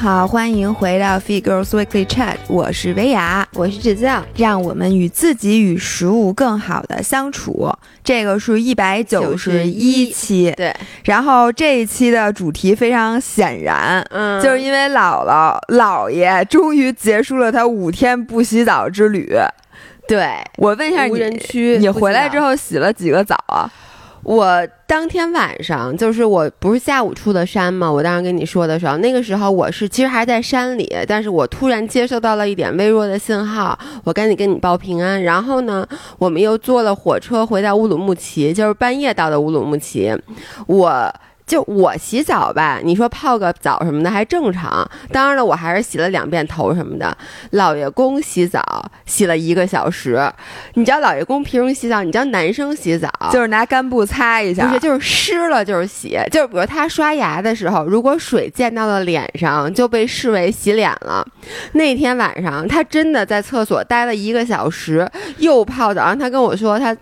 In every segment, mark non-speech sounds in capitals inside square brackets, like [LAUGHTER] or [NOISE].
好，欢迎回到 Fit Girls Weekly Chat，我是维雅，我是志教，让我们与自己与食物更好的相处。这个是一百九十一期，对。然后这一期的主题非常显然，嗯，就是因为姥姥姥爷终于结束了他五天不洗澡之旅。对我问一下无人区，你回来之后洗了几个澡啊？我当天晚上就是我不是下午出的山吗？我当时跟你说的时候，那个时候我是其实还在山里，但是我突然接收到了一点微弱的信号，我赶紧跟你报平安。然后呢，我们又坐了火车回到乌鲁木齐，就是半夜到的乌鲁木齐，我。就我洗澡吧，你说泡个澡什么的还正常。当然了，我还是洗了两遍头什么的。老爷公洗澡洗了一个小时，你知道老爷公平时洗澡，你知道男生洗澡就是拿干布擦一下，不是就是湿了就是洗，就是比如他刷牙的时候，如果水溅到了脸上，就被视为洗脸了。那天晚上他真的在厕所待了一个小时，又泡澡，然后他跟我说他。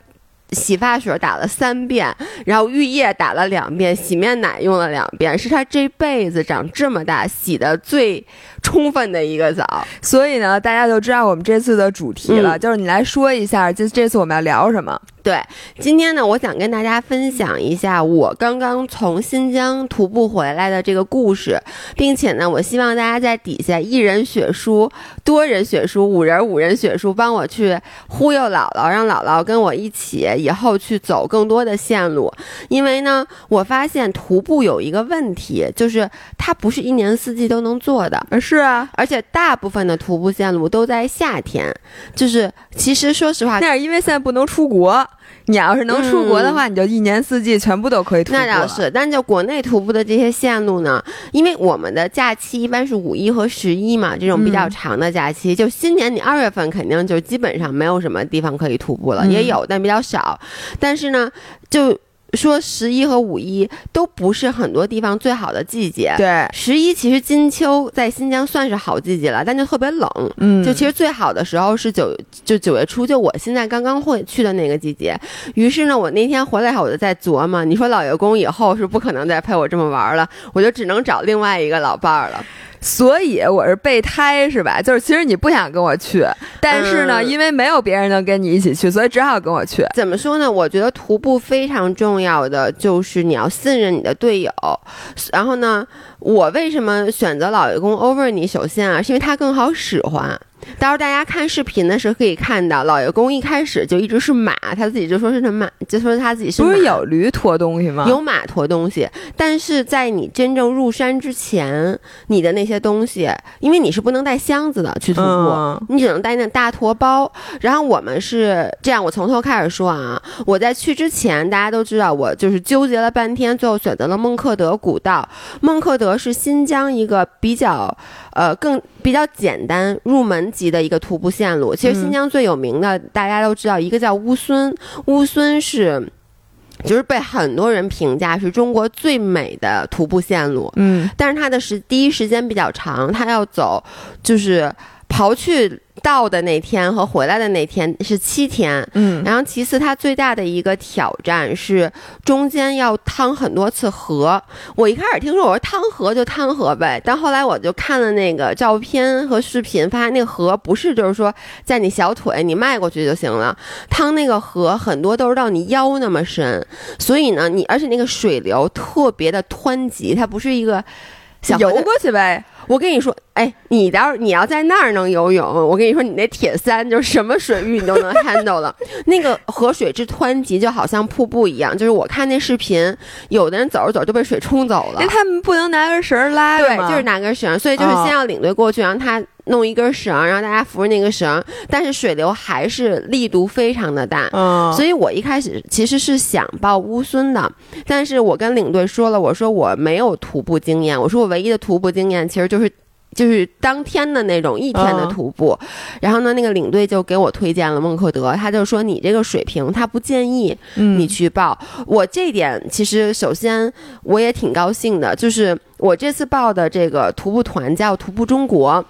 洗发水打了三遍，然后浴液打了两遍，洗面奶用了两遍，是他这辈子长这么大洗的最充分的一个澡。所以呢，大家就知道我们这次的主题了，就是你来说一下，这这次我们要聊什么。对，今天呢，我想跟大家分享一下我刚刚从新疆徒步回来的这个故事，并且呢，我希望大家在底下一人血书、多人血书、五人五人血书，帮我去忽悠姥姥，让姥姥跟我一起以后去走更多的线路。因为呢，我发现徒步有一个问题，就是它不是一年四季都能做的。是啊，而且大部分的徒步线路都在夏天，就是其实说实话，那是因为现在不能出国。你要是能出国的话，你就一年四季全部都可以徒步。那倒是，但就国内徒步的这些线路呢，因为我们的假期一般是五一和十一嘛，这种比较长的假期，就新年你二月份肯定就基本上没有什么地方可以徒步了，也有但比较少。但是呢，就。说十一和五一都不是很多地方最好的季节。对，十一其实金秋在新疆算是好季节了，但就特别冷。嗯，就其实最好的时候是九，就九月初，就我现在刚刚会去的那个季节。于是呢，我那天回来后，我就在琢磨，你说老爷公以后是不可能再陪我这么玩了，我就只能找另外一个老伴儿了。所以我是备胎是吧？就是其实你不想跟我去，但是呢，因为没有别人能跟你一起去，所以只好跟我去。怎么说呢？我觉得徒步非常重要的就是你要信任你的队友。然后呢，我为什么选择老爷公 over 你？首先啊，是因为他更好使唤。到时候大家看视频的时候可以看到，老爷公一开始就一直是马，他自己就说是他马，就说他自己是不是有驴驮东西吗？有马驮东西，但是在你真正入山之前，你的那些东西，因为你是不能带箱子的去徒步，你只能带那大驮包。然后我们是这样，我从头开始说啊，我在去之前，大家都知道我就是纠结了半天，最后选择了孟克德古道。孟克德是新疆一个比较。呃，更比较简单入门级的一个徒步线路。其实新疆最有名的，大家都知道，一个叫乌孙。乌孙是，就是被很多人评价是中国最美的徒步线路。嗯，但是它的时第一时间比较长，它要走，就是刨去。到的那天和回来的那天是七天，嗯，然后其次它最大的一个挑战是中间要趟很多次河。我一开始听说我说趟河就趟河呗，但后来我就看了那个照片和视频，发现那个河不是就是说在你小腿你迈过去就行了，趟那个河很多都是到你腰那么深，所以呢你而且那个水流特别的湍急，它不是一个小游过去呗。我跟你说，哎，你要是你要在那儿能游泳，我跟你说，你那铁三就是什么水域你都能 [LAUGHS] handle 了。那个河水之湍急，就好像瀑布一样。就是我看那视频，有的人走着走就被水冲走了。那他们不能拿根绳拉对，就是拿根绳，所以就是先要领队过去，让他弄一根绳，然后大家扶着那个绳。但是水流还是力度非常的大。嗯，所以我一开始其实是想报乌孙的，但是我跟领队说了，我说我没有徒步经验，我说我唯一的徒步经验其实就。就是就是当天的那种一天的徒步，然后呢，那个领队就给我推荐了孟克德，他就说你这个水平，他不建议你去报。我这点其实首先我也挺高兴的，就是我这次报的这个徒步团叫徒步中国，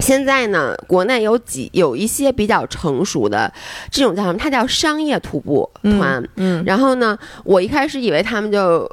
现在呢，国内有几有一些比较成熟的这种叫什么？它叫商业徒步团。嗯，然后呢，我一开始以为他们就。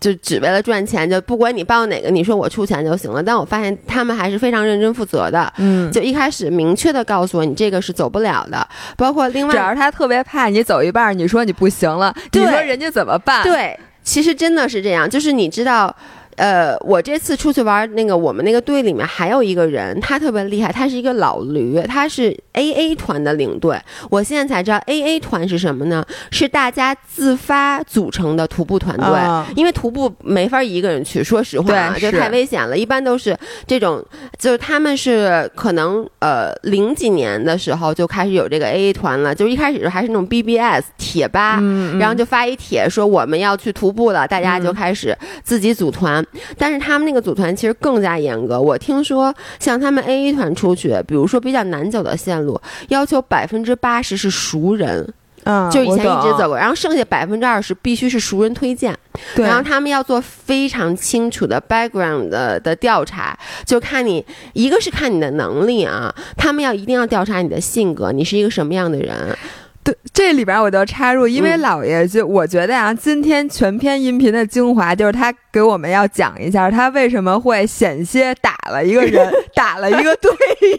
就只为了赚钱，就不管你报哪个，你说我出钱就行了。但我发现他们还是非常认真负责的，嗯，就一开始明确的告诉我，你这个是走不了的。包括另外，主要是他特别怕你走一半，你说你不行了，你说人家怎么办？对，其实真的是这样，就是你知道。呃，我这次出去玩，那个我们那个队里面还有一个人，他特别厉害，他是一个老驴，他是 A A 团的领队。我现在才知道 A A 团是什么呢？是大家自发组成的徒步团队。因为徒步没法一个人去，说实话，就太危险了。一般都是这种，就是他们是可能呃零几年的时候就开始有这个 A A 团了，就一开始还是那种 B B S 铁吧，然后就发一帖说我们要去徒步了，大家就开始自己组团。但是他们那个组团其实更加严格。我听说，像他们 A A 团出去，比如说比较难走的线路，要求百分之八十是熟人，嗯，就以前一直走过，然后剩下百分之二十必须是熟人推荐。对，然后他们要做非常清楚的 background 的的调查，就看你一个是看你的能力啊，他们要一定要调查你的性格，你是一个什么样的人。对，这里边我就插入，因为老爷就我觉得啊，今天全篇音频的精华就是他给我们要讲一下他为什么会险些打了一个人，[LAUGHS] 打了一个队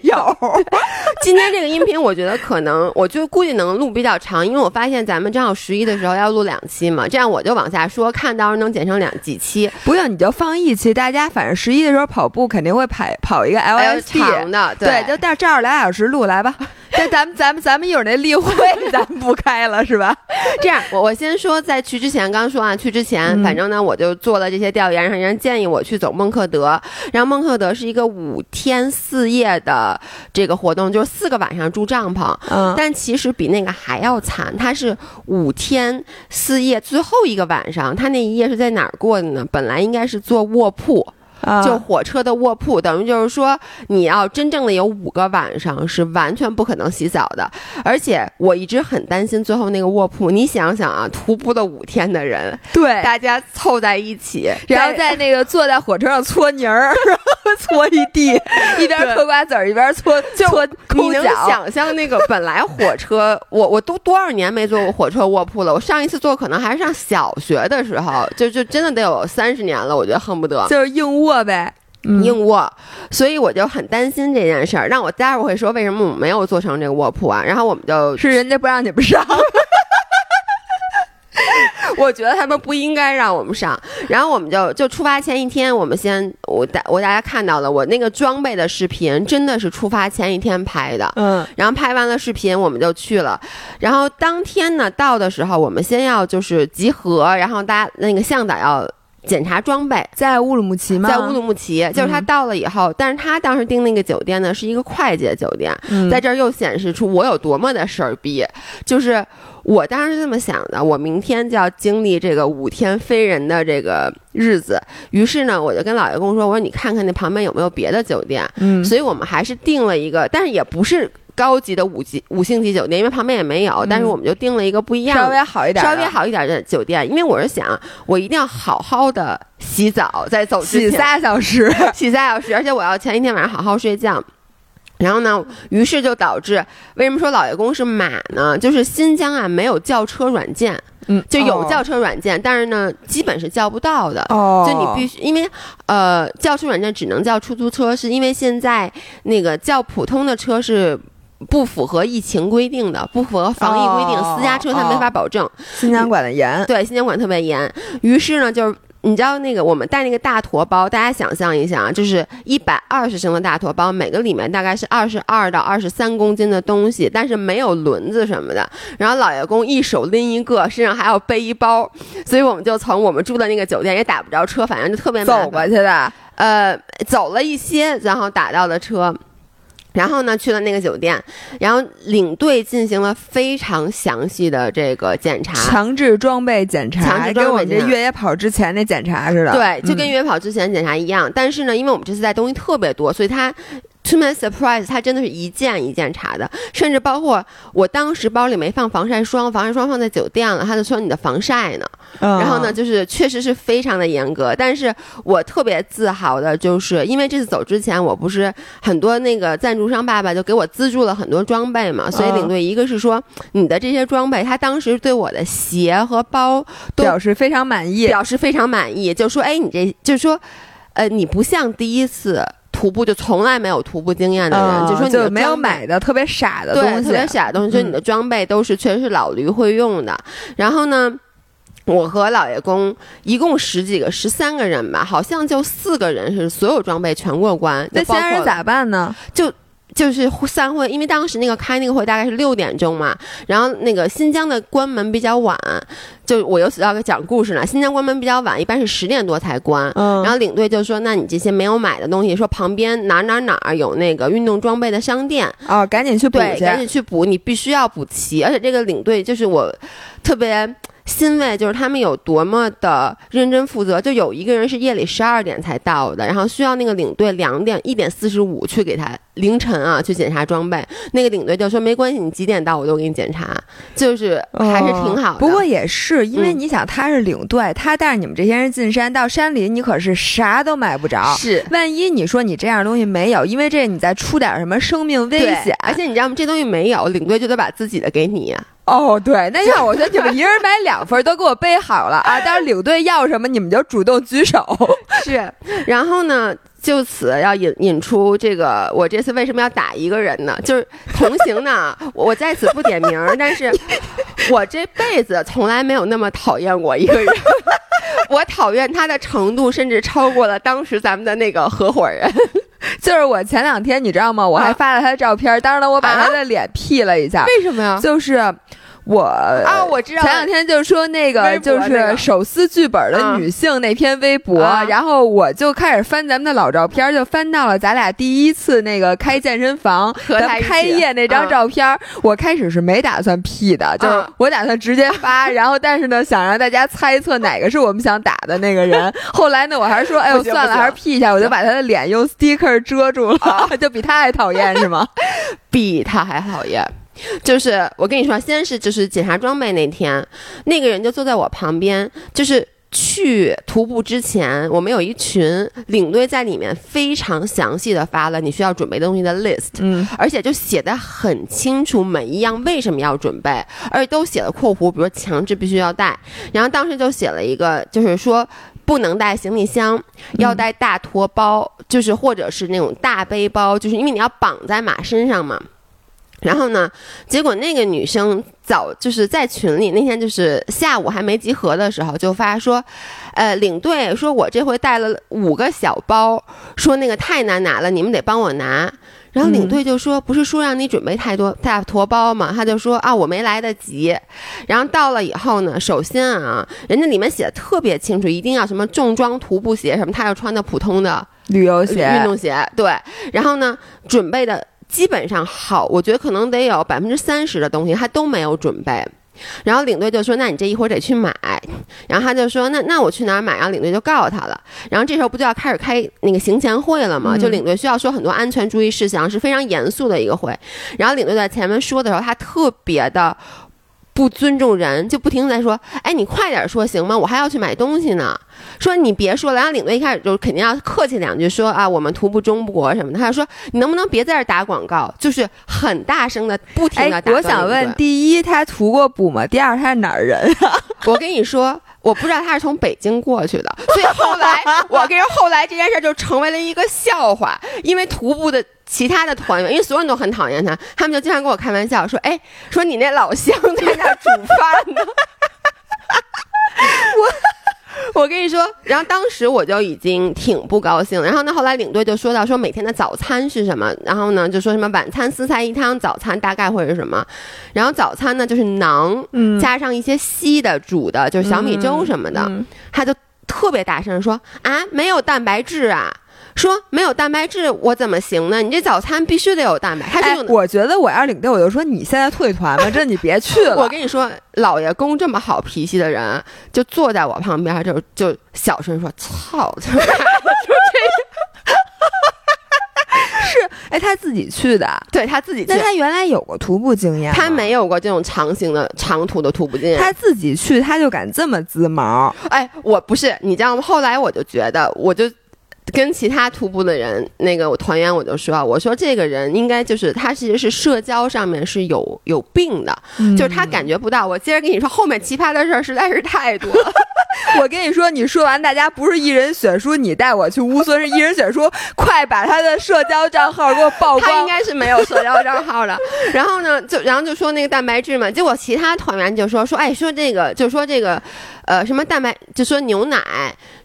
友。[LAUGHS] 今天这个音频我觉得可能，我就估计能录比较长，因为我发现咱们正好十一的时候要录两期嘛，这样我就往下说，看到时候能剪成两几期。不用你就放一期，大家反正十一的时候跑步肯定会跑跑一个 L S 长的，对，就到这儿俩小时录来吧。[LAUGHS] 那咱们咱们咱们一会儿那例会 [LAUGHS] 咱们不开了是吧？这样，我我先说，在去之前，刚说啊，去之前，反正呢，我就做了这些调研，让人建议我去走孟克德。然后孟克德是一个五天四夜的这个活动，就是四个晚上住帐篷。嗯，但其实比那个还要惨，它是五天四夜，最后一个晚上，他那一夜是在哪儿过的呢？本来应该是坐卧铺。就火车的卧铺，等于就是说，你要真正的有五个晚上是完全不可能洗澡的。而且我一直很担心最后那个卧铺。你想想啊，徒步了五天的人，对，大家凑在一起，然后在那个坐在火车上搓泥儿，[LAUGHS] 搓一地，一边嗑瓜子儿一边搓搓。你能想象那个本来火车，[LAUGHS] 我我都多少年没坐过火车卧铺了？我上一次坐可能还是上小学的时候，就就真的得有三十年了。我觉得恨不得就是硬卧。卧呗，硬卧，所以我就很担心这件事儿。让我待会儿会说为什么我们没有做成这个卧铺啊？然后我们就是人家不让你们上，[LAUGHS] 我觉得他们不应该让我们上。然后我们就就出发前一天，我们先我大我大家看到了我那个装备的视频，真的是出发前一天拍的。嗯，然后拍完了视频，我们就去了。然后当天呢到的时候，我们先要就是集合，然后大家那个向导要。检查装备。在乌鲁木齐吗？在乌鲁木齐，就是他到了以后，但是他当时订那个酒店呢，是一个快捷酒店，在这儿又显示出我有多么的事儿逼，就是我当时是这么想的，我明天就要经历这个五天飞人的这个日子，于是呢，我就跟老爷公说，我说你看看那旁边有没有别的酒店，嗯，所以我们还是订了一个，但是也不是。高级的五级五星级酒店，因为旁边也没有，但是我们就订了一个不一样、稍微好一点、稍微好一点的酒店。因为我是想，我一定要好好的洗澡，再走洗仨小时，[LAUGHS] 洗仨小时，而且我要前一天晚上好好睡觉。然后呢，于是就导致为什么说老爷公是马呢？就是新疆啊，没有叫车软件，嗯，就有叫车软件，但是呢，基本是叫不到的。哦，就你必须，因为呃，叫车软件只能叫出租车，是因为现在那个叫普通的车是。不符合疫情规定的，不符合防疫规定，私家车它没法保证。新疆管的严，对，新疆管特别严。于是呢，就是你知道那个我们带那个大驮包，大家想象一下啊，就是一百二十升的大驮包，每个里面大概是二十二到二十三公斤的东西，但是没有轮子什么的。然后老爷公一手拎一个，身上还要背一包，所以我们就从我们住的那个酒店也打不着车，反正就特别走过去的。呃，走了一些，然后打到了车。然后呢，去了那个酒店，然后领队进行了非常详细的这个检查，强制装备检查，强制装备跟越野跑之前那检查似的，对，就跟越野跑之前检查一样。但是呢，因为我们这次带东西特别多，所以他 To my surprise，它真的是一件一件查的，甚至包括我当时包里没放防晒霜，防晒霜放在酒店了，他就说你的防晒呢。然后呢，就是确实是非常的严格，但是我特别自豪的就是，因为这次走之前，我不是很多那个赞助商爸爸就给我资助了很多装备嘛，所以领队一个是说你的这些装备，他当时对我的鞋和包都表示非常满意，表示非常满意，就说哎，你这就是说，呃，你不像第一次。徒步就从来没有徒步经验的人，就说你没有买的特别傻的东西，特别傻的东西，就你的装备都是确实是老驴会用的。然后呢，我和老爷公一共十几个，十三个人吧，好像就四个人是所有装备全过关。那其他人咋办呢？就。就是散会，因为当时那个开那个会大概是六点钟嘛，然后那个新疆的关门比较晚，就我又要给讲故事呢。新疆关门比较晚，一般是十点多才关。嗯，然后领队就说：“那你这些没有买的东西，说旁边哪哪哪儿有那个运动装备的商店哦，赶紧去补去，赶紧去补，你必须要补齐。而且这个领队就是我特别。”欣慰就是他们有多么的认真负责，就有一个人是夜里十二点才到的，然后需要那个领队两点一点四十五去给他凌晨啊去检查装备，那个领队就说没关系，你几点到我都给你检查，[LAUGHS] 就是还是挺好的。不过也是因为你想他是领队，他带着你们这些人进山到山里，你可是啥都买不着。是，万一你说你这样东西没有，因为这你再出点什么生命危险，而且你知道吗？这东西没有，领队就得把自己的给你。哦，对，那样我觉得你们一人买两份都给我备好了 [LAUGHS] 啊！到时候领队要什么，你们就主动举手。[LAUGHS] 是，然后呢，就此要引引出这个，我这次为什么要打一个人呢？就是同行呢，我在此不点名，但是我这辈子从来没有那么讨厌过一个人，我讨厌他的程度甚至超过了当时咱们的那个合伙人。[LAUGHS] 就是我前两天你知道吗？我还发了他的照片，当然了，我把他的脸 P 了一下。为什么呀？就是。我啊，我知道。前两天就说那个就是手撕剧本的女性那篇微博，然后我就开始翻咱们的老照片，就翻到了咱俩第一次那个开健身房和开业那张照片。我开始是没打算 P 的，就是我打算直接发，然后但是呢，想让大家猜测哪个是我们想打的那个人。后来呢，我还是说，哎呦算了，还是 P 一下，我就把他的脸用 sticker 遮住了，[LAUGHS] 就比他还讨厌是吗？比他还讨厌。[LAUGHS] [LAUGHS] 就是我跟你说，先是就是检查装备那天，那个人就坐在我旁边。就是去徒步之前，我们有一群领队在里面非常详细的发了你需要准备东西的 list，嗯，而且就写的很清楚，每一样为什么要准备，而且都写了括弧，比如强制必须要带。然后当时就写了一个，就是说不能带行李箱，要带大托包，就是或者是那种大背包，就是因为你要绑在马身上嘛。然后呢？结果那个女生早就是在群里那天就是下午还没集合的时候就发说，呃，领队说我这回带了五个小包，说那个太难拿了，你们得帮我拿。然后领队就说不是说让你准备太多大坨包吗？他就说啊我没来得及。然后到了以后呢，首先啊，人家里面写的特别清楚，一定要什么重装徒步鞋什么，他要穿的普通的旅游鞋、运动鞋。对，然后呢，准备的。基本上好，我觉得可能得有百分之三十的东西他都没有准备，然后领队就说：“那你这一会儿得去买。”然后他就说：“那那我去哪儿买？”然后领队就告诉他了。然后这时候不就要开始开那个行前会了吗？就领队需要说很多安全注意事项，是非常严肃的一个会。然后领队在前面说的时候，他特别的。不尊重人，就不停在说：“哎，你快点说行吗？我还要去买东西呢。”说你别说了。然后领队一开始就肯定要客气两句，说：“啊，我们徒步中国什么的。”他就说：“你能不能别在这打广告？就是很大声的，不停的打。”我想问：第一，他徒过步吗？第二，他是哪儿人啊？我跟你说，我不知道他是从北京过去的，所以后来我跟你说，后来这件事就成为了一个笑话，因为徒步的。其他的团员，因为所有人都很讨厌他，他们就经常跟我开玩笑说：“哎，说你那老乡在那煮饭呢。[LAUGHS] ”我我跟你说，然后当时我就已经挺不高兴。然后呢，后来领队就说到说每天的早餐是什么，然后呢就说什么晚餐四菜一汤，早餐大概会是什么。然后早餐呢就是馕，加上一些稀的煮的，就是小米粥什么的。他就特别大声说：“啊，没有蛋白质啊。”说没有蛋白质，我怎么行呢？你这早餐必须得有蛋白。他是我觉得我要领队，我就说你现在退团吧，[LAUGHS] 这你别去了。我跟你说，老爷公这么好脾气的人，就坐在我旁边，就就小声说：“操！” [LAUGHS] 就这。[LAUGHS] 是哎，他自己去的，对他自己去那。他原来有过徒步经验，他没有过这种长型的长途的徒步经验。他自己去，他就敢这么滋毛。哎，我不是，你知道吗？后来我就觉得，我就跟其他徒步的人，那个我团员我就说，我说这个人应该就是他其实是社交上面是有有病的，就是他感觉不到。我接着跟你说，后面奇葩的事儿实在是太多了。[LAUGHS] 我跟你说，你说完，大家不是一人选书，你带我去乌孙，是一人选书，快把他的社交账号给我曝光。他应该是没有社交账号的。[LAUGHS] 然后呢，就然后就说那个蛋白质嘛，结果其他团员就说说，哎，说这个就说这个，呃，什么蛋白，就说牛奶，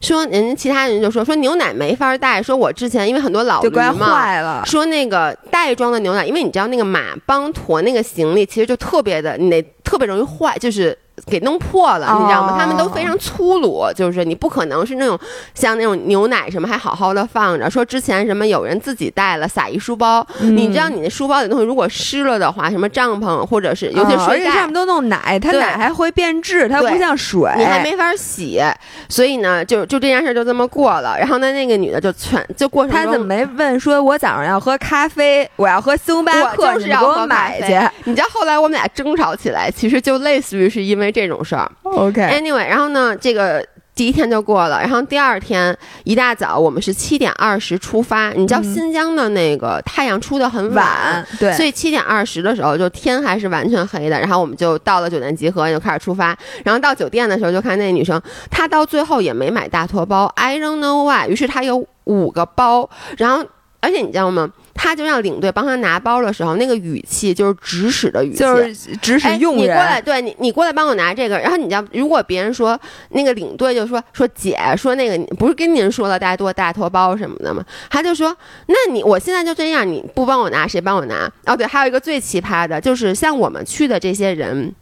说人家其他人就说说牛奶没法带，说我之前因为很多老驴嘛。坏了。说那个袋装的牛奶，因为你知道那个马帮驮那个行李，其实就特别的，你得特别容易坏，就是给弄破了，你知道吗？哦他们都非常粗鲁，就是你不可能是那种像那种牛奶什么还好好的放着。说之前什么有人自己带了撒一书包，你知道你那书包里东西如果湿了的话，什么帐篷或者是尤其是哦而睡袋。且上面都弄奶，它奶还会变质，它不像水。你还没法洗，所以呢，就就这件事就这么过了。然后呢，那个女的就全就过程中，他怎么没问说，我早上要喝咖啡，我要喝星巴克，我就是要你给我买去。你知道后来我们俩争吵起来，其实就类似于是因为这种事儿。OK，Anyway，然后呢，这个第一天就过了，然后第二天一大早我们是七点二十出发。你知道嗯新疆的那个太阳出的很晚，对，所以七点二十的时候就天还是完全黑的，然后我们就到了酒店集合，就开始出发。然后到酒店的时候就看那女生，她到最后也没买大托包，I don't know why。于是她有五个包，然后而且你知道吗？她就让领队帮他拿包的时候，那个语气就是指使的语气，就是指使哎，用人。你过来，对你，你过来帮我拿这个。然后你知道，如果别人说那个领队就说说姐说那个，不是跟您说了带多大托包什么的吗？他就说，那你我现在就这样，你不帮我拿，谁帮我拿？哦，对，还有一个最奇葩的，就是像我们去的这些人。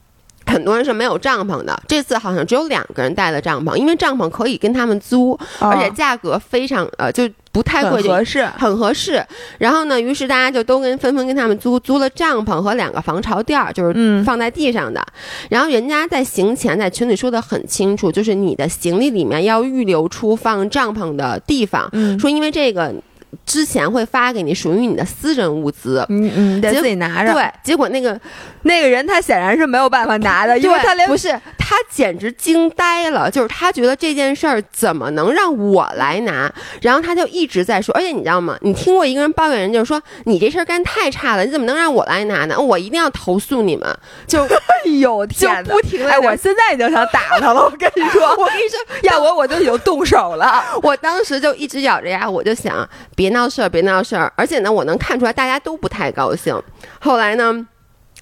很多人是没有帐篷的，这次好像只有两个人带了帐篷，因为帐篷可以跟他们租，哦而且价格非常呃就不太贵，很合适。很合适。然后呢，于是大家就都跟纷纷跟他们租租了帐篷和两个防潮垫儿，就是嗯放在地上的。然后人家在行前在群里说的很清楚，就是你的行李里面要预留出放帐篷的地方，嗯，说因为这个之前会发给你属于你的私人物资。嗯嗯，得自己拿着。对，结果那个那个人他显然是没有办法拿的，因为他连不是他简直惊呆了，就是他觉得这件事儿怎么能让我来拿？然后他就一直在说，而且你知道吗？你听过一个人抱怨人，就是说你这事儿干太差了，你怎么能让我来拿呢？我一定要投诉你们，就 [LAUGHS] 哎呦就天哪！不停的。哎，我现在已经想打他了，我跟你说，[LAUGHS] 我跟你说，要我我就已经动手了。[LAUGHS] 我当时就一直咬着牙，我就想别闹事儿，别闹事儿。而且呢，我能看出来大家都不太高兴。后来呢？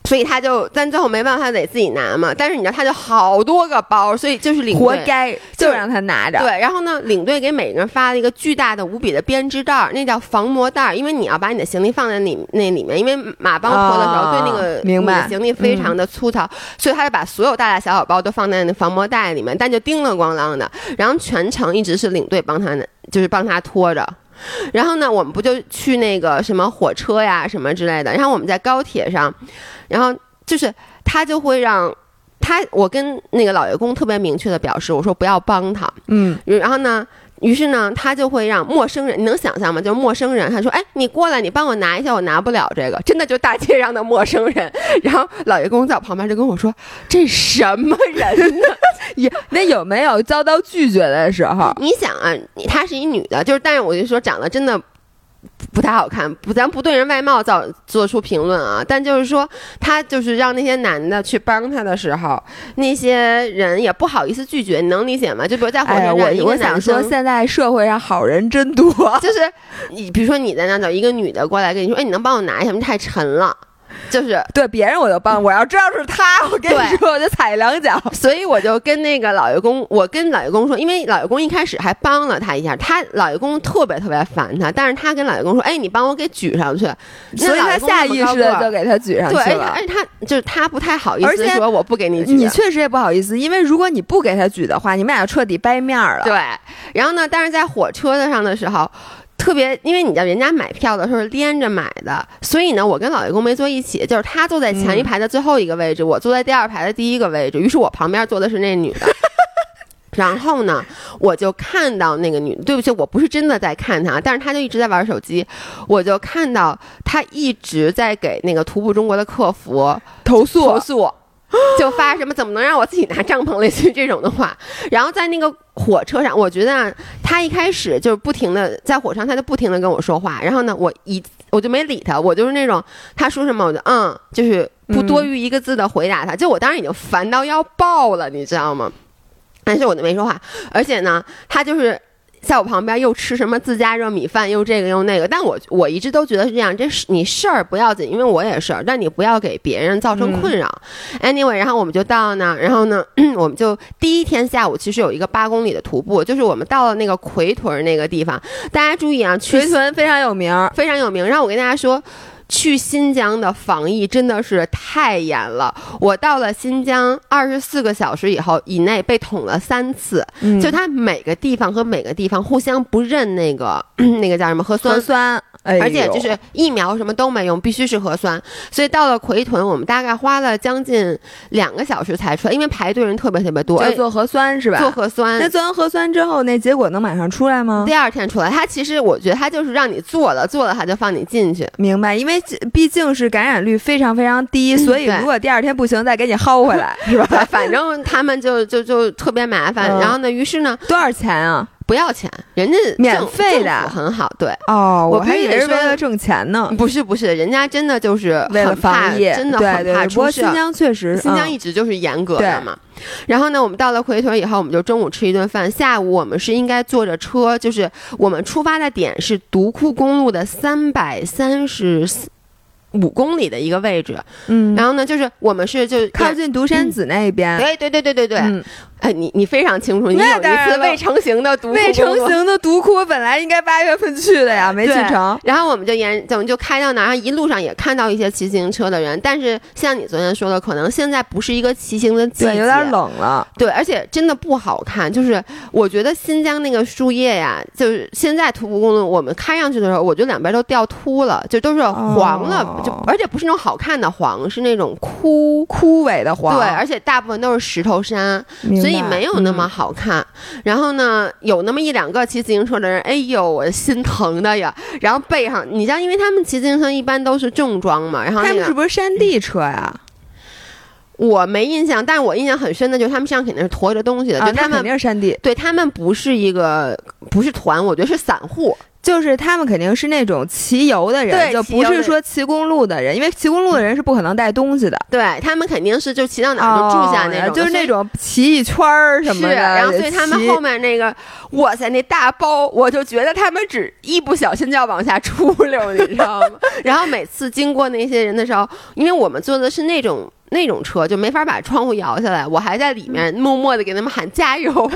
所以他就，但最后没办法，得自己拿嘛。但是你知道，他就好多个包，所以就是领队活该，就就是让他拿着。对，然后呢，领队给每个人发了一个巨大的、无比的编织袋儿，那叫防磨袋儿，因为你要把你的行李放在里那里面，因为马帮驮的时候、啊对那个明白你的行李非常的粗糙，所以他就把所有大大小小包都放在那防磨袋里面，但就叮了咣啷的，然后全程一直是领队帮他，就是帮他拖着。[LAUGHS] 然后呢，我们不就去那个什么火车呀什么之类的，然后我们在高铁上，然后就是他就会让他，我跟那个老爷公特别明确的表示，我说不要帮他，嗯，然后呢，于是呢，他就会让陌生人，你能想象吗？就是陌生人，他说：“哎，你过来，你帮我拿一下，我拿不了这个。”真的就大街上的陌生人。然后老爷公在我旁边就跟我说：“这什么人呢 [LAUGHS] 也那有没有遭到拒绝的时候？？”你想啊，你她是一女的，就是，但是我就说长得真的。不太好看，不，咱不对人外貌造做出评论啊，但就是说，他就是让那些男的去帮他的时候，那些人也不好意思拒绝，你能理解吗？就比如在火车哎，站，我我想说，现在社会上好人真多。就是你，比如说你在那找一个女的过来跟你说，哎，你能帮我拿一下吗？太沉了，就是。对别人我就帮，我要知道是他，我跟你说我就踩两脚。[LAUGHS] 所以我就跟那个老爷公，我跟老爷公说，因为老爷公一开始还帮了他一下，他老爷公特别特别烦他，但是他跟老爷公说，哎，你帮我给举上去，所以他下意识的就给他举上去了。而且他就是他不太好意思说我不给你举，你确实也不好意思，因为如果你不给他举的话，你们俩就彻底掰面儿了。对，然后呢，但是在火车上的时候。特别，因为你知道人家买票的时候是连着买的，所以呢，我跟老爷公没坐一起，就是他坐在前一排的最后一个位置，我坐在第二排的第一个位置。于是我旁边坐的是那女的，[LAUGHS] 然后呢，我就看到那个女，对不起，我不是真的在看她，但是她就一直在玩手机，我就看到她一直在给那个徒步中国的客服投诉投诉，[LAUGHS] 就发什么怎么能让我自己拿帐篷，类似于这种的话。[LAUGHS] 然后在那个火车上，我觉得他，一开始就是不停的在火车上，他就不停的跟我说话，然后呢，我一我就没理他，我就是那种他说什么我就嗯，就是不多于一个字的回答他，就我当时已经烦到要爆了，你知道吗？但是我都没说话，而且呢，他就是在我旁边又吃什么自家热米饭，又这个又那个。但我我一直都觉得是这样，这是你事儿不要紧，因为我也是，但你不要给别人造成困扰。Anyway，然后我们就到那，然后呢，[CLEARS THROAT] 我们就第一天下午其实有一个八公里的徒步，就是我们到了那个奎屯那个地方。大家注意啊，奎屯非常有名，非常有名。然后我跟大家说。去新疆的防疫真的是太严了。我到了新疆二十四个小时以后以内被捅了三次，就他每个地方和每个地方互相不认那个 [CLEARS THROAT] 那个叫什么核酸核酸。而且就是疫苗什么都没用，必须是核酸。所以到了奎屯，我们大概花了将近两个小时才出来，因为排队人特别特别多。要做核酸是吧？做核酸。那做完核酸之后，那结果能马上出来吗？第二天出来。他其实我觉得他就是让你做了，做了他就放你进去。明白？因为毕竟是感染率非常非常低，所以如果第二天不行，再给你薅回来，是吧？[LAUGHS] 反正他们就就就特别麻烦。然后呢，于是呢，多少钱啊？不要钱，人家免费的，很好。对哦，我还以为是为了挣钱呢。不是不是，人家真的就是为了防疫，真的很怕出事。新疆确实，新疆一直就是严格的嘛。然后呢，我们到了奎屯以后，我们就中午吃一顿饭，下午我们是应该坐着车，就是我们出发的点是独库公路的三百三十五公里的一个位置。嗯，然后呢，就是我们是就靠近独山子那边。对对对对对对。哎，你你非常清楚，你有一次未成型的独，未成型的独库，我本来应该八月份去的呀，没去成。然后我们就沿，怎么就开到哪儿？一路上也看到一些骑自行车的人，但是像你昨天说的，可能现在不是一个骑行的季节，有点冷了。对，而且真的不好看。就是我觉得新疆那个树叶呀，就是现在徒步公路我们开上去的时候，我觉得两边都掉秃了，就都是黄了，就而且不是那种好看的黄，是那种枯枯萎的黄。对，而且大部分都是石头山，所以没有那么。好看，然后呢，有那么一两个骑自行车的人，哎呦，我心疼的呀！然后背上，你像，因为他们骑自行车一般都是重装嘛，然后他们是不是山地车呀？我没印象，但是我印象很深的就是他们身上肯定是驮着东西的，就他们肯定是山地，对他们不是一个不是团，我觉得是散户。就是他们肯定是那种骑游的人，就不是说骑公路的人，因为骑公路的人是不可能带东西的。对他们肯定是就骑到哪儿就住下那种，就是那种骑一圈儿什么的。然后所以他们后面那个，哇塞，那大包，我就觉得他们只一不小心就要往下出溜，你知道吗？[LAUGHS] 然后每次经过那些人的时候，因为我们坐的是那种那种车，就没法把窗户摇下来，我还在里面默默的给他们喊加油。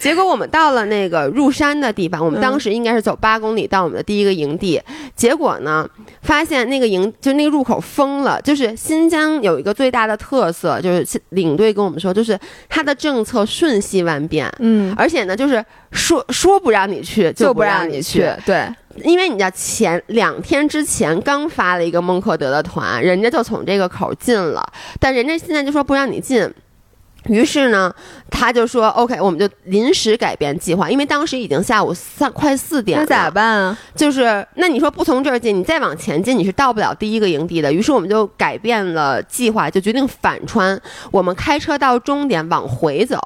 结果我们到了那个入山的地方，我们当时应该是走八公里到我们的第一个营地。结果呢，发现那个营就那个入口封了。就是新疆有一个最大的特色，就是领队跟我们说，就是它的政策瞬息万变。嗯，而且呢，就是说说不让你去就不让你去。对，因为你知道前两天之前刚发了一个孟克德的团，人家就从这个口进了，但人家现在就说不让你进。于是呢，他就说：“OK，我们就临时改变计划，因为当时已经下午三快四点了。那咋办啊？就是那你说不从这儿进，你再往前进，你是到不了第一个营地的。于是我们就改变了计划，就决定反穿，我们开车到终点往回走。”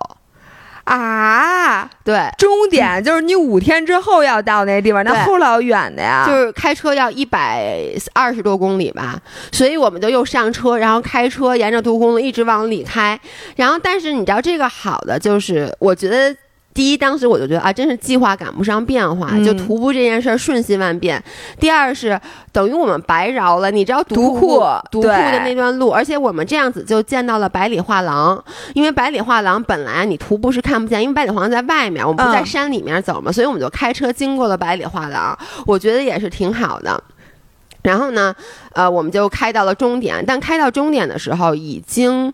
啊，对，终点就是你五天之后要到那地方，那后老远的呀，就是开车要一百二十多公里吧，所以我们就又上车，然后开车沿着独公路一直往里开，然后但是你知道这个好的就是，我觉得。第一，当时我就觉得啊，真是计划赶不上变化，就徒步这件事儿瞬息万变。第二是等于我们白绕了，你知道独库独库的那段路，而且我们这样子就见到了百里画廊，因为百里画廊本来你徒步是看不见，因为百里画廊在外面，我们不在山里面走嘛，所以我们就开车经过了百里画廊，我觉得也是挺好的。然后呢，呃，我们就开到了终点，但开到终点的时候已经。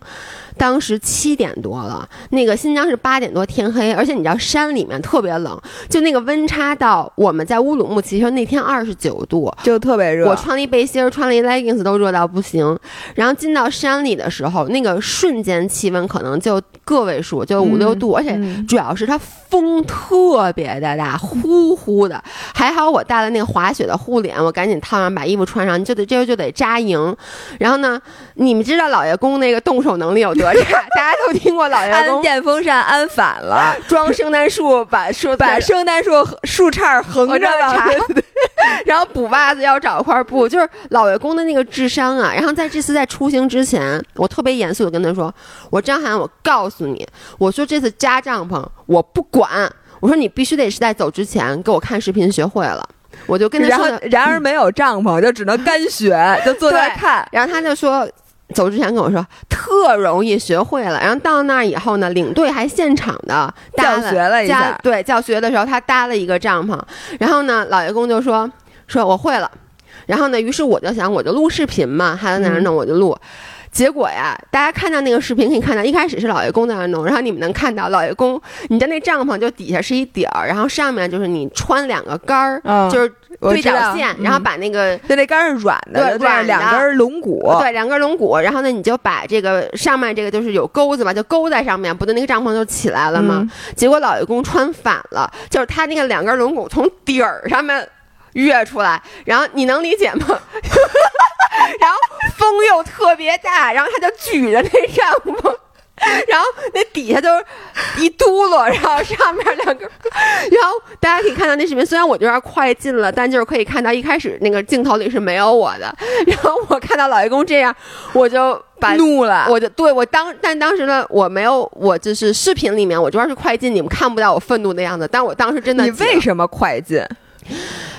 当时七点多了，那个新疆是八点多天黑，而且你知道山里面特别冷，就那个温差到我们在乌鲁木齐时候那天二十九度，就特别热。我穿了一背心儿，穿了一 leggings 都热到不行。然后进到山里的时候，那个瞬间气温可能就个位数，就五六度，而且主要是它风特别的大，呼呼的。还好我带了那个滑雪的护脸，我赶紧套上，把衣服穿上，就得这就得扎营。然后呢，你们知道老爷公那个动手能力有多 [LAUGHS] 差？大家都听过老爷公安电风扇安反了，[LAUGHS] 装圣诞树把树把圣诞树树杈横着插，[LAUGHS] 然后补袜子要找块布，就是老爷公的那个智商啊。然后在这次在出行之前，我特别严肃的跟他说：“我张涵，我告诉你，我说这次扎帐篷我不管，我说你必须得是在走之前给我看视频学会了。”我就跟他说，然而没有帐篷，[LAUGHS] 就只能干学，就坐在看。然后他就说，走之前跟我说，特容易学会了。然后到那儿以后呢，领队还现场的教学了一下。对，教学的时候他搭了一个帐篷。然后呢，老爷公就说，说我会了。然后呢，于是我就想，我就录视频嘛，他在那儿弄，我就录。结果呀，大家看到那个视频可以看到，一开始是老爷公在那弄，然后你们能看到老爷公，你的那帐篷就底下是一底儿，然后上面就是你穿两个杆儿，就是对角线，然后把那个对那杆是软的，对，两根龙骨，对，两根龙骨，然后呢你就把这个上面这个就是有钩子嘛，就勾在上面，不就那个帐篷就起来了吗？结果老爷公穿反了，就是他那个两根龙骨从底儿上面。跃出来，然后你能理解吗？[LAUGHS] 然后风又特别大，然后他就举着那帐篷，然后那底下就一嘟噜，然后上面两个，然后大家可以看到那视频，虽然我这边快进了，但就是可以看到一开始那个镜头里是没有我的。然后我看到老爷公这样，我就把怒了，我就对我当，但当时呢，我没有，我就是视频里面我这边是快进，你们看不到我愤怒的样子，但我当时真的，你为什么快进？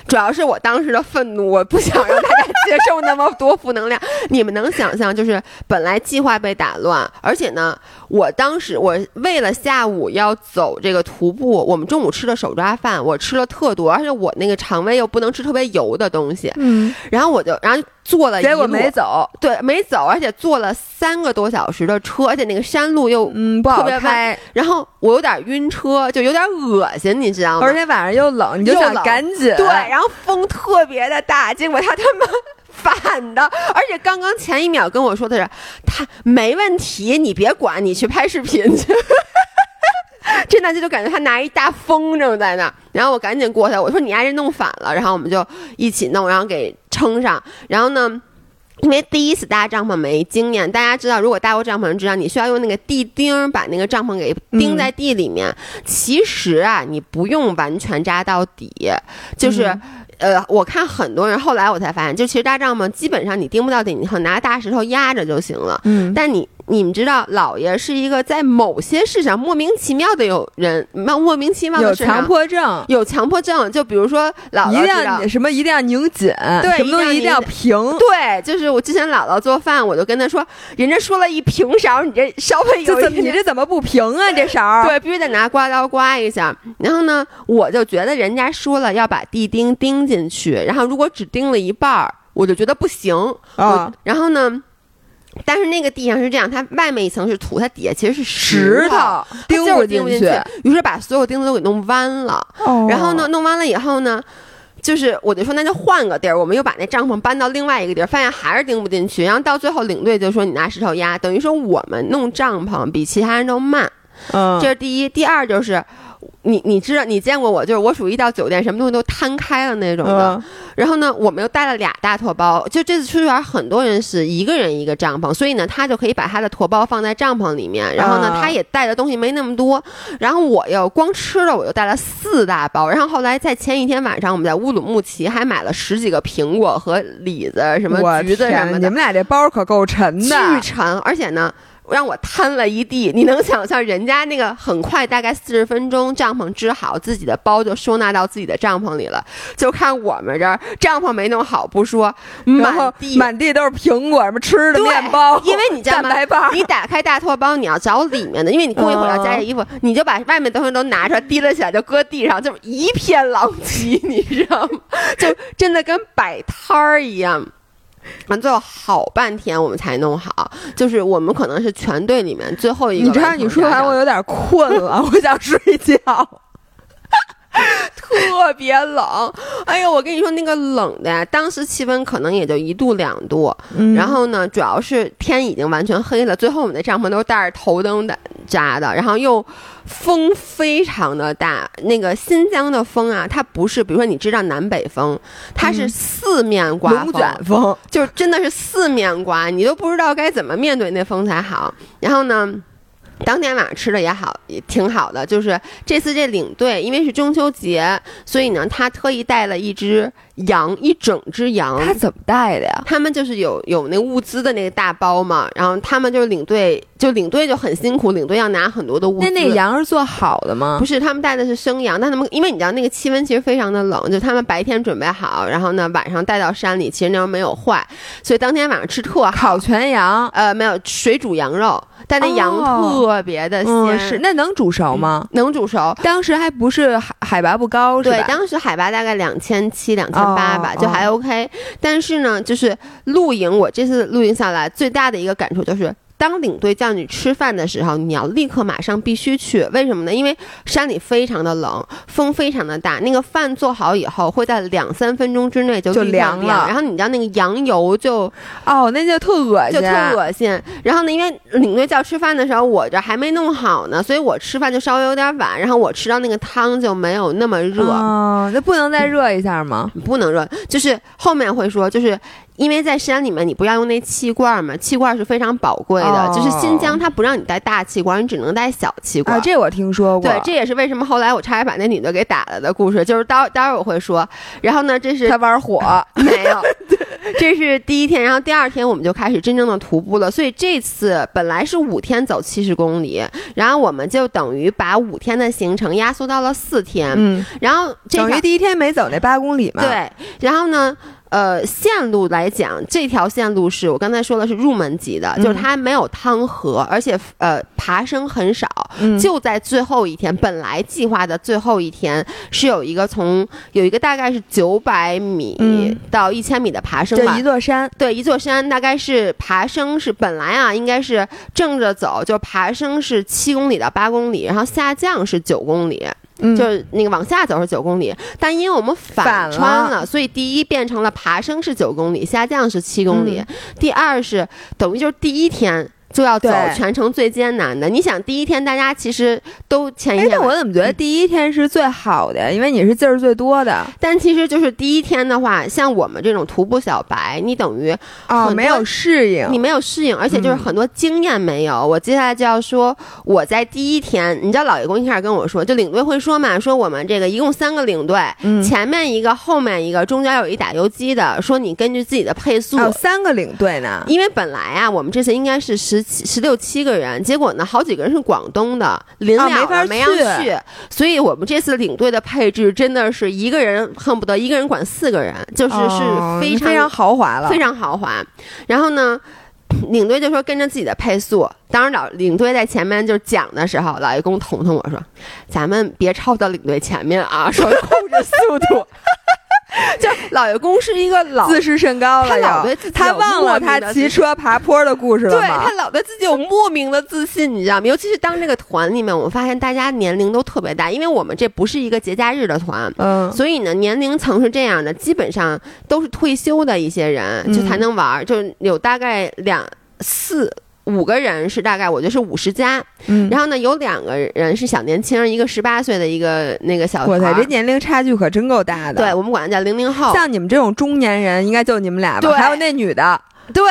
主要是我当时的愤怒，我不想让大家接受那么多负能量。你们能想象，就是本来计划被打乱，而且呢，我当时我为了下午要走这个徒步，我们中午吃的手抓饭，我吃了特多，而且我那个肠胃又不能吃特别油的东西。嗯，然后我就，然后。坐了，结果没走，对，没走，而且坐了三个多小时的车，而且那个山路又嗯不好开，然后我有点晕车，就有点恶心，你知道吗？而且晚上又冷，你就想赶紧对，然然后风特别的大，结果他他妈反的，而且刚刚前一秒跟我说的是他没问题，你别管，你去拍视频去。[LAUGHS] 这男的就感觉他拿一大风筝在那，然后我赶紧过去，我说你丫这弄反了，然后我们就一起弄，然后给撑上。然后呢，因为第一次搭帐篷没经验，大家知道，如果搭过帐篷，知道你需要用那个地钉把那个帐篷给钉在地里面。其实啊，你不用完全扎到底，就是。呃，我看很多人，后来我才发现，就其实搭帐篷基本上你钉不到顶，你拿大石头压着就行了。嗯，但你你们知道，老爷是一个在某些事上莫名其妙的有人，莫莫名其妙的有强迫症，有强迫症。就比如说，姥姥一定要什么一定要拧紧，对，什么东西一定要平。对，就是我之前姥姥做饭，我就跟她说，人家说了一平勺，你这稍微有，你这怎么不平啊？这勺 [LAUGHS] 对，必须得拿刮刀刮一下。然后呢，我就觉得人家说了要把地钉钉。进去，然后如果只钉了一半儿，我就觉得不行啊。然后呢，但是那个地上是这样，它外面一层是土，它底下其实是石头，钉不进去。于是把所有钉子都给弄弯了。然后呢，弄弯了以后呢，就是我就说那就换个地儿，我们又把那帐篷搬到另外一个地儿，发现还是钉不进去。然后到最后领队就说你拿石头压，等于说我们弄帐篷比其他人都慢。嗯，这是第一，第二就是。你你知道你见过我，就是我属于一到酒店什么东西都摊开了那种的。然后呢，我们又带了俩大托包，就这次出去玩，很多人是一个人一个帐篷，所以呢，他就可以把他的托包放在帐篷里面。然后呢，他也带的东西没那么多。然后我又光吃了我又带了四大包。然后后来在前一天晚上，我们在乌鲁木齐还买了十几个苹果和李子什么橘子什么的。你们俩这包可够沉的，巨沉，而且呢。让我摊了一地，你能想象人家那个很快，大概四十分钟，帐篷支好，自己的包就收纳到自己的帐篷里了。就看我们这儿帐篷没弄好不说，满地满地都是苹果，什么吃的面包，因为你知道吗？你打开大托包，你要找里面的，因为你过一会儿要加件衣服，你就把外面东西都拿出来，提了起来就搁地上，就一片狼藉，你知道吗？就真的跟摆摊儿一样。完最后好半天我们才弄好，就是我们可能是全队里面最后一个。你知道你说完我有点困了，我想睡觉。[LAUGHS] 特别冷，哎呦，我跟你说那个冷的呀，当时气温可能也就一度两度，然后呢，主要是天已经完全黑了，最后我们的帐篷都是带着头灯的扎的，然后又风非常的大，那个新疆的风啊，它不是，比如说你知道南北风，它是四面刮龙卷风，就真的是四面刮，你都不知道该怎么面对那风才好，然后呢。当天晚上吃的也好，也挺好的。就是这次这领队，因为是中秋节，所以呢，他特意带了一只羊，一整只羊。他怎么带的呀？他们就是有有那物资的那个大包嘛，然后他们就是领队，就领队就很辛苦，领队要拿很多的物资。那那个羊是做好的吗？不是，他们带的是生羊，但他们因为你知道那个气温其实非常的冷，就他们白天准备好，然后呢晚上带到山里，其实那没有坏，所以当天晚上吃特好。烤全羊，呃，没有水煮羊肉。但那羊特别的鲜，是那能煮熟吗？能煮熟。当时还不是海海拔不高，对，当时海拔大概两千七、两千八吧，就还 OK。但是呢，就是露营，我这次露营下来最大的一个感触就是。当领队叫你吃饭的时候，你要立刻马上必须去，为什么呢？因为山里非常的冷，风非常的大。那个饭做好以后，会在两三分钟之内就就凉了。然后你知道那个羊油就，哦，那就特恶心，就特恶心。然后呢，因为领队叫吃饭的时候，我这还没弄好呢，所以我吃饭就稍微有点晚。然后我吃到那个汤就没有那么热，那不能再热一下吗？不能热，就是后面会说，就是。因为在山里面，你不要用那气罐嘛，气罐是非常宝贵的。就是新疆，它不让你带大气罐，你只能带小气罐。这我听说过。对，这也是为什么后来我差点把那女的给打了的故事。就是待待会儿我会说。然后呢，这是 [LAUGHS] 他玩火 [LAUGHS] 没有？这是第一天，然后第二天我们就开始真正的徒步了。所以这次本来是五天走七十公里，然后我们就等于把五天的行程压缩到了四天。嗯。然后等于第一天没走那八公里嘛？对。然后呢？呃，线路来讲，这条线路是我刚才说的是入门级的，就是它没有汤河，而且呃爬升很少。就在最后一天，本来计划的最后一天是有一个从有一个大概是九百米到一千米的爬升吧，一座山，对，一座山大概是爬升是本来啊应该是正着走，就爬升是七公里到八公里，然后下降是九公里。就是那个往下走是九公里，但因为我们反穿了，所以第一变成了爬升是九公里，下降是七公里。第二是等于就是第一天。就要走全程最艰难的。你想，第一天大家其实都前一天，我怎么觉得第一天是最好的？因为你是劲儿最多的。但其实就是第一天的话，像我们这种徒步小白，你等于哦没有适应，你没有适应，而且就是很多经验没有。我接下来就要说，我在第一天，你知道老爷公一开始跟我说，就领队会说嘛，说我们这个一共三个领队，前面一个，后面一个，中间有一打游击的，说你根据自己的配速，有三个领队呢。因为本来啊，我们这次应该是十。十六七个人，结果呢，好几个人是广东的，临了没法去，所以我们这次领队的配置真的是一个人恨不得一个人管四个人，就是是非常非常豪华了，非常豪华。然后呢，领队就说跟着自己的配速，当然老领队在前面就讲的时候，老爷公捅捅我说，咱们别超到领队前面啊，说控制速度。[LAUGHS] [LAUGHS] 就老爷公是一个老自视甚高了，他老对自己他忘了他骑车爬坡的故事了对他老对自己有莫名的自信，你知道吗？尤其是当这个团里面，我们发现大家年龄都特别大，因为我们这不是一个节假日的团，嗯，所以呢，年龄层是这样的，基本上都是退休的一些人就才能玩，就有大概两四。五个人是大概，我觉得是五十加，嗯，然后呢，有两个人是小年轻，一个十八岁的一个那个小，我操，这年龄差距可真够大的。对我们管他叫零零后。像你们这种中年人，应该就你们俩吧？还有那女的，对，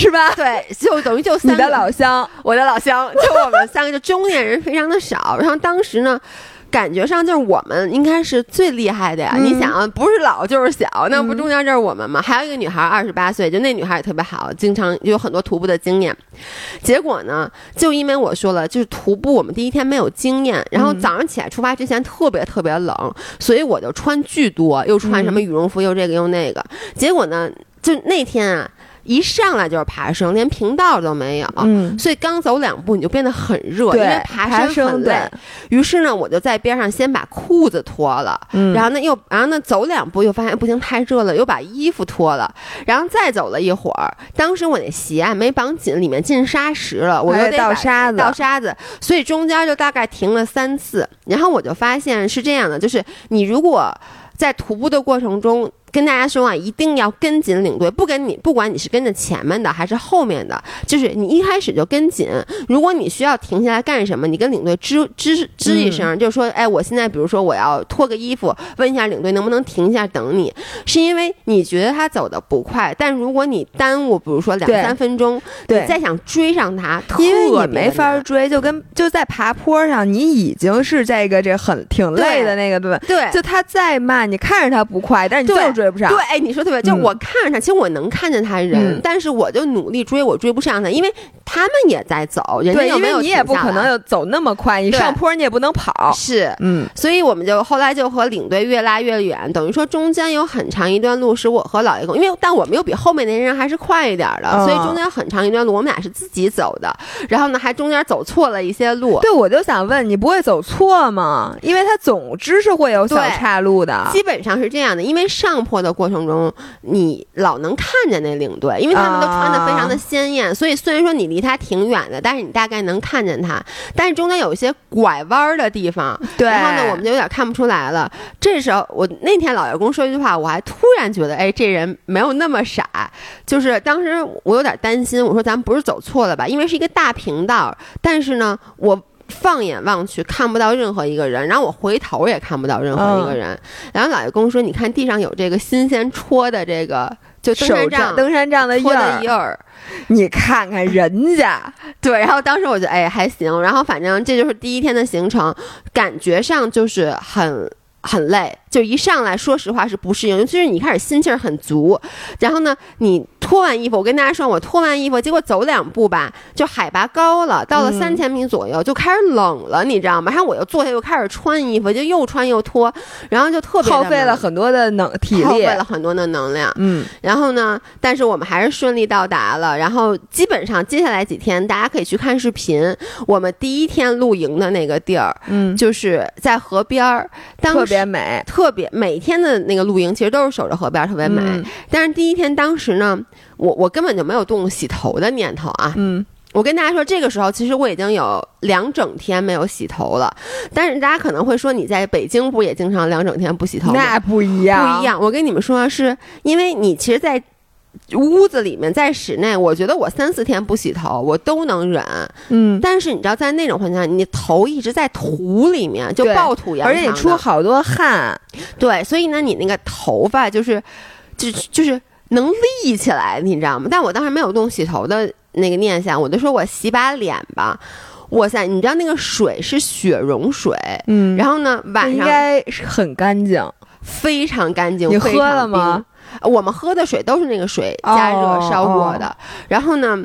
是吧？对，就等于就你的老乡，我的老乡，就我们三个，就中年人非常的少。然后当时呢。感觉上就是我们应该是最厉害的呀！你想啊，不是老就是小，那不中间就是我们吗？还有一个女孩，二十八岁，就那女孩也特别好，经常有很多徒步的经验。结果呢，就因为我说了，就是徒步我们第一天没有经验，然后早上起来出发之前特别特别冷，所以我就穿巨多，又穿什么羽绒服，又这个又那个。结果呢，就那天啊。一上来就是爬升，连平道都没有，嗯，所以刚走两步你就变得很热，因为爬升很累。于是呢，我就在边上先把裤子脱了，然后呢又然后呢走两步又发现不行太热了，又把衣服脱了，然后再走了一会儿，当时我那鞋啊没绑紧，里面进沙石了，我又得倒沙子，倒沙子，所以中间就大概停了三次，然后我就发现是这样的，就是你如果在徒步的过程中。跟大家说啊，一定要跟紧领队，不跟你，不管你是跟着前面的还是后面的，就是你一开始就跟紧。如果你需要停下来干什么，你跟领队吱吱吱一声，就说，哎，我现在比如说我要脱个衣服，问一下领队能不能停一下等你，是因为你觉得他走的不快，但如果你耽误，比如说两三分钟，你再想追上他，因为你没法追，就跟就在爬坡上，你已经是这个这很挺累的那个对吧？对，就他再慢，你看着他不快，但是你就追不上。对，哎，你说特别，就我看着他，其实我能看见他人，但是我就努力追，我追不上他，因为他们也在走，人家因为你也不可能有走那么快，你上坡你也不能跑，是，嗯，所以我们就后来就和领队越拉越远，等于说中间有很长一段路是我和老爷公，因为但我们又比后面那些人还是快一点的，所以中间很长一段路我们俩是自己走的，然后呢还中间走错了一些路，对，我就想问你不会走错吗？因为他总之是会有小岔路的，基本上是这样的，因为上坡的过程中。你老能看见那领队，因为他们都穿的非常的鲜艳，所以虽然说你离他挺远的，但是你大概能看见他。但是中间有一些拐弯的地方，对，然后呢，我们就有点看不出来了。这时候，我那天老员工说一句话，我还突然觉得，哎，这人没有那么傻。就是当时我有点担心，我说咱们不是走错了吧？因为是一个大平道，但是呢，我。放眼望去看不到任何一个人，然后我回头也看不到任何一个人。然后老爷公说：“你看地上有这个新鲜戳的这个，就登山杖，登山杖的印儿，你看看人家。”对，然后当时我觉得哎还行。然后反正这就是第一天的行程，感觉上就是很。很累，就一上来说实话是不适应，尤其是你开始心气儿很足，然后呢，你脱完衣服，我跟大家说，我脱完衣服，结果走两步吧，就海拔高了，到了三千米左右就开始冷了，你知道吗？然后我又坐下又开始穿衣服，就又穿又脱，然后就特别耗费了很多的能体力，耗费了很多的能量。嗯，然后呢，但是我们还是顺利到达了。然后基本上接下来几天，大家可以去看视频，我们第一天露营的那个地儿，嗯，就是在河边儿，当时。特别美，特别每天的那个露营其实都是守着河边，特别美。但是第一天当时呢，我我根本就没有动洗头的念头啊。嗯，我跟大家说，这个时候其实我已经有两整天没有洗头了。但是大家可能会说，你在北京不也经常两整天不洗头吗？那不一样，不一样。我跟你们说，是因为你其实，在。屋子里面，在室内，我觉得我三四天不洗头，我都能忍。嗯，但是你知道，在那种环境下，你头一直在土里面，就暴土扬而且你出好多汗。对，所以呢，你那个头发就是，就就是能立起来，你知道吗？但我当时没有动洗头的那个念想，我就说我洗把脸吧。哇塞，你知道那个水是雪融水，嗯，然后呢，晚上应该是很干净，非常干净。你喝了吗？我们喝的水都是那个水加热烧过的，然后呢，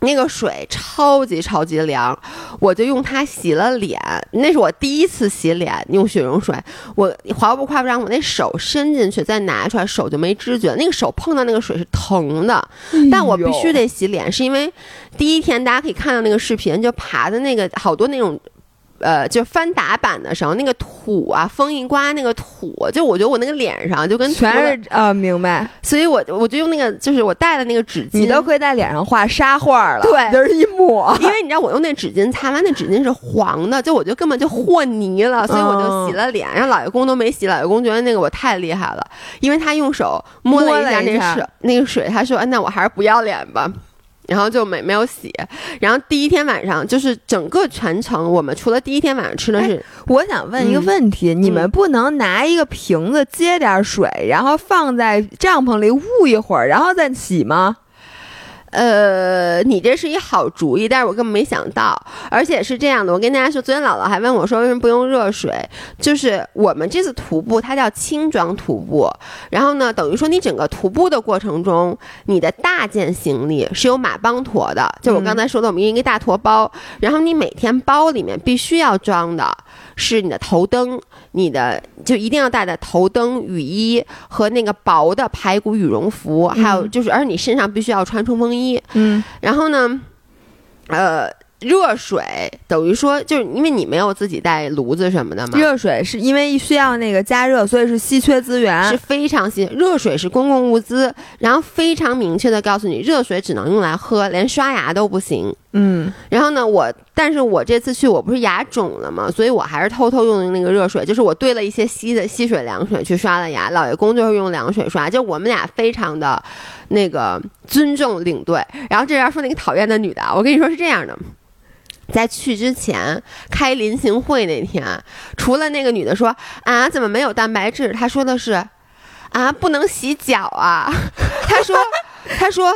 那个水超级超级凉，我就用它洗了脸。那是我第一次洗脸用雪融水，我毫不夸张，我那手伸进去再拿出来，手就没知觉，那个手碰到那个水是疼的，但我必须得洗脸，是因为第一天大家可以看到那个视频，就爬的那个好多那种。呃，就翻打板的时候，那个土啊，风一刮，那个土，就我觉得我那个脸上就跟全是呃，明白。所以我我就用那个，就是我带的那个纸巾，你都可以在脸上画沙画了，[LAUGHS] 对，就是一抹。[LAUGHS] 因为你知道，我用那纸巾擦完，那纸巾是黄的，就我就根本就和泥了，所以我就洗了脸。然后老爷公都没洗，老爷公觉得那个我太厉害了，因为他用手摸了一下那水，那个水，他说，那我还是不要脸吧。然后就没没有洗，然后第一天晚上就是整个全程，我们除了第一天晚上吃的是，我想问一个问题，你们不能拿一个瓶子接点水，然后放在帐篷里捂一会儿，然后再洗吗？呃，你这是一好主意，但是我根本没想到，而且是这样的，我跟大家说，昨天姥姥还问我说为什么不用热水，就是我们这次徒步它叫轻装徒步，然后呢，等于说你整个徒步的过程中，你的大件行李是由马帮驮的，就我刚才说的，我们用一个大驮包，然后你每天包里面必须要装的。是你的头灯，你的就一定要带的头灯、雨衣和那个薄的排骨羽绒服，还有就是，而你身上必须要穿冲锋衣。嗯，然后呢，呃。热水等于说，就是因为你没有自己带炉子什么的嘛。热水是因为需要那个加热，所以是稀缺资源，是非常稀。热水是公共物资，然后非常明确的告诉你，热水只能用来喝，连刷牙都不行。嗯。然后呢，我但是我这次去，我不是牙肿了嘛，所以我还是偷偷用的那个热水，就是我兑了一些稀的稀水凉水去刷了牙。老爷公就是用凉水刷，就我们俩非常的，那个尊重领队。然后这要说那个讨厌的女的，我跟你说是这样的。在去之前开临行会那天，除了那个女的说啊，怎么没有蛋白质？她说的是啊，不能洗脚啊。[LAUGHS] 她说，她说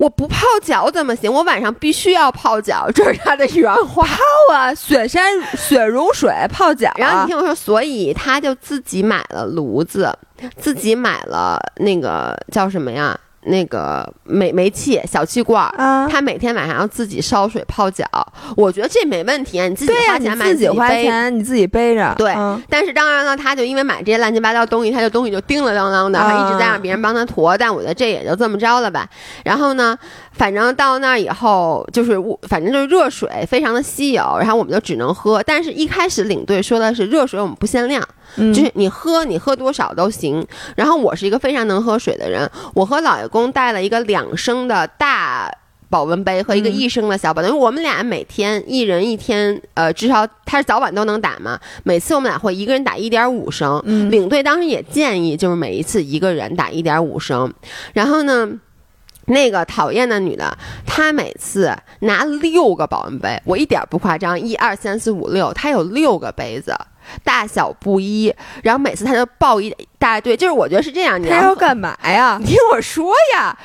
我不泡脚怎么行？我晚上必须要泡脚，这是他的原话。泡啊，雪山雪融水泡脚。然后你听我说，所以他就自己买了炉子，自己买了那个叫什么呀？那个煤煤气小气罐儿，他每天晚上要自己烧水泡脚。我觉得这没问题啊，你自己花钱买自己花钱你自己背着。对，但是当然了，他就因为买这些乱七八糟东西，他就东西就叮了当当的，还一直在让别人帮他驮。但我觉得这也就这么着了吧。然后呢，反正到那儿以后，就是反正就是热水非常的稀有，然后我们就只能喝。但是一开始领队说的是热水我们不限量。就是你喝，你喝多少都行。然后我是一个非常能喝水的人，我和老爷公带了一个两升的大保温杯和一个一升的小保温杯。我们俩每天一人一天，呃，至少他是早晚都能打嘛。每次我们俩会一个人打一点五升。领队当时也建议，就是每一次一个人打一点五升。然后呢，那个讨厌的女的，她每次拿六个保温杯，我一点不夸张，一二三四五六，她有六个杯子。大小不一，然后每次他就抱一大堆，就是我觉得是这样。你他要干嘛呀？[LAUGHS] 你听我说呀，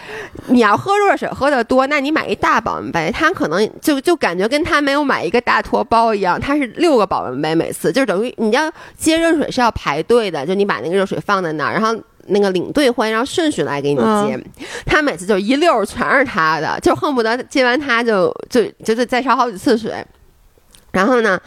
你要喝热水喝的多，那你买一大保温杯，他可能就就感觉跟他没有买一个大托包一样，他是六个保温杯，每次就等于你要接热水是要排队的，就你把那个热水放在那儿，然后那个领队会让顺序来给你接，他每次就一溜全是他的，就恨不得接完他就就就得再烧好几次水。然后呢，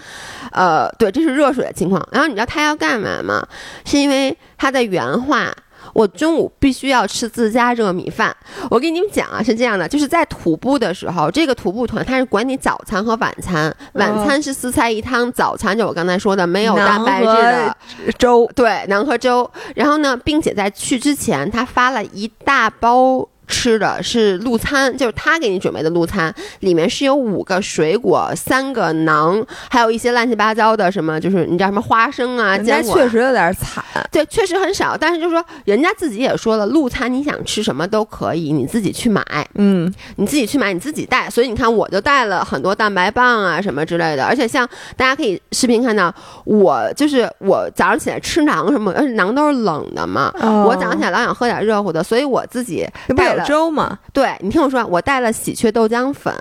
呃，对，这是热水的情况。然后你知道他要干嘛吗？是因为他的原话，我中午必须要吃自家热米饭。我跟你们讲啊，是这样的，就是在徒步的时候，这个徒步团他是管你早餐和晚餐，晚餐是四菜一汤，早餐就我刚才说的没有蛋白质的粥，对，馕和粥。然后呢，并且在去之前，他发了一大包。吃的是路餐，就是他给你准备的路餐，里面是有五个水果、三个馕，还有一些乱七八糟的什么，就是你知道什么花生啊、坚果。确实有点惨，对，确实很少。但是就是说，人家自己也说了，路餐你想吃什么都可以，你自己去买。嗯，你自己去买，你自己带。所以你看，我就带了很多蛋白棒啊什么之类的。而且像大家可以视频看到，我就是我早上起来吃馕什么，而且馕都是冷的嘛。我早上起来老想喝点热乎的，所以我自己带。粥嘛，对你听我说，我带了喜鹊豆浆粉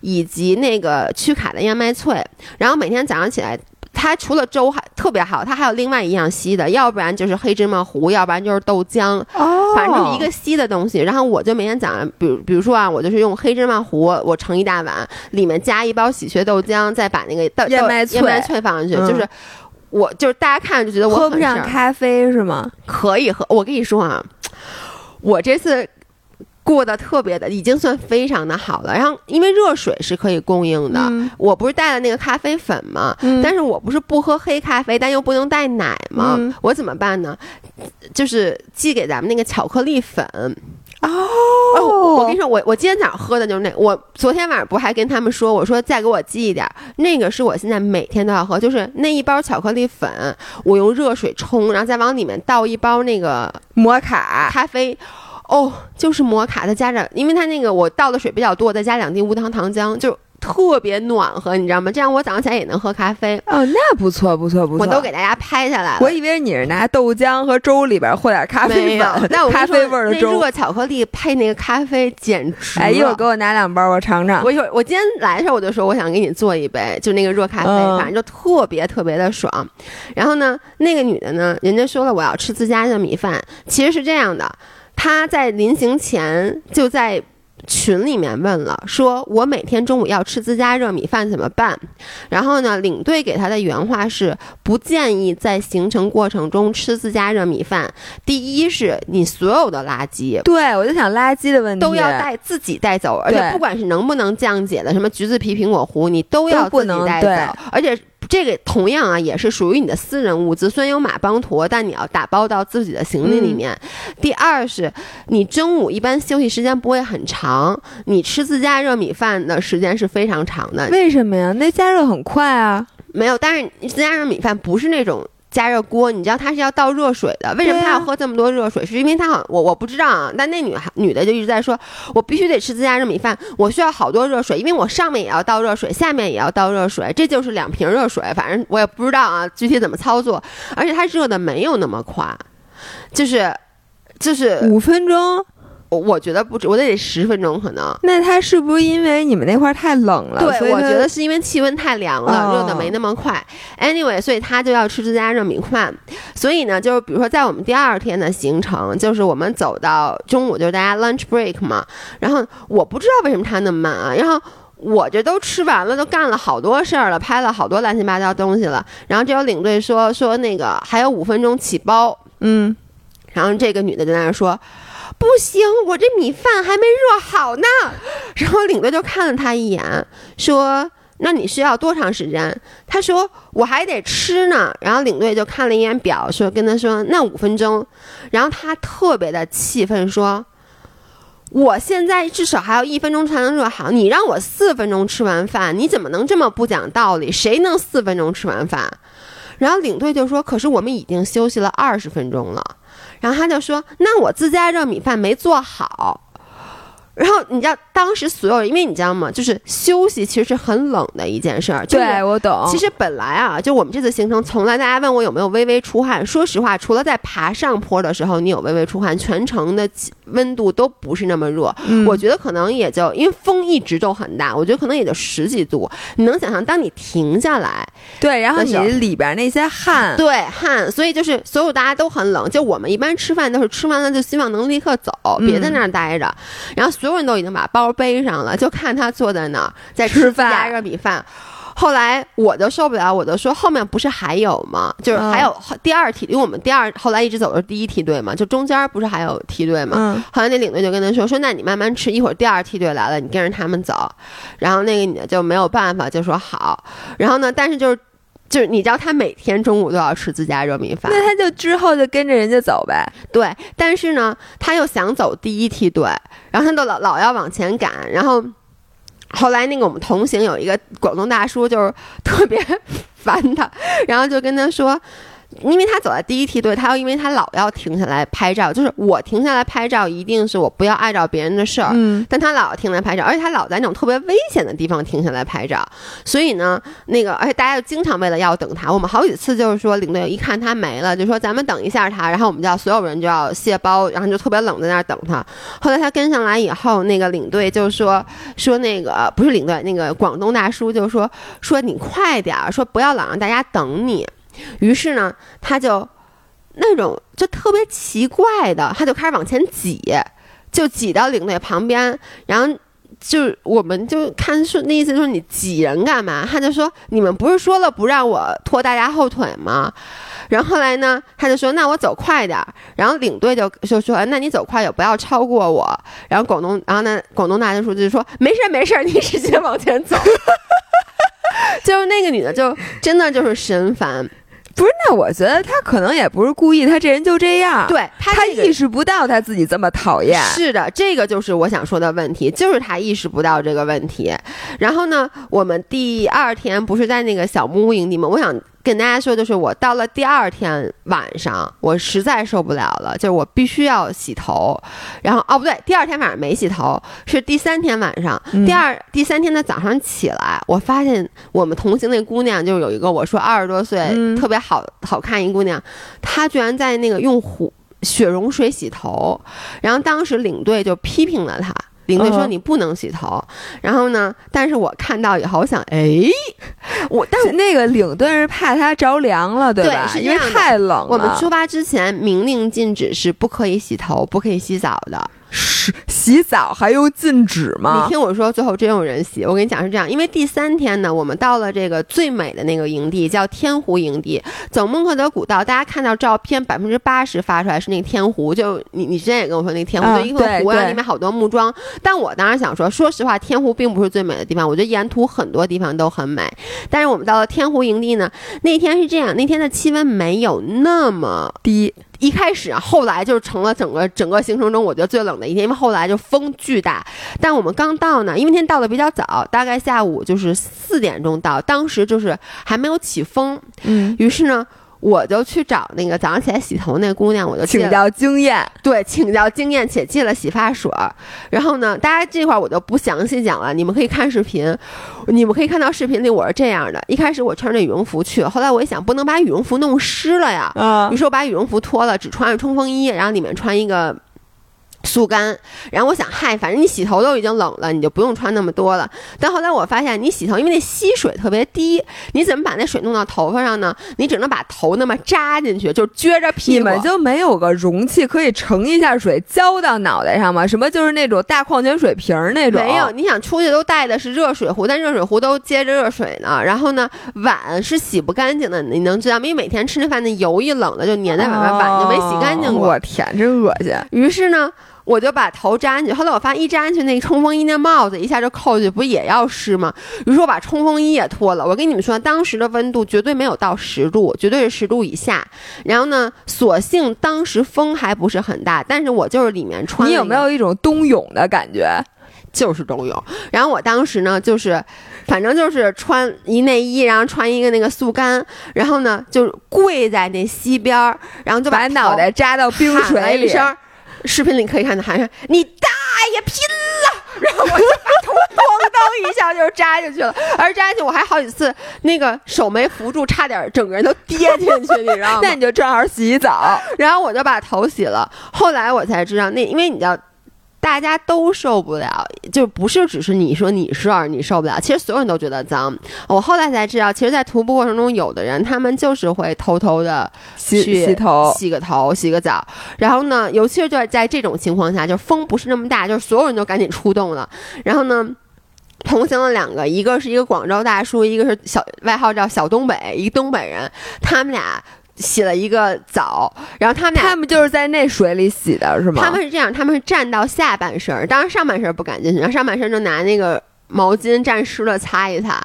以及那个曲卡的燕麦脆，然后每天早上起来，它除了粥还特别好，它还有另外一样稀的，要不然就是黑芝麻糊，要不然就是豆浆，哦，反正就是一个稀的东西。然后我就每天早上，比如比如说啊，我就是用黑芝麻糊，我盛一大碗，里面加一包喜鹊豆浆，再把那个豆燕麦燕麦脆放上去，就是我就是大家看就觉得我喝不上咖啡是吗？可以喝，我跟你说啊，我这次。过得特别的，已经算非常的好了。然后，因为热水是可以供应的，我不是带了那个咖啡粉吗？但是我不是不喝黑咖啡，但又不能带奶吗？我怎么办呢？就是寄给咱们那个巧克力粉。哦，我跟你说，我我今天早上喝的就是那。我昨天晚上不还跟他们说，我说再给我寄一点。那个是我现在每天都要喝，就是那一包巧克力粉，我用热水冲，然后再往里面倒一包那个摩卡咖啡。哦，就是摩卡，再加上，因为它那个我倒的水比较多，再加两滴无糖糖浆，就特别暖和，你知道吗？这样我早上起来也能喝咖啡。哦，那不错，不错，不错。我都给大家拍下来了。我以为你是拿豆浆和粥里边和点咖啡粉，那我咖啡味的粥。那热巧克力配那个咖啡简直。哎，一会儿给我拿两包，我尝尝。我一会儿，我今天来的时候我就说我想给你做一杯，就那个热咖啡，反正就特别特别的爽。然后呢，那个女的呢，人家说了我要吃自家的米饭，其实是这样的。他在临行前就在群里面问了，说我每天中午要吃自家热米饭怎么办？然后呢，领队给他的原话是不建议在行程过程中吃自家热米饭。第一是你所有的垃圾，对我就想垃圾的问题都要带自己带走，而且不管是能不能降解的，什么橘子皮、苹果核，你都要自己带走，而且。这个同样啊，也是属于你的私人物资，虽然有马帮驮，但你要打包到自己的行李里面。第二是，你中午一般休息时间不会很长，你吃自家热米饭的时间是非常长的。为什么呀？那加热很快啊。没有，但是自家热米饭不是那种。加热锅，你知道它是要倒热水的。为什么他要喝这么多热水？是因为他好，我我不知道啊。但那女孩女的就一直在说，我必须得吃自家热米饭，我需要好多热水，因为我上面也要倒热水，下面也要倒热水，这就是两瓶热水。反正我也不知道啊，具体怎么操作。而且它热的没有那么快，就是就是五分钟。我我觉得不止，我得得十分钟可能。那他是不是因为你们那块太冷了？对，我觉得是因为气温太凉了，热的没那么快。Anyway，所以他就要吃自家热米饭。所以呢，就是比如说在我们第二天的行程，就是我们走到中午，就是大家 lunch break 嘛。然后我不知道为什么他那么慢啊。然后我这都吃完了，都干了好多事儿了，拍了好多乱七八糟东西了。然后这有领队说说那个还有五分钟起包，嗯。然后这个女的就在那说。不行，我这米饭还没热好呢。[LAUGHS] 然后领队就看了他一眼，说：“那你需要多长时间？”他说：“我还得吃呢。”然后领队就看了一眼表，说：“跟他说那五分钟。”然后他特别的气愤，说：“我现在至少还要一分钟才能热好，你让我四分钟吃完饭，你怎么能这么不讲道理？谁能四分钟吃完饭？”然后领队就说：“可是我们已经休息了二十分钟了。”然后他就说：“那我自家热米饭没做好。”然后你知道当时所有人，因为你知道吗？就是休息其实是很冷的一件事儿。对，我懂。其实本来啊，就我们这次行程，从来大家问我有没有微微出汗。说实话，除了在爬上坡的时候你有微微出汗，全程的温度都不是那么热。我觉得可能也就因为风一直都很大，我觉得可能也就十几度。你能想象，当你停下来，对，然后你里边那些汗，对汗，所以就是所有大家都很冷。就我们一般吃饭都是吃完了就希望能立刻走，别在那儿待着，然后。所有人都已经把包背上了，就看他坐在那儿在吃饭加热米饭。后来我就受不了，我就说后面不是还有吗？就是还有第二梯，因为我们第二后来一直走的是第一梯队嘛，就中间不是还有梯队嘛？后来那领队就跟他说说，那你慢慢吃，一会儿第二梯队来了，你跟着他们走。然后那个女的就没有办法，就说好。然后呢，但是就是。就是你知道他每天中午都要吃自家热米饭，那他就之后就跟着人家走呗。对，但是呢，他又想走第一梯队，然后他都老老要往前赶。然后后来那个我们同行有一个广东大叔，就是特别 [LAUGHS] 烦他，然后就跟他说。因为他走在第一梯队，他要因为他老要停下来拍照，就是我停下来拍照，一定是我不要碍着别人的事儿。嗯，但他老要停来拍照，而且他老在那种特别危险的地方停下来拍照，所以呢，那个而且大家就经常为了要等他，我们好几次就是说领队一看他没了，就说咱们等一下他，然后我们就要所有人就要卸包，然后就特别冷在那儿等他。后来他跟上来以后，那个领队就说说那个不是领队，那个广东大叔就说说你快点儿，说不要老让大家等你。于是呢，他就那种就特别奇怪的，他就开始往前挤，就挤到领队旁边，然后就我们就看是那意思就是你挤人干嘛？他就说你们不是说了不让我拖大家后腿吗？然后后来呢，他就说那我走快点儿，然后领队就就说那你走快点，不要超过我。然后广东，然后那广东大叔就说没事没事，你直接往前走。[LAUGHS] 就是那个女的就真的就是神烦。不是，那我觉得他可能也不是故意，他这人就这样。对他意识不到他自己这么讨厌。是的，这个就是我想说的问题，就是他意识不到这个问题。然后呢，我们第二天不是在那个小木屋营地吗？我想。跟大家说，就是我到了第二天晚上，我实在受不了了，就是我必须要洗头。然后哦，不对，第二天晚上没洗头，是第三天晚上。第二第三天的早上起来，我发现我们同行那姑娘，就有一个我说二十多岁特别好好看一姑娘，她居然在那个用火雪融水洗头，然后当时领队就批评了她。领队说你不能洗头，然后呢？但是我看到以后，我想，哎，我但是那个领队是怕他着凉了，对吧？是因为太冷了。我们出发之前明令禁止是不可以洗头、不可以洗澡的。是洗澡还用禁止吗？你听我说，最后真有人洗。我跟你讲是这样，因为第三天呢，我们到了这个最美的那个营地，叫天湖营地。走孟克德古道，大家看到照片，百分之八十发出来是那个天湖。就你你之前也跟我说那个天湖，就一个湖啊，里面好多木桩。但我当时想说，说实话，天湖并不是最美的地方。我觉得沿途很多地方都很美。但是我们到了天湖营地呢，那天是这样，那天的气温没有那么低。一开始啊，后来就成了整个整个行程中我觉得最冷的一天，因为后来就风巨大。但我们刚到呢，因为那天到的比较早，大概下午就是四点钟到，当时就是还没有起风。嗯，于是呢。我就去找那个早上起来洗头那姑娘，我就请教经验，对，请教经验，且借了洗发水。然后呢，大家这块我就不详细讲了，你们可以看视频，你们可以看到视频里我是这样的。一开始我穿着羽绒服去，后来我一想，不能把羽绒服弄湿了呀，于是我把羽绒服脱了，只穿着冲锋衣，然后里面穿一个。速干，然后我想，嗨，反正你洗头都已经冷了，你就不用穿那么多了。但后来我发现，你洗头，因为那吸水特别低，你怎么把那水弄到头发上呢？你只能把头那么扎进去，就撅着屁股。你们就没有个容器可以盛一下水浇到脑袋上吗？什么就是那种大矿泉水瓶那种？没有，你想出去都带的是热水壶，但热水壶都接着热水呢。然后呢，碗是洗不干净的，你能知道吗？因为每天吃那饭，那油一冷了就粘在碗上，碗就没洗干净过。我天，真恶心。于是呢。我就把头扎进去，后来我发现一扎进去，那冲锋衣那帽子一下就扣去，不也要湿吗？于是我把冲锋衣也脱了。我跟你们说，当时的温度绝对没有到十度，绝对是十度以下。然后呢，所幸当时风还不是很大，但是我就是里面穿。你有没有一种冬泳的感觉？就是冬泳。然后我当时呢，就是，反正就是穿一内衣，然后穿一个那个速干，然后呢就跪在那溪边儿，然后就把脑袋扎到冰水里。视频里可以看到，喊上“你大爷拼了”，然后我就把头咣当一下就扎进去了，而扎进去我还好几次那个手没扶住，差点整个人都跌进去，你知道吗？[LAUGHS] 那你就正好洗澡，然后我就把头洗了。后来我才知道，那因为你知道。大家都受不了，就不是只是你说你是你受不了，其实所有人都觉得脏。我后来才知道，其实，在徒步过程中，有的人他们就是会偷偷的洗洗头、洗个头、洗个澡。然后呢，尤其是就在这种情况下，就风不是那么大，就是所有人都赶紧出动了。然后呢，同行了两个，一个是一个广州大叔，一个是小外号叫小东北，一个东北人，他们俩。洗了一个澡，然后他们俩他们就是在那水里洗的是吗？他们是这样，他们是站到下半身，当然上半身不敢进去，然后上半身就拿那个毛巾沾湿了擦一擦。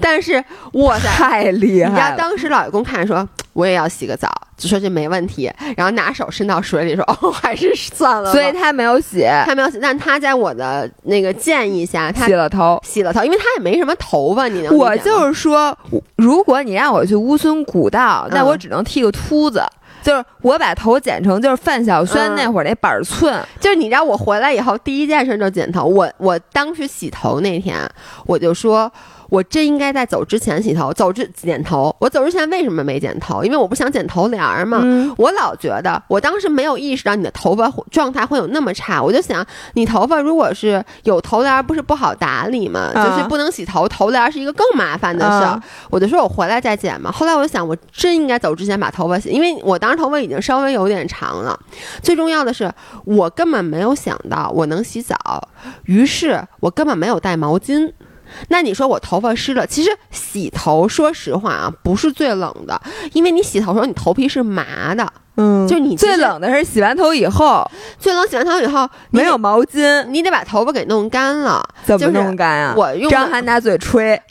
但是哇塞，太厉害！你知道当时老爷公看着说，我也要洗个澡，就说这没问题，然后拿手伸到水里说，[LAUGHS] 哦，还是算了。所以他没有洗，他没有洗，但他在我的那个建议下，他洗了头，洗了头，因为他也没什么头发，你能？我就是说，如果你让我去乌孙古道，那我只能剃个秃子，就是我把头剪成就是范晓萱那会儿那板寸，就是你知道我回来以后第一件事就剪头，我我当时洗头那天我就说。我真应该在走之前洗头，走之剪头。我走之前为什么没剪头？因为我不想剪头帘儿嘛。我老觉得，我当时没有意识到你的头发状态会有那么差。我就想，你头发如果是有头帘，不是不好打理吗？就是不能洗头，头帘是一个更麻烦的事儿。我就说我回来再剪嘛。后来我就想，我真应该走之前把头发洗，因为我当时头发已经稍微有点长了。最重要的是，我根本没有想到我能洗澡，于是我根本没有带毛巾。那你说我头发湿了，其实洗头，说实话啊，不是最冷的，因为你洗头时候你头皮是麻的，嗯，就你最冷的是洗完头以后，最冷洗完头以后没有毛巾，你得把头发给弄干了，怎么弄干啊？我用张涵拿嘴吹。[LAUGHS]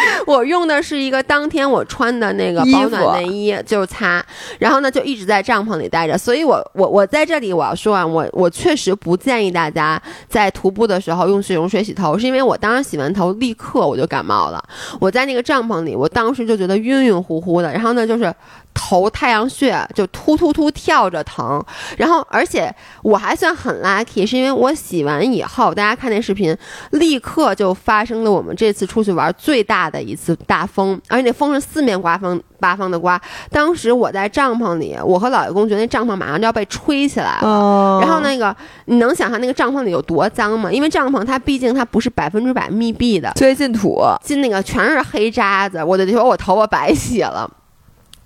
[LAUGHS] 我用的是一个当天我穿的那个保暖内衣，就是擦，然后呢就一直在帐篷里待着。所以，我我我在这里我要说啊，我我确实不建议大家在徒步的时候用水溶水洗头，是因为我当时洗完头立刻我就感冒了。我在那个帐篷里，我当时就觉得晕晕乎乎的，然后呢就是。头太阳穴就突突突跳着疼，然后而且我还算很 lucky，是因为我洗完以后，大家看那视频，立刻就发生了我们这次出去玩最大的一次大风，而且那风是四面刮风八方的刮。当时我在帐篷里，我和老爷公觉得那帐篷马上就要被吹起来了。然后那个你能想象那个帐篷里有多脏吗？因为帐篷它毕竟它不是百分之百密闭的，最进土进那个全是黑渣子，我就说我头发白洗了。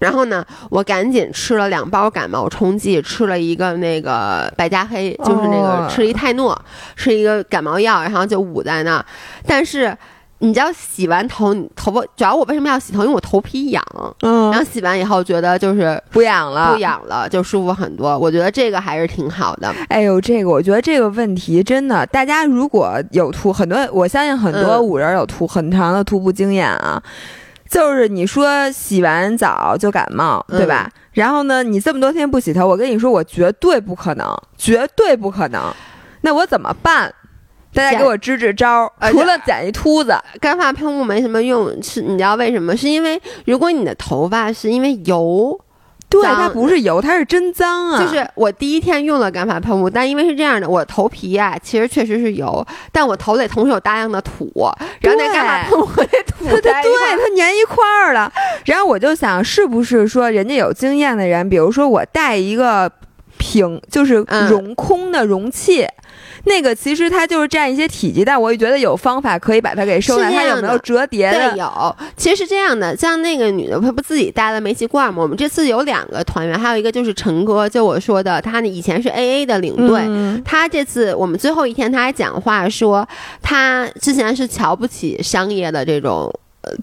然后呢，我赶紧吃了两包感冒冲剂，吃了一个那个百加黑，就是那个吃一泰诺，吃一个感冒药，然后就捂在那。但是你知道，洗完头，头发主要我为什么要洗头？因为我头皮痒。嗯。然后洗完以后觉得就是不痒了，不痒了，就舒服很多。我觉得这个还是挺好的。哎呦，这个我觉得这个问题真的，大家如果有徒很多，我相信很多五人有徒很长的徒步经验啊。就是你说洗完澡就感冒，对吧？然后呢，你这么多天不洗头，我跟你说，我绝对不可能，绝对不可能。那我怎么办？大家给我支支招儿。除了剪一秃子，干发喷雾没什么用。是，你知道为什么？是因为如果你的头发是因为油。对，它不是油，它是真脏啊！就是我第一天用了干发喷雾，但因为是这样的，我头皮啊，其实确实是油，但我头得同时有大量的土，然后那干发喷雾那土 [LAUGHS] 它对它粘一块儿了。然后我就想，是不是说人家有经验的人，比如说我带一个瓶，就是容空的容器。那个其实它就是占一些体积，但我也觉得有方法可以把它给收纳。它有没有折叠的？对，有。其实是这样的，像那个女的，她不自己带了煤气罐吗？我们这次有两个团员，还有一个就是陈哥，就我说的，他以前是 AA 的领队。他这次我们最后一天他还讲话说，他之前是瞧不起商业的这种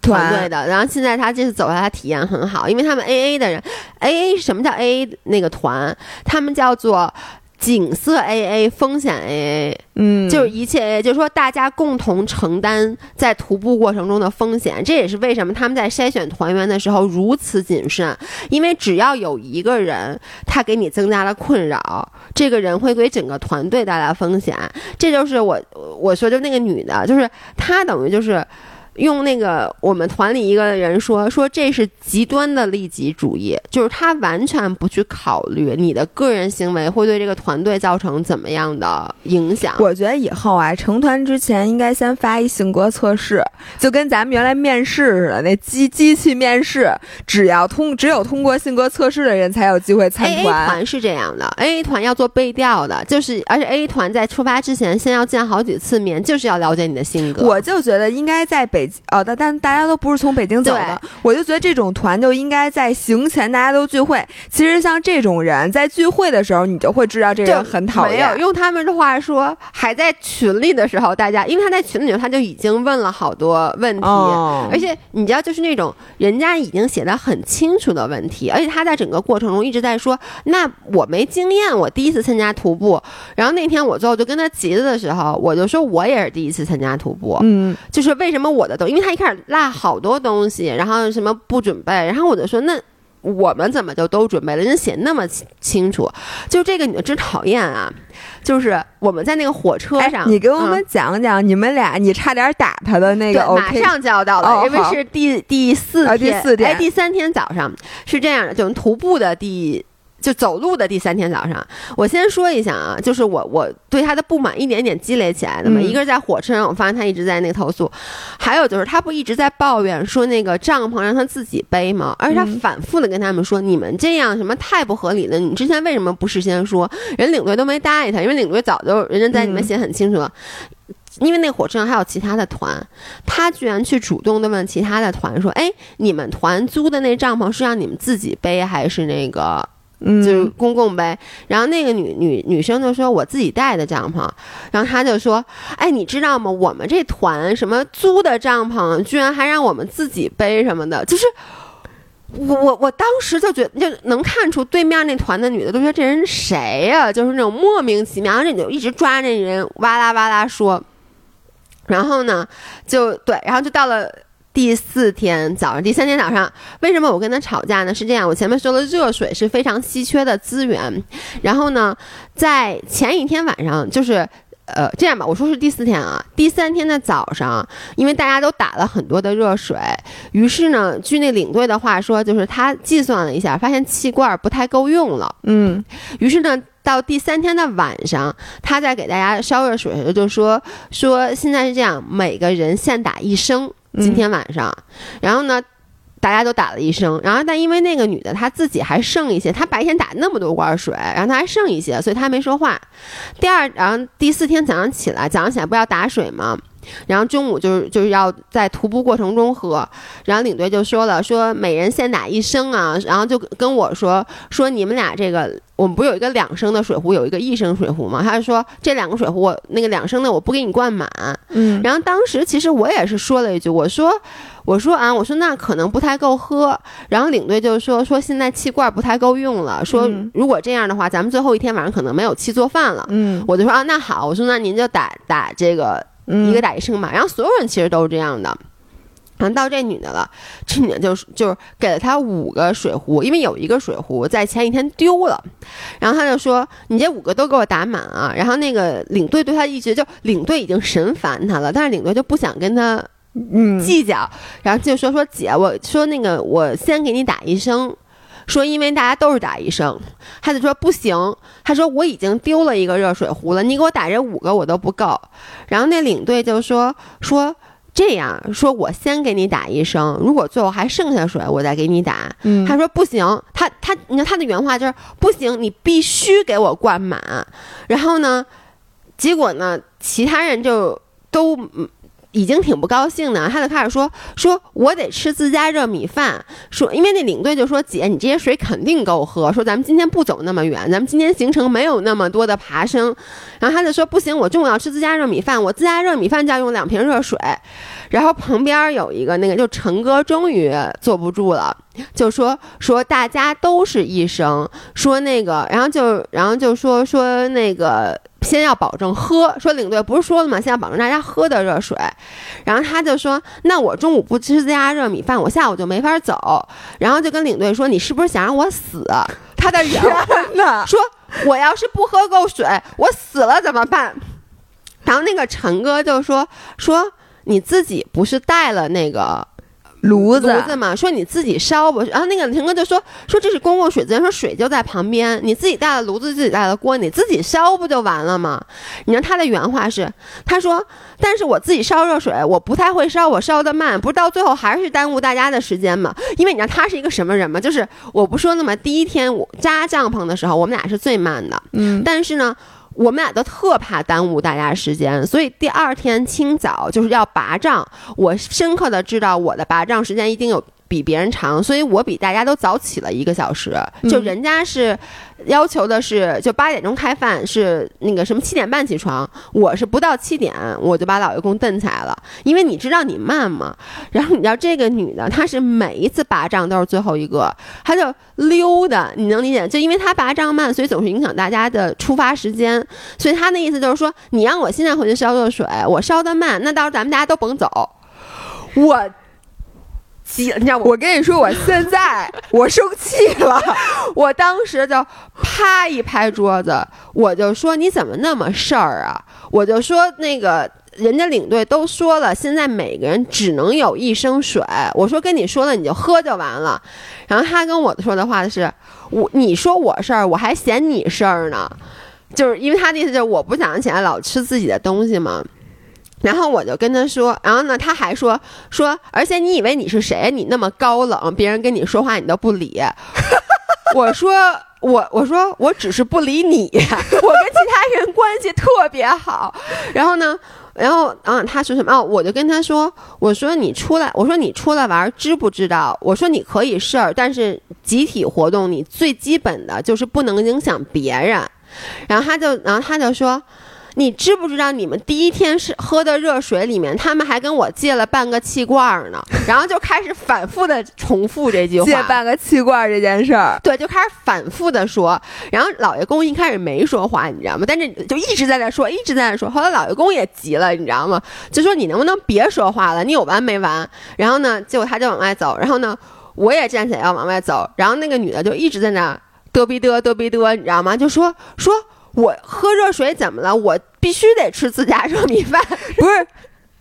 团队的，然后现在他这次走下来体验很好，因为他们 AA 的人，AA 什么叫 AA 那个团？他们叫做。景色 AA 风险 AA，嗯，就是一切 AA，就是说大家共同承担在徒步过程中的风险，这也是为什么他们在筛选团员的时候如此谨慎，因为只要有一个人他给你增加了困扰，这个人会给整个团队带来风险。这就是我我说就那个女的，就是她等于就是。用那个我们团里一个人说说这是极端的利己主义，就是他完全不去考虑你的个人行为会对这个团队造成怎么样的影响。我觉得以后啊，成团之前应该先发一性格测试，就跟咱们原来面试似的，那机机器面试，只要通只有通过性格测试的人才有机会参团。A 团是这样的，A 团要做背调的，就是而且 A 团在出发之前先要见好几次面，就是要了解你的性格。我就觉得应该在北。哦，但但大家都不是从北京走的，我就觉得这种团就应该在行前大家都聚会。其实像这种人在聚会的时候，你就会知道这人很讨厌。没有用他们的话说，还在群里的时候，大家因为他在群里，他就已经问了好多问题，而且你知道，就是那种人家已经写的很清楚的问题，而且他在整个过程中一直在说：“那我没经验，我第一次参加徒步。”然后那天我最后就跟他急了的时候，我就说我也是第一次参加徒步，嗯，就是为什么我因为他。一开始落好多东西，然后什么不准备，然后我就说那我们怎么就都准备了？人家写那么清楚，就这个女的真讨厌啊！就是我们在那个火车上，你给我们讲讲你们俩，你差点打他的那个，马上就要到了，因为是第第四天，第四天，哎，第三天早上是这样的，就徒步的第。就走路的第三天早上，我先说一下啊，就是我我对他的不满一点点积累起来的嘛。一个是在火车上，我发现他一直在那个投诉；还有就是他不一直在抱怨说那个帐篷让他自己背吗？而且他反复的跟他们说：“你们这样什么太不合理了！你之前为什么不事先说？人领队都没答应他，因为领队早就人家在里面写很清楚了。因为那火车上还有其他的团，他居然去主动的问其他的团说：‘哎，你们团租的那帐篷是让你们自己背还是那个？’”就是公共呗，然后那个女女女生就说我自己带的帐篷，然后他就说，哎，你知道吗？我们这团什么租的帐篷，居然还让我们自己背什么的，就是我我我当时就觉得就能看出对面那团的女的都觉得这人谁呀？就是那种莫名其妙，这就一直抓那人哇啦哇啦说，然后呢，就对，然后就到了。第四天早上，第三天早上，为什么我跟他吵架呢？是这样，我前面说了，热水是非常稀缺的资源。然后呢，在前一天晚上，就是呃，这样吧，我说是第四天啊，第三天的早上，因为大家都打了很多的热水，于是呢，据那领队的话说，就是他计算了一下，发现气罐不太够用了。嗯，于是呢，到第三天的晚上，他在给大家烧热水的时候就说说现在是这样，每个人限打一升。今天晚上，然后呢，大家都打了一声，然后但因为那个女的她自己还剩一些，她白天打那么多罐水，然后她还剩一些，所以她没说话。第二，然后第四天早上起来，早上起来不要打水吗？然后中午就是就是要在徒步过程中喝，然后领队就说了，说每人先打一升啊，然后就跟我说说你们俩这个，我们不是有一个两升的水壶，有一个一升水壶吗？他就说这两个水壶，我那个两升的我不给你灌满，嗯，然后当时其实我也是说了一句，我说我说啊，我说那可能不太够喝，然后领队就说说现在气罐不太够用了，说如果这样的话，咱们最后一天晚上可能没有气做饭了，嗯，我就说啊那好，我说那您就打打这个。一个打一升嘛，然后所有人其实都是这样的。然后到这女的了，这女的就是就是给了她五个水壶，因为有一个水壶在前一天丢了。然后他就说：“你这五个都给我打满啊！”然后那个领队对他一直就领队已经神烦他了，但是领队就不想跟他嗯计较，然后就说说姐，我说那个我先给你打一升。说，因为大家都是打一升，他就说不行。他说我已经丢了一个热水壶了，你给我打这五个我都不够。然后那领队就说说这样说，我先给你打一升，如果最后还剩下水，我再给你打。他说不行，他他你看他的原话就是不行，你必须给我灌满。然后呢，结果呢，其他人就都。已经挺不高兴的，他就开始说：“说我得吃自家热米饭。说，因为那领队就说：‘姐，你这些水肯定够喝。’说咱们今天不走那么远，咱们今天行程没有那么多的爬升。然后他就说：‘不行，我中午要吃自家热米饭，我自家热米饭就要用两瓶热水。’然后旁边有一个那个，就陈哥终于坐不住了，就说：‘说大家都是医生，说那个，然后就然后就说说那个。’先要保证喝，说领队不是说了吗？先要保证大家喝的热水。然后他就说：“那我中午不吃自家热米饭，我下午就没法走。”然后就跟领队说：“你是不是想让我死？”他的人呢说：“我要是不喝够水，我死了怎么办？”然后那个陈哥就说：“说你自己不是带了那个。”炉子炉子嘛，说你自己烧不？然后那个陈哥就说说这是公共水资源，说水就在旁边，你自己带了炉子，自己带了锅，你自己烧不就完了吗？你看他的原话是，他说，但是我自己烧热水，我不太会烧，我烧的慢，不是到最后还是耽误大家的时间吗？因为你知道他是一个什么人吗？就是我不说那么第一天我扎帐篷的时候，我们俩是最慢的，嗯，但是呢。我们俩都特怕耽误大家时间，所以第二天清早就是要拔杖。我深刻的知道我的拔杖时间一定有。比别人长，所以我比大家都早起了一个小时。就人家是要求的是，就八点钟开饭，是那个什么七点半起床。我是不到七点我就把老爷公蹬起来了，因为你知道你慢嘛。[LAUGHS] 然后你知道这个女的，她是每一次拔杖都是最后一个，她就溜达，你能理解？就因为她拔杖慢，所以总是影响大家的出发时间。所以她的意思就是说，你让我现在回去烧热水，我烧的慢，那到时候咱们大家都甭走。我。急，你知道我跟你说，我现在我生气了，我当时就啪一拍桌子，我就说你怎么那么事儿啊？我就说那个人家领队都说了，现在每个人只能有一升水。我说跟你说了，你就喝就完了。然后他跟我说的话是，我你说我事儿，我还嫌你事儿呢，就是因为他的意思就是我不想起来老吃自己的东西嘛。然后我就跟他说，然后呢，他还说说，而且你以为你是谁？你那么高冷，别人跟你说话你都不理。[LAUGHS] 我说我我说我只是不理你，[LAUGHS] 我跟其他人关系特别好。然后呢，然后嗯，他说什么？哦我就跟他说，我说你出来，我说你出来玩知不知道？我说你可以事儿，但是集体活动你最基本的就是不能影响别人。然后他就然后他就说。你知不知道，你们第一天是喝的热水里面，他们还跟我借了半个气罐呢，[LAUGHS] 然后就开始反复的重复这句话。借半个气罐这件事儿，对，就开始反复的说。然后老爷公一开始没说话，你知道吗？但是就一直在那说，一直在那说。后来老爷公也急了，你知道吗？就说你能不能别说话了？你有完没完？然后呢，结果他就往外走。然后呢，我也站起来要往外走。然后那个女的就一直在那嘚逼嘚嘚逼嘚，你知道吗？就说说。我喝热水怎么了？我必须得吃自家热米饭，[LAUGHS] 不是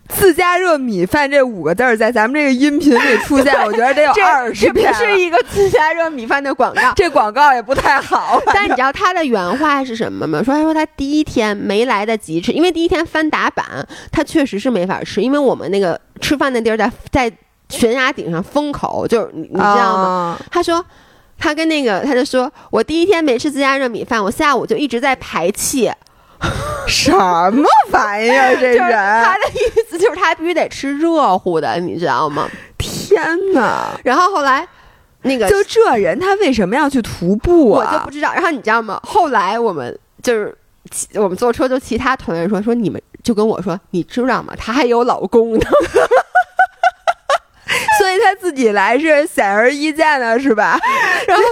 自家热米饭这五个字儿在咱们这个音频里出现，[LAUGHS] 我觉得得有二十遍。这是一个自家热米饭的广告，[LAUGHS] 这广告也不太好。但你知道他的原话是什么吗？说他说他第一天没来得及吃，因为第一天翻打板，他确实是没法吃，因为我们那个吃饭的地儿在在悬崖顶上封口，就是你知道吗？他说。他跟那个，他就说，我第一天没吃自家热米饭，我下午就一直在排气，[LAUGHS] 什么玩意儿？这人他的意思就是他必须得吃热乎的，你知道吗？天哪！然后后来那个就这人，他为什么要去徒步啊？我就不知道。然后你知道吗？后来我们就是我们坐车，就其他团员说说你们就跟我说，你知道吗？他还有老公呢。[LAUGHS] 所以她自己来是显而易见的，是吧？[LAUGHS] 然后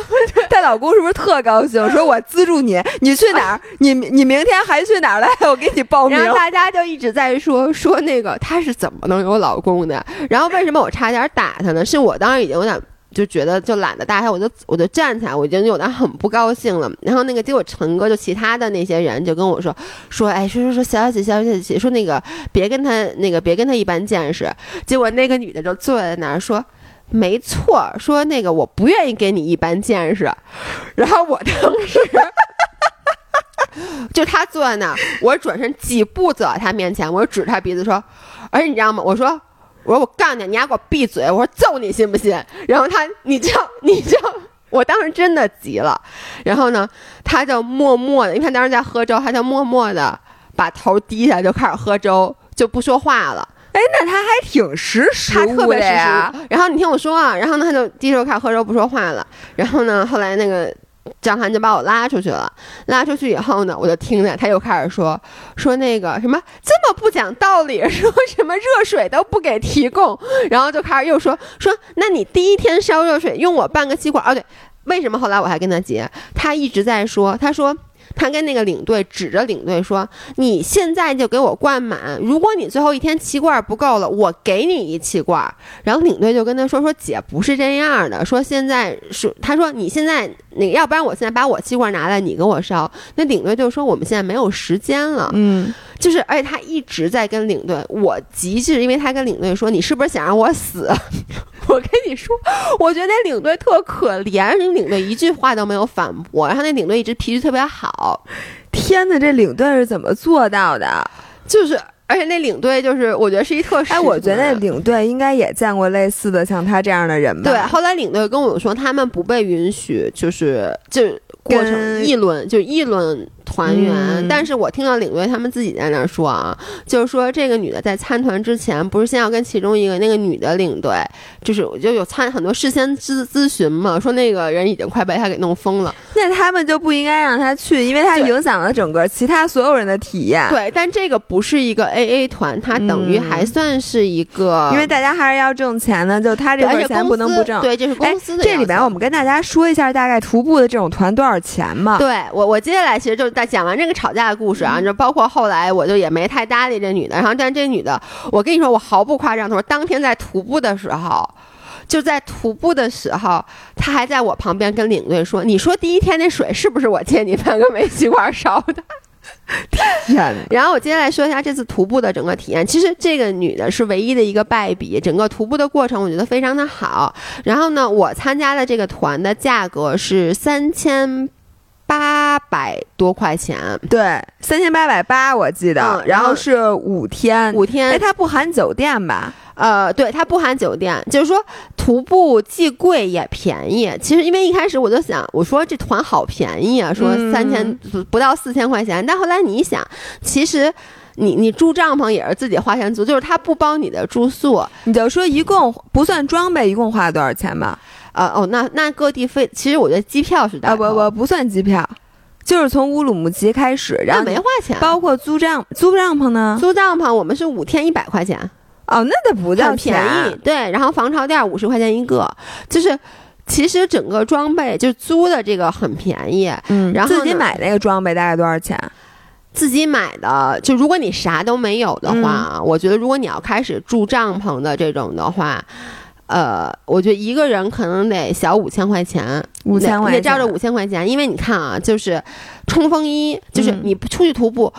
她老公是不是特高兴？说我资助你，你去哪儿？[LAUGHS] 你你明天还去哪儿来？我给你报名。然后大家就一直在说说那个她是怎么能有老公的？然后为什么我差点打她呢？是我当时已经有点。就觉得就懒得搭他，我就我就站起来，我已经有点很不高兴了。然后那个结果陈哥就其他的那些人就跟我说说，哎，说说说小姐小姐姐，说那个别跟他那个别跟他一般见识。结果那个女的就坐在那儿说，没错，说那个我不愿意跟你一般见识。然后我当时就他坐在那儿，我转身几步走到他面前，我指他鼻子说，而且你知道吗？我说。我说我告诉你，你还给我闭嘴！我说揍你信不信？然后他，你知道，你知道，我当时真的急了。然后呢，他就默默的，因为他当时在喝粥，他就默默的把头低下，就开始喝粥，就不说话了。哎，那他还挺识时务的呀。然后你听我说啊，然后呢，他就低头开始喝粥，不说话了。然后呢，后来那个。张涵就把我拉出去了，拉出去以后呢，我就听见他又开始说说那个什么这么不讲道理，说什么热水都不给提供，然后就开始又说说那你第一天烧热水用我半个吸管哦对，为什么后来我还跟他结？他一直在说，他说。他跟那个领队指着领队说：“你现在就给我灌满，如果你最后一天气罐不够了，我给你一气罐。”然后领队就跟他说：“说姐不是这样的，说现在是他说你现在那，要不然我现在把我气罐拿来，你给我烧。”那领队就说：“我们现在没有时间了。”嗯。就是，而且他一直在跟领队，我急是因为他跟领队说：“你是不是想让我死？” [LAUGHS] 我跟你说，我觉得那领队特可怜，那领队一句话都没有反驳，然后那领队一直脾气特别好。天哪，这领队是怎么做到的？就是，而且那领队就是，我觉得是一特哎，我觉得那领队应该也见过类似的像他这样的人吧？对，后来领队跟我说，他们不被允许，就是就过程议论，就议论。团员，但是我听到领队他们自己在那儿说啊，就是说这个女的在参团之前，不是先要跟其中一个那个女的领队，就是就有参很多事先咨咨询嘛，说那个人已经快被他给弄疯了，那他们就不应该让他去，因为他影响了整个其他所有人的体验。对，但这个不是一个 A A 团，它等于还算是一个，因为大家还是要挣钱的，就他这份钱不能不挣。对，这是公司的。这里边我们跟大家说一下，大概徒步的这种团多少钱嘛？对我，我接下来其实就是在讲完这个吵架的故事啊，就包括后来我就也没太搭理这女的，然后但这女的，我跟你说，我毫不夸张，她说当天在徒步的时候，就在徒步的时候，他还在我旁边跟领队说：“你说第一天那水是不是我借你半个煤气罐烧的？”天！[LAUGHS] 然后我接下来说一下这次徒步的整个体验。其实这个女的是唯一的一个败笔，整个徒步的过程我觉得非常的好。然后呢，我参加的这个团的价格是三千。八百多块钱，对，三千八百八，我记得，然后是五天，五天，哎，它不含酒店吧？呃，对，它不含酒店，就是说徒步既贵也便宜。其实因为一开始我就想，我说这团好便宜啊，说三千不到四千块钱，但后来你想，其实你你住帐篷也是自己花钱租，就是他不包你的住宿，你就说一共不算装备，一共花了多少钱吧？啊哦，那那各地飞，其实我觉得机票是大啊不不不算机票，就是从乌鲁木齐开始，然后没花钱，包括租帐租帐篷呢？租帐篷我们是五天一百块钱，哦，那都不叫便宜，对，然后防潮垫五十块钱一个，就是其实整个装备就租的这个很便宜，嗯，然后自己买那个装备大概多少钱？自己买的，就如果你啥都没有的话，我觉得如果你要开始住帐篷的这种的话。呃，我觉得一个人可能得小五千块钱，五千块，得照着五千块钱，因为你看啊，就是冲锋衣，就是你出去徒步，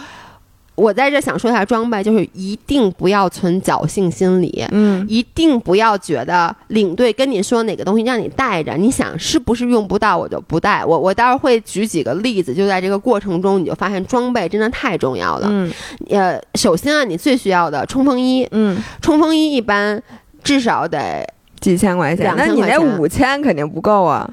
我在这想说一下装备，就是一定不要存侥幸心理，嗯，一定不要觉得领队跟你说哪个东西让你带着，你想是不是用不到我就不带，我我待会儿会举几个例子，就在这个过程中你就发现装备真的太重要了，嗯，呃，首先啊，你最需要的冲锋衣，嗯，冲锋衣一般至少得。几千块钱，那你那五千肯定不够啊。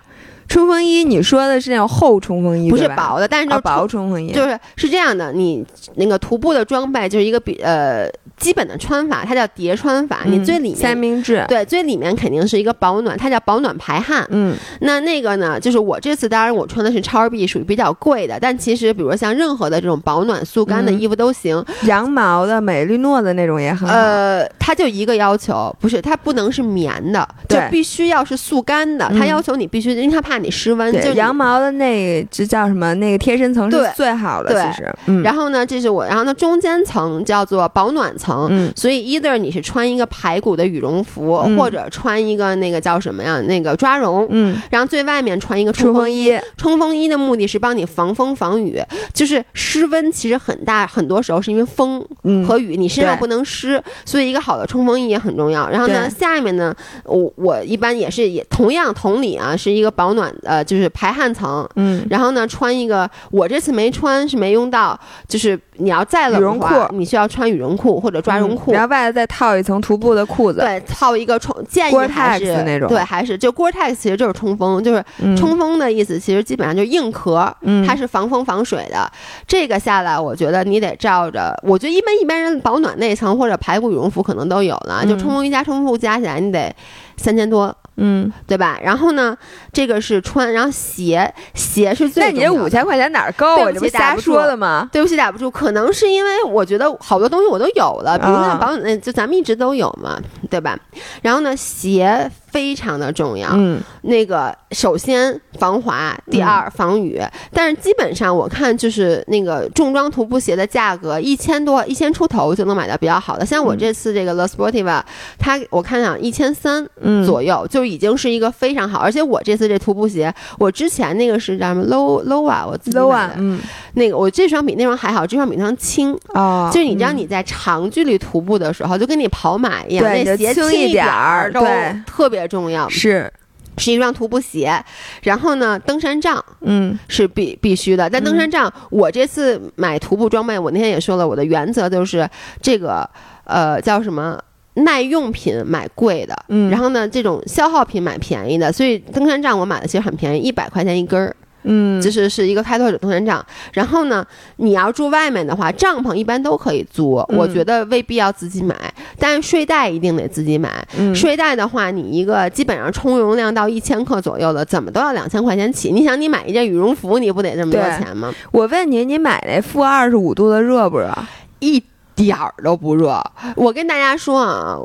冲锋衣，你说的是那种厚冲锋衣，不是薄的，但是薄冲锋衣就是是这样的。你那个徒步的装备就是一个比呃基本的穿法，它叫叠穿法。你最里面三明治，对，最里面肯定是一个保暖，它叫保暖排汗。嗯，那那个呢，就是我这次当然我穿的是超 B，属于比较贵的，但其实比如说像任何的这种保暖速干的衣服都行，羊毛的、美丽诺的那种也很好。呃，它就一个要求，不是它不能是棉的，就必须要是速干的。它要求你必须，因为它怕。怕你失温，就羊毛的那这叫什么？那个贴身层是最好的，其实。然后呢，这是我，然后呢，中间层叫做保暖层。嗯，所以 either 你是穿一个排骨的羽绒服，或者穿一个那个叫什么呀？那个抓绒。嗯，然后最外面穿一个冲锋衣。冲锋衣的目的是帮你防风防雨，就是湿温其实很大，很多时候是因为风和雨，你身上不能湿，所以一个好的冲锋衣也很重要。然后呢，下面呢，我我一般也是也同样同理啊，是一个保暖。呃，就是排汗层，嗯，然后呢，穿一个，我这次没穿是没用到，就是你要再冷的话，你需要穿羽绒裤或者抓绒裤，然后外头再套一层徒步的裤子，对，套一个冲，建议还是那种，对，还是就 Gore-Tex 其实就是冲锋，就是冲锋的意思，其实基本上就是硬壳，它是防风防水的。这个下来，我觉得你得照着，我觉得一般一般人保暖那层或者排骨羽绒服可能都有了，就冲锋衣加冲锋裤加起来你得三千多。嗯，对吧？然后呢，这个是穿，然后鞋鞋是最。那你这五千块钱哪儿够啊？这不瞎说的吗？对不起，打不住。可能是因为我觉得好多东西我都有了，比如说保暖，就咱们一直都有嘛，对吧？然后呢，鞋。非常的重要，嗯，那个首先防滑，第二防雨，但是基本上我看就是那个重装徒步鞋的价格一千多，一千出头就能买到比较好的。像我这次这个 The Sportiva，它我看啊一千三左右就已经是一个非常好，而且我这次这徒步鞋，我之前那个是叫什么 Low Low 啊，我自己买的，嗯，那个我这双比那双还好，这双比那双轻啊，就是你知道你在长距离徒步的时候，就跟你跑马一样，那鞋轻一点儿，对，特别。重要是，是一双徒步鞋，然后呢，登山杖，嗯，是必必须的。但登山杖，我这次买徒步装备，我那天也说了，我的原则就是这个，呃，叫什么耐用品买贵的，嗯，然后呢，这种消耗品买便宜的。所以登山杖我买的其实很便宜，一百块钱一根儿。嗯，就是是一个开拓者登山杖，然后呢，你要住外面的话，帐篷一般都可以租，我觉得未必要自己买，但是睡袋一定得自己买。睡袋的话，你一个基本上充容量到一千克左右的，怎么都要两千块钱起。你想，你买一件羽绒服，你不得这么多钱吗？我问你，你买那负二十五度的热不热？一点儿都不热。我跟大家说啊。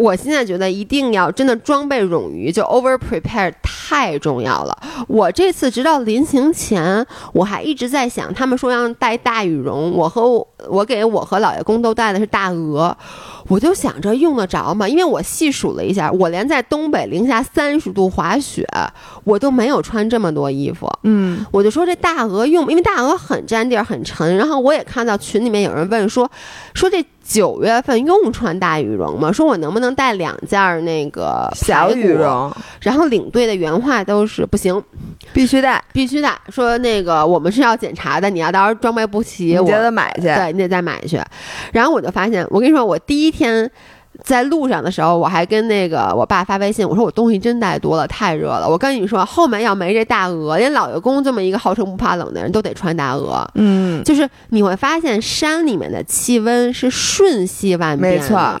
我现在觉得一定要真的装备冗余，就 over prepare 太重要了。我这次直到临行前，我还一直在想，他们说要带大羽绒，我和我给我和老爷公都带的是大鹅，我就想着用得着吗？因为我细数了一下，我连在东北零下三十度滑雪，我都没有穿这么多衣服。嗯，我就说这大鹅用，因为大鹅很占地儿，很沉。然后我也看到群里面有人问说，说这。九月份用穿大羽绒吗？说我能不能带两件那个小羽绒？然后领队的原话都是不行，必须带，必须带。说那个我们是要检查的，你要到时候装备不齐，我得买去，对你得再买去。然后我就发现，我跟你说，我第一天。在路上的时候，我还跟那个我爸发微信，我说我东西真带多了，太热了。我跟你说，后面要没这大鹅，连老爷公这么一个号称不怕冷的人都得穿大鹅。嗯，就是你会发现山里面的气温是瞬息万变。没错，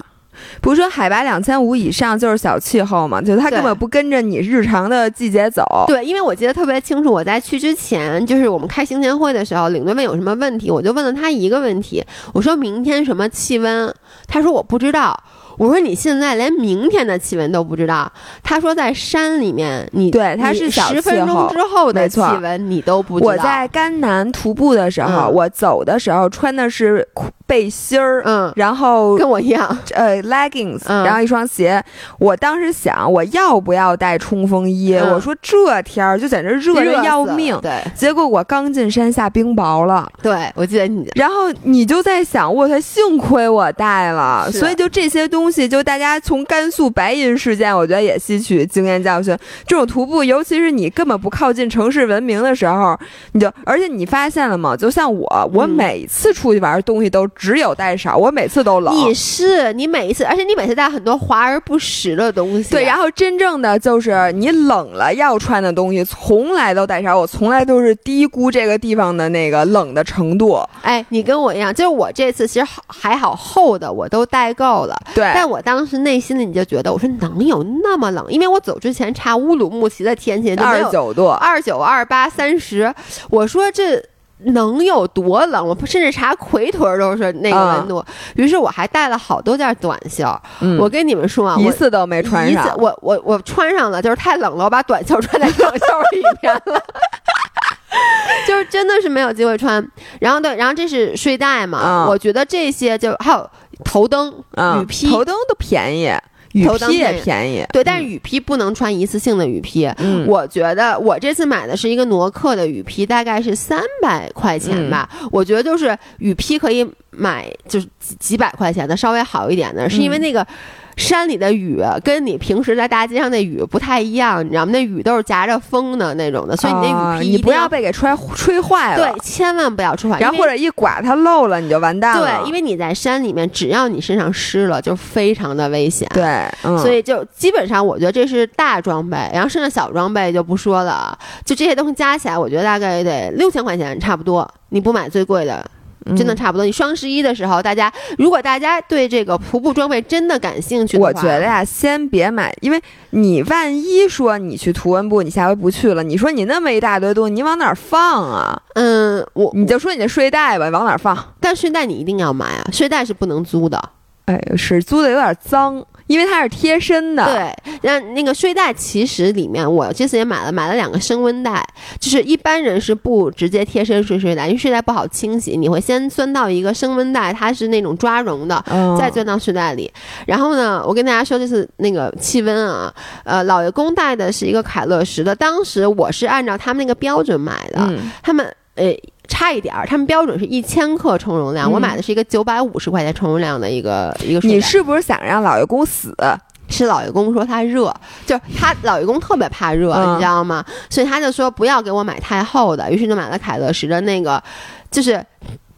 不是说海拔两千五以上就是小气候嘛？就它根本不跟着你日常的季节走。对，因为我记得特别清楚，我在去之前，就是我们开行前会的时候，领队问有什么问题，我就问了他一个问题，我说明天什么气温？他说我不知道。我说你现在连明天的气温都不知道。他说在山里面，你对他是十分钟之后的气温你都不知道。我在甘南徒步的时候，我走的时候穿的是背心儿，嗯，然后跟我一样，[LAUGHS] 呃，leggings，然后一双鞋。我当时想，我要不要带冲锋衣？我说这天儿就在那热的要命，对。结果我刚进山下冰雹了，对我记得你。然后你就在想，我操，幸亏我带了。所以就这些东西。就大家从甘肃白银事件，我觉得也吸取经验教训。这种徒步，尤其是你根本不靠近城市文明的时候，你就而且你发现了吗？就像我，我每次出去玩，东西都只有带少，我每次都冷。你是你每一次，而且你每次带很多华而不实的东西。对，然后真正的就是你冷了要穿的东西，从来都带少，我从来都是低估这个地方的那个冷的程度。哎，你跟我一样，就是我这次其实好还好厚的我都带够了。对，但我当时内心里你就觉得，我说能有那么冷？因为我走之前查乌鲁木齐的天气，二十九度，二九、二八、三十，我说这。能有多冷？我甚至查奎屯都是那个温度。于是我还带了好多件短袖。我跟你们说啊，一次都没穿上。我我我穿上了，就是太冷了，我把短袖穿在短袖里面了。[LAUGHS] 就是真的是没有机会穿。然后对，然后这是睡袋嘛？我觉得这些就还有头灯、雨披，头灯都便宜。雨披也便宜，对，但是雨披不能穿一次性的雨披。嗯，我觉得我这次买的是一个挪克的雨披，大概是三百块钱吧。我觉得就是雨披可以买，就是几几百块钱的稍微好一点的，是因为那个。山里的雨跟你平时在大街上那雨不太一样，你知道吗？那雨都是夹着风的那种的，所以你那雨披你不要被给吹吹坏了。对，千万不要吹坏。然后或者一刮它漏了，你就完蛋了。对，因为你在山里面，只要你身上湿了，就非常的危险。对，所以就基本上我觉得这是大装备，然后剩下小装备就不说了。就这些东西加起来，我觉得大概得六千块钱差不多。你不买最贵的。真的差不多。你双十一的时候，大家如果大家对这个徒步装备真的感兴趣，我觉得呀，先别买，因为你万一说你去图文部，你下回不去了，你说你那么一大堆东西，你往哪放啊？嗯，我你就说你的睡袋吧，往哪放？但睡袋你一定要买啊，睡袋是不能租的。哎，是租的有点脏。因为它是贴身的，对，那那个睡袋其实里面我这次也买了，买了两个升温袋，就是一般人是不直接贴身睡睡袋，因为睡袋不好清洗，你会先钻到一个升温袋，它是那种抓绒的，再钻到睡袋里。然后呢，我跟大家说，这次那个气温啊，呃，老爷公带的是一个凯乐石的，当时我是按照他们那个标准买的，他们呃。差一点儿，他们标准是一千克充容量，我买的是一个九百五十块钱充容量的一个一个。你是不是想让老爷公死？是老爷公说他热，就是他老爷公特别怕热，你知道吗？所以他就说不要给我买太厚的，于是就买了凯乐石的那个，就是。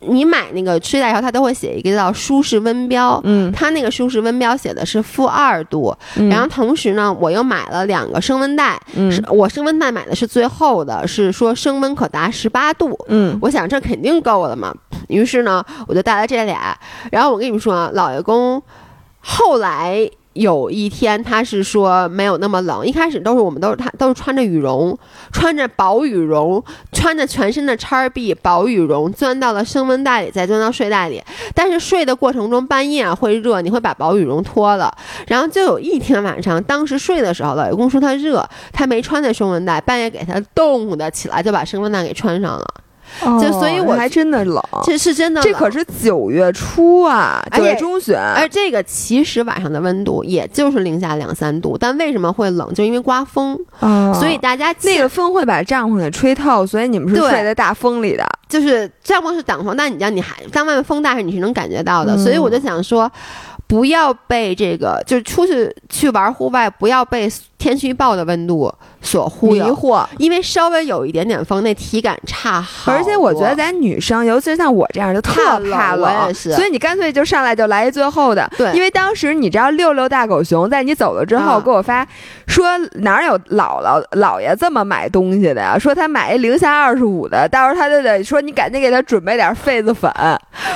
你买那个睡袋时候，它都会写一个叫舒适温标。嗯，它那个舒适温标写的是负二度。然后同时呢，我又买了两个升温袋。嗯，我升温袋买的是最厚的，是说升温可达十八度。嗯，我想这肯定够了嘛。于是呢，我就带了这俩。然后我跟你们说啊，老爷公后来。有一天，他是说没有那么冷。一开始都是我们都是他都是穿着羽绒，穿着薄羽绒，穿着全身的叉 B 薄羽绒，钻到了升温袋里，再钻到睡袋里。但是睡的过程中半夜会热，你会把薄羽绒脱了。然后就有一天晚上，当时睡的时候，老公说他热，他没穿那升温袋，半夜给他冻的起来，就把升温袋给穿上了。就所以，我还真的冷，这是真的。这可是九月初啊，九月中旬。而这个其实晚上的温度也就是零下两三度，但为什么会冷？就因为刮风。所以大家那个风会把帐篷给吹透，所以你们是睡在大风里的。就是帐篷是挡风，但你知道，你还当外面风大时，你是能感觉到的。所以我就想说。不要被这个，就是出去去玩户外，不要被天气预报的温度所忽悠，因为稍微有一点点风，那体感差好。而且我觉得咱女生，尤其是像我这样，就特怕冷，所以你干脆就上来就来一最后的。对，因为当时你知道，六六大狗熊在你走了之后给我发说，哪有姥姥姥爷这么买东西的呀？说他买一零下二十五的，到时候他就得说你赶紧给他准备点痱子粉。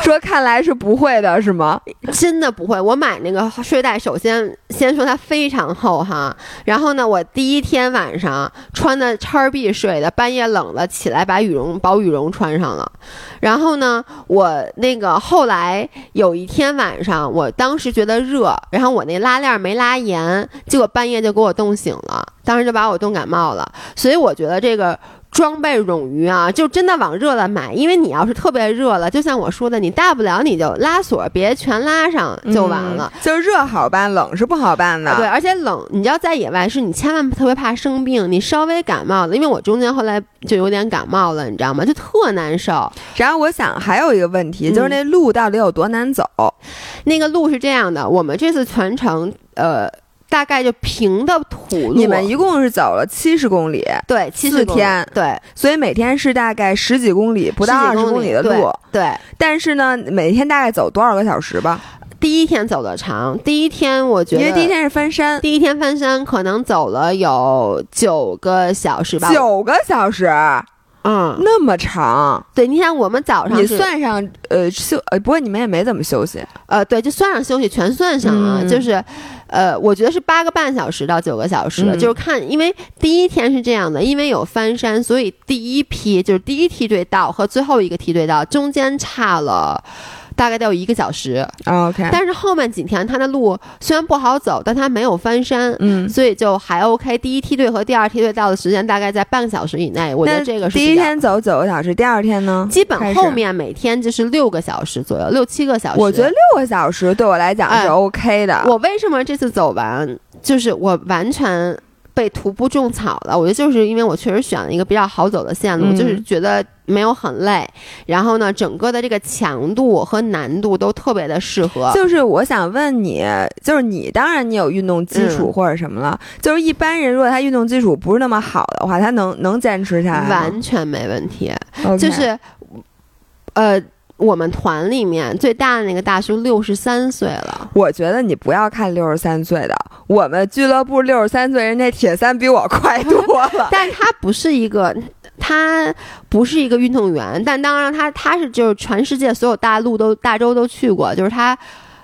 说看来是不会的，是吗？真的不会。我买那个睡袋，首先先说它非常厚哈，然然后呢，我第一天晚上穿的叉 B 睡的，半夜冷了起来把羽绒薄羽绒穿上了，然后呢，我那个后来有一天晚上，我当时觉得热，然后我那拉链没拉严，结果半夜就给我冻醒了，当时就把我冻感冒了，所以我觉得这个。装备冗余啊，就真的往热了买，因为你要是特别热了，就像我说的，你大不了你就拉锁，别全拉上就完了。就是热好办，冷是不好办的。对，而且冷，你要在野外，是你千万特别怕生病，你稍微感冒了，因为我中间后来就有点感冒了，你知道吗？就特难受。然后我想还有一个问题，就是那路到底有多难走？那个路是这样的，我们这次全程呃。大概就平的土路。你们一共是走了七十公里，对，七四天，对，所以每天是大概十几公里，不到二十公里的路。对，但是呢，每天大概走多少个小时吧？第一天走的长，第一天我觉得，因为第一天是翻山，第一天翻山可能走了有九个小时吧，九个小时。嗯，那么长，对，你看我们早上你算上呃休呃，不过你们也没怎么休息，呃，对，就算上休息全算上啊，就是，呃，我觉得是八个半小时到九个小时，就是看，因为第一天是这样的，因为有翻山，所以第一批就是第一梯队到和最后一个梯队到中间差了。大概得有一个小时，OK。但是后面几天它的路虽然不好走，但它没有翻山，嗯，所以就还 OK。第一梯队和第二梯队到的时间大概在半个小时以内，我觉得这个是。第一天走九个小时，第二天呢？基本后面每天就是六个小时左右，六七个小时。我觉得六个小时对我来讲是 OK 的。我为什么这次走完，就是我完全。被徒步种草了，我觉得就是因为我确实选了一个比较好走的线路，就是觉得没有很累，然后呢，整个的这个强度和难度都特别的适合。就是我想问你，就是你当然你有运动基础或者什么了，就是一般人如果他运动基础不是那么好的话，他能能坚持下来？完全没问题，就是，呃。我们团里面最大的那个大叔六十三岁了，我觉得你不要看六十三岁的，我们俱乐部六十三岁人家铁三比我快多了。[LAUGHS] 但他不是一个，他不是一个运动员，但当然他他是就是全世界所有大陆都大洲都去过，就是他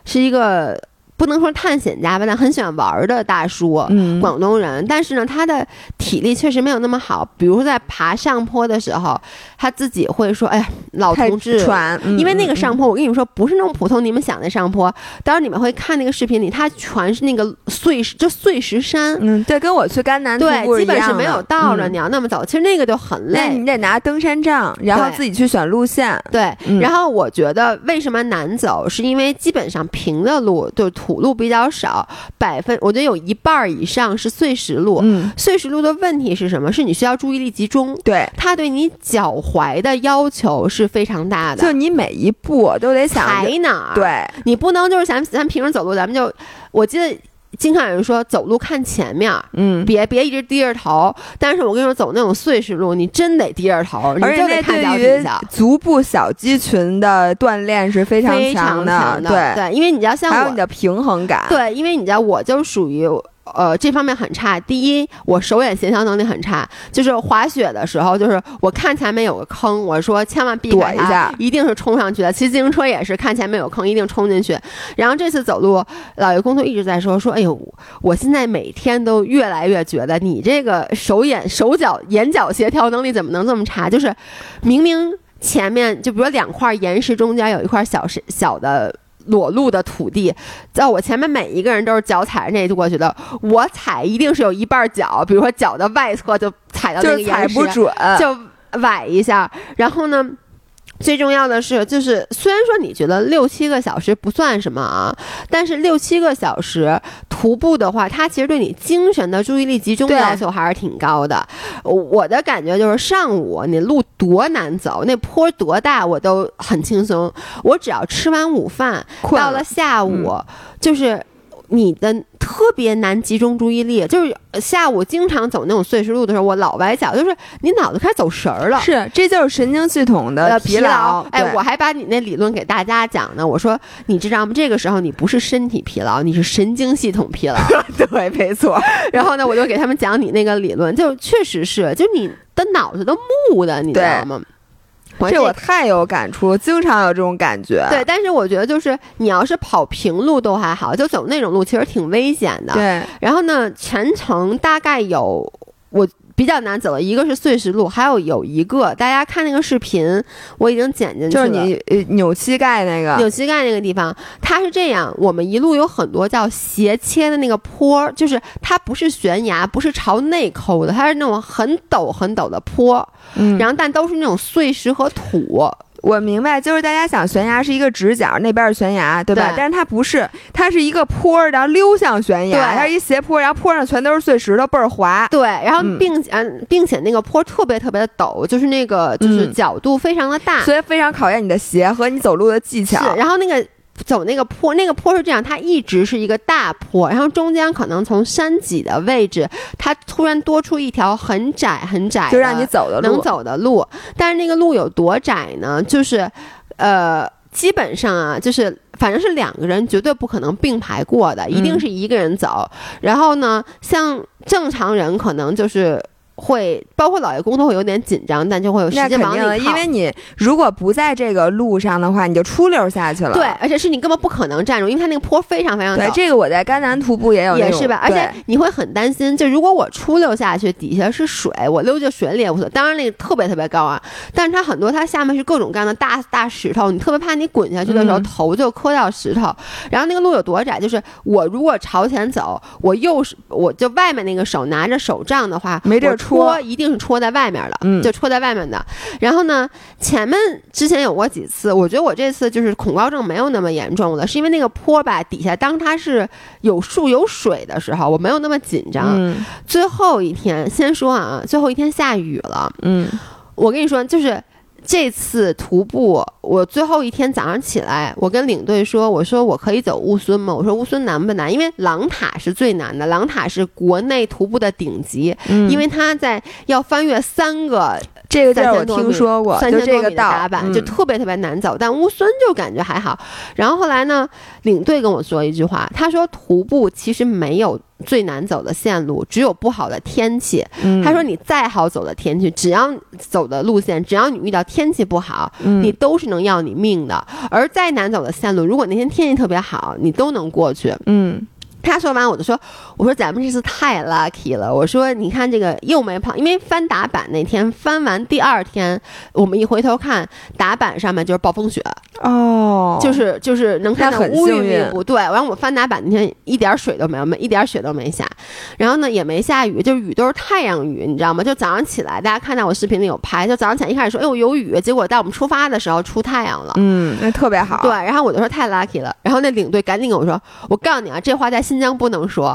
是一个。不能说探险家吧，但很喜欢玩的大叔，广东人。但是呢，他的体力确实没有那么好。比如说在爬上坡的时候，他自己会说：“哎呀，老同志，因为那个上坡，我跟你们说，不是那种普通你们想的上坡。当然你们会看那个视频里，他全是那个碎石，就碎石山。嗯，对，跟我去甘南对，基本是没有道着你要那么走。其实那个就很累，你得拿登山杖，然后自己去选路线。对，然后我觉得为什么难走，是因为基本上平的路就土。土路比较少，百分我觉得有一半以上是碎石路。嗯，碎石路的问题是什么？是你需要注意力集中。对，它对你脚踝的要求是非常大的。就你每一步都得想踩哪儿。对，你不能就是咱咱平时走路，咱们就我记得。经常有人说走路看前面，嗯，别别一直低着头。但是我跟你说，走那种碎石路，你真得低着头，你就得看脚底下。足部小肌群的锻炼是非常强的，对对，因为你知道，像还有你的平衡感，对，因为你知道，我就属于。呃，这方面很差。第一，我手眼协调能力很差，就是滑雪的时候，就是我看前面有个坑，我说千万避开一下，一定是冲上去的。骑自行车也是，看前面有坑，一定冲进去。然后这次走路，老爷工作一直在说说，哎呦，我现在每天都越来越觉得你这个手眼手脚眼角协调能力怎么能这么差？就是明明前面就比如两块岩石中间有一块小石小的。裸露的土地，在我前面每一个人都是脚踩着那过去的，我踩一定是有一半脚，比如说脚的外侧就踩到那个岩石，踩不准，就崴一下，然后呢。最重要的是，就是虽然说你觉得六七个小时不算什么啊，但是六七个小时徒步的话，它其实对你精神的注意力集中要求还是挺高的。我的感觉就是上午你路多难走，那坡多大，我都很轻松。我只要吃完午饭，到了下午就是。你的特别难集中注意力，就是下午经常走那种碎石路的时候，我老崴脚，就是你脑子开始走神儿了。是，这就是神经系统的疲劳。哎，我还把你那理论给大家讲呢。我说，你知道吗？这个时候你不是身体疲劳，你是神经系统疲劳。[LAUGHS] 对，没错。然后呢，我就给他们讲你那个理论，就确实是，就你的脑子都木的，你知道吗？这我太有感触，经常有这种感觉。对，但是我觉得就是你要是跑平路都还好，就走那种路其实挺危险的。对，然后呢，全程大概有我。比较难走的一个是碎石路，还有有一个大家看那个视频，我已经剪进去了，就是你扭膝盖那个。扭膝盖那个地方，它是这样，我们一路有很多叫斜切的那个坡，就是它不是悬崖，不是朝内抠的，它是那种很陡很陡的坡，嗯，然后但都是那种碎石和土。我明白，就是大家想悬崖是一个直角，那边是悬崖，对吧？但是它不是，它是一个坡，然后溜向悬崖，它是一斜坡，然后坡上全都是碎石头，倍儿滑。对，然后并且并且那个坡特别特别的陡，就是那个就是角度非常的大，所以非常考验你的鞋和你走路的技巧。然后那个走那个坡，那个坡是这样，它一直是一个大坡，然后中间可能从山脊的位置，它突然多出一条很窄很窄，就让你走的能走的路。但是那个路有多窄呢？就是，呃，基本上啊，就是反正是两个人绝对不可能并排过的，一定是一个人走。然后呢，像正常人可能就是。会包括老爷公都会有点紧张，但就会有时间往里靠。因为你如果不在这个路上的话，你就出溜下去了。对，而且是你根本不可能站住，因为它那个坡非常非常陡。对，这个我在甘南徒步也有，也是吧。而且你会很担心，就如果我出溜下去，底下是水，我溜进水里也无所谓。当然那个特别特别高啊，但是它很多它下面是各种各样的大大石头，你特别怕你滚下去的时候头就磕到石头。然后那个路有多窄，就是我如果朝前走，我右手我就外面那个手拿着手杖的话，没地儿戳，一定是戳。在外面了，就戳在外面的。然后呢，前面之前有过几次，我觉得我这次就是恐高症没有那么严重了，是因为那个坡吧底下，当它是有树有水的时候，我没有那么紧张。最后一天，先说啊，最后一天下雨了。嗯，我跟你说，就是。这次徒步，我最后一天早上起来，我跟领队说：“我说我可以走乌孙吗？我说乌孙难不难？因为狼塔是最难的，狼塔是国内徒步的顶级，因为它在要翻越三个这个地我听说过，三千多米的踏板就特别特别难走。但乌孙就感觉还好。然后后来呢，领队跟我说一句话，他说徒步其实没有。”最难走的线路只有不好的天气。他说：“你再好走的天气，只要走的路线，只要你遇到天气不好，你都是能要你命的。而再难走的线路，如果那天天气特别好，你都能过去。”嗯。他说完，我就说：“我说咱们这次太 lucky 了。我说你看这个又没跑，因为翻打板那天翻完第二天，我们一回头看打板上面就是暴风雪哦，就是就是能看到乌云密布。对，完我们翻打板那天一点水都没有，没一点雪都没下，然后呢也没下雨，就是雨都是太阳雨，你知道吗？就早上起来，大家看到我视频里有拍，就早上起来一开始说哎呦有雨，结果在我们出发的时候出太阳了，嗯，那特别好。对，然后我就说太 lucky 了，然后那领队赶紧跟我说，我告诉你啊，这话在。新疆不能说，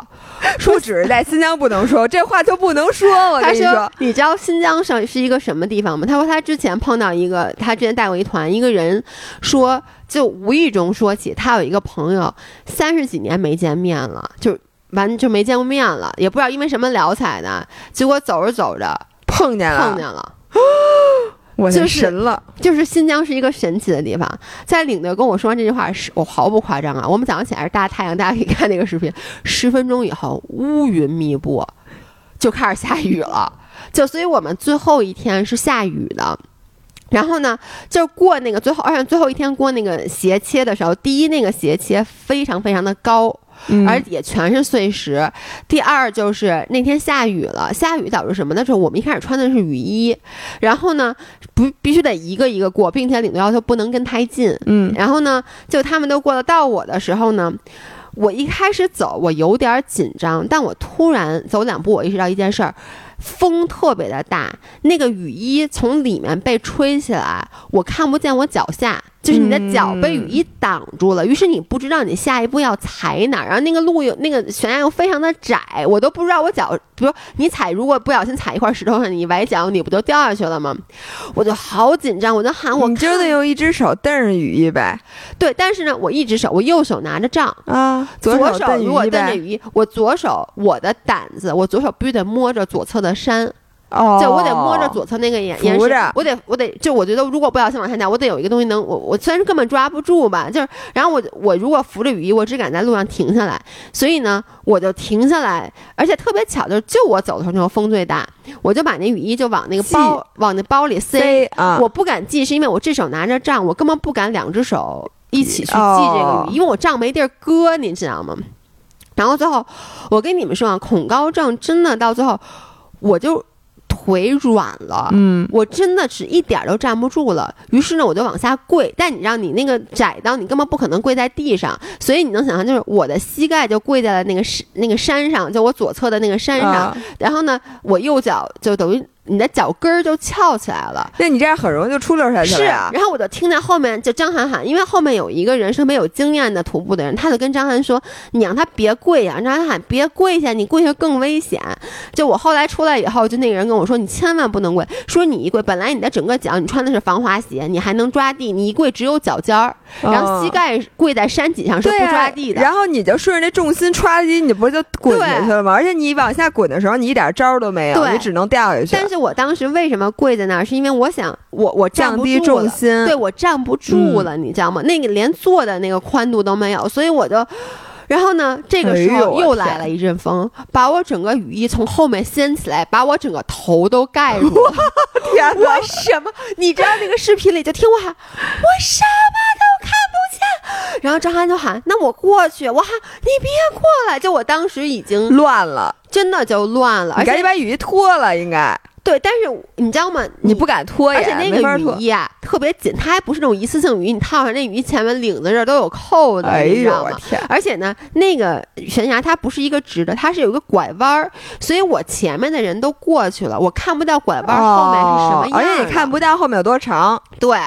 说只是在新疆不能说，[LAUGHS] 这话就不能说。我跟你说，你知道新疆上是一个什么地方吗？他说他之前碰到一个，他之前带过一团，一个人说，就无意中说起他有一个朋友，三十几年没见面了，就完就没见过面了，也不知道因为什么聊起来的，结果走着走着碰见了，碰见了。[GASPS] 我就神了，就是新疆是一个神奇的地方。在领队跟我说完这句话，时我毫不夸张啊。我们早上起来是大太阳，大家可以看那个视频。十分钟以后，乌云密布，就开始下雨了。就所以我们最后一天是下雨的。然后呢，就是过那个最后，而且最后一天过那个斜切的时候，第一那个斜切非常非常的高。而也全是碎石。第二就是那天下雨了，下雨导致什么呢？就是我们一开始穿的是雨衣，然后呢，不必须得一个一个过，并且领队要求不能跟太近。嗯，然后呢，就他们都过了，到我的时候呢，我一开始走我有点紧张，但我突然走两步，我意识到一件事儿。风特别的大，那个雨衣从里面被吹起来，我看不见我脚下，就是你的脚被雨衣挡住了，于是你不知道你下一步要踩哪儿，然后那个路又那个悬崖又非常的窄，我都不知道我脚，比如你踩，如果不小心踩一块石头上，你崴脚，你不就掉下去了吗？我就好紧张，我就喊我，你就 [LAUGHS] 得用一只手蹬着雨衣呗。对，但是呢，我一只手，我右手拿着杖啊，左手如果蹬着雨衣，我左手我的胆子，我左手必须得摸着左侧。的山，哦，就我得摸着左侧那个岩岩石，我得我得就我觉得如果不小心往下掉，我得有一个东西能我我虽然根本抓不住吧，就是然后我我如果扶着雨衣，我只敢在路上停下来，所以呢我就停下来，而且特别巧，就就我走的时候风最大，我就把那雨衣就往那个包往那包里塞啊，我不敢系，是因为我这手拿着杖，我根本不敢两只手一起去系这个雨衣，因为我杖没地儿搁，你知道吗？然后最后我跟你们说啊，恐高症真的到最后。我就腿软了，嗯，我真的是一点都站不住了。于是呢，我就往下跪。但你让你那个窄到，你根本不可能跪在地上，所以你能想象，就是我的膝盖就跪在了那个山那个山上，就我左侧的那个山上。然后呢，我右脚就等于你的脚跟儿就翘起来了。那你这样很容易就出溜下去了呀。然后我就听见后面就张涵涵，因为后面有一个人是没有经验的徒步的人，他就跟张涵说：“你让他别跪呀。”张涵喊：“别跪下，你跪下更危险。”就我后来出来以后，就那个人跟我说：“你千万不能跪，说你一跪，本来你的整个脚你穿的是防滑鞋，你还能抓地，你一跪只有脚尖儿，然后膝盖跪在山脊上是不抓地的。然后你就顺着那重心歘叽，你不就滚下去了吗？而且你往下滚的时候，你一点招都没有，你只能掉下去。但是我当时为什么跪在那儿？是因为我想，我我站不住了，对我站不住了，你知道吗？那个连坐的那个宽度都没有，所以我就，然后呢，这个时候又来了一阵风，把我整个雨衣从后面掀起来，把我整个头都盖住了。天哪，什么？你知道那个视频里就听我喊，我什么都看不见。然后张涵就喊，那我过去。我喊你别过来。就我当时已经乱了，真的就乱了。你赶紧把雨衣脱了，应该。对，但是你知道吗？你不敢脱而且那个雨衣啊特别紧，它还不是那种一次性雨衣，你套上那雨衣前面领子这儿都有扣的，你知道吗？而且呢，那个悬崖它不是一个直的，它是有一个拐弯儿，所以我前面的人都过去了，我看不到拐弯后面是什么样，而且也看不到后面有多长。对。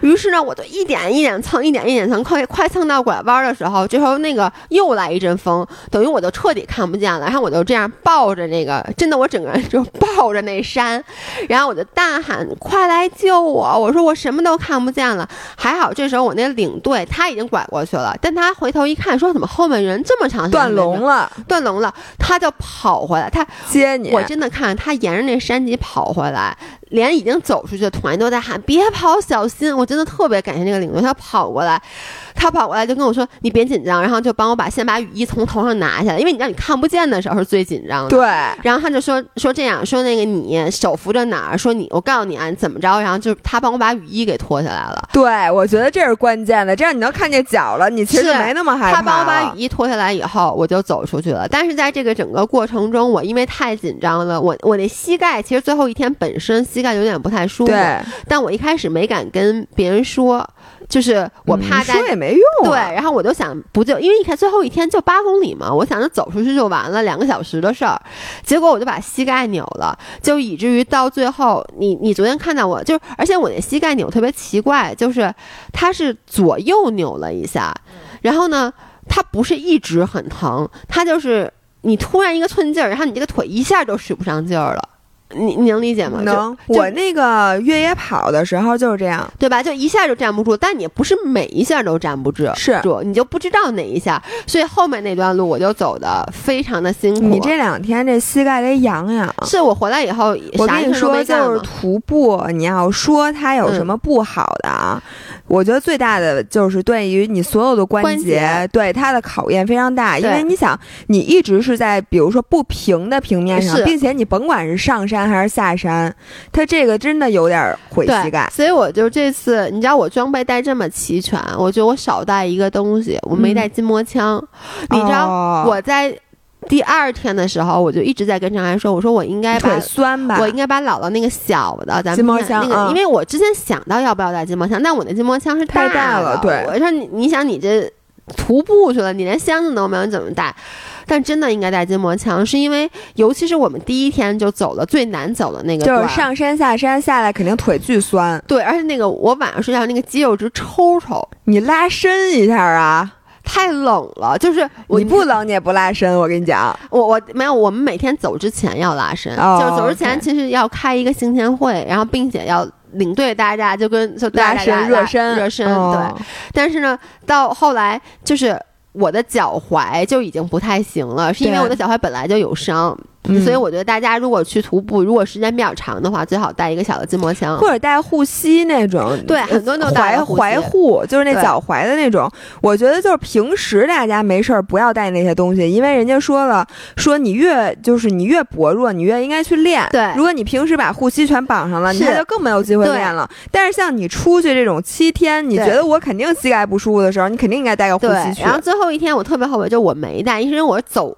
于是呢，我就一点一点蹭，一点一点蹭，快快蹭到拐弯的时候，这时候那个又来一阵风，等于我就彻底看不见了。然后我就这样抱着那个，真的我整个人就抱着那山，然后我就大喊：“快来救我！”我说我什么都看不见了。还好这时候我那领队他已经拐过去了，但他回头一看，说怎么后面人这么长时间断龙了，断龙了，他就跑回来，他接你。我真的看他沿着那山脊跑回来。连已经走出去的团员都在喊：“别跑，小心！”我真的特别感谢那个领队，他跑过来，他跑过来就跟我说：“你别紧张。”然后就帮我把先把雨衣从头上拿下来，因为你让你看不见的时候是最紧张的。对。然后他就说说这样说那个你手扶着哪儿？说你我告诉你啊，怎么着？然后就他帮我把雨衣给脱下来了。对，我觉得这是关键的，这样你能看见脚了，你其实没那么害怕。他帮我把雨衣脱下来以后，我就走出去了。但是在这个整个过程中，我因为太紧张了，我我那膝盖其实最后一天本身膝盖有点不太舒服。对，但我一开始没敢跟别人说，就是我怕说也没用。对，然后我就想不就因为你看最后一天就八公里嘛，我想着走出去就完了，两个小时的事儿。结果我就把膝盖扭了，就以至于到最后，你你昨天看到我就，而且我那膝盖扭特别奇怪，就是它是左右扭了一下，然后呢，它不是一直很疼，它就是你突然一个寸劲儿，然后你这个腿一下就使不上劲儿了。你你能理解吗？能。我那个越野跑的时候就是这样，对吧？就一下就站不住，但你不是每一下都站不住，是住，你就不知道哪一下，所以后面那段路我就走的非常的辛苦。你这两天这膝盖得养养。是我回来以后，我跟你说，就是徒步，你要说它有什么不好的啊？我觉得最大的就是对于你所有的关节，对它的考验非常大，因为你想，你一直是在比如说不平的平面上，并且你甭管是上山还是下山，它这个真的有点毁膝盖。所以我就这次，你知道我装备带这么齐全，我觉得我少带一个东西，我没带筋膜枪。你知道我在。第二天的时候，我就一直在跟张安说：“我说我应该把酸吧，我应该把姥姥那个小的咱筋膜枪那个，因为我之前想到要不要带筋膜枪，但我那筋膜枪是太大了。对，我说你你想你这徒步去了，你连箱子都没有，你怎么带？但真的应该带筋膜枪，是因为尤其是我们第一天就走了最难走的那个，就是上山下山下来肯定腿巨酸。对，而且那个我晚上睡觉那个肌肉直抽抽，你拉伸一下啊。”太冷了，就是你不冷你也不拉伸。我跟你讲，我我没有，我们每天走之前要拉伸，就是走之前其实要开一个行前会，然后并且要领队大家就跟就拉伸热身热身对。但是呢，到后来就是我的脚踝就已经不太行了，是因为我的脚踝本来就有伤。所以我觉得大家如果去徒步，如果时间比较长的话，最好带一个小的筋膜枪，或者带护膝那种。对，很多都踝踝护，就是那脚踝的那种。我觉得就是平时大家没事儿不要带那些东西，因为人家说了，说你越就是你越薄弱，你越应该去练。对，如果你平时把护膝全绑上了，你就更没有机会练了。但是像你出去这种七天，你觉得我肯定膝盖不舒服的时候，你肯定应该带个护膝去。然后最后一天我特别后悔，就我没带，因为我走。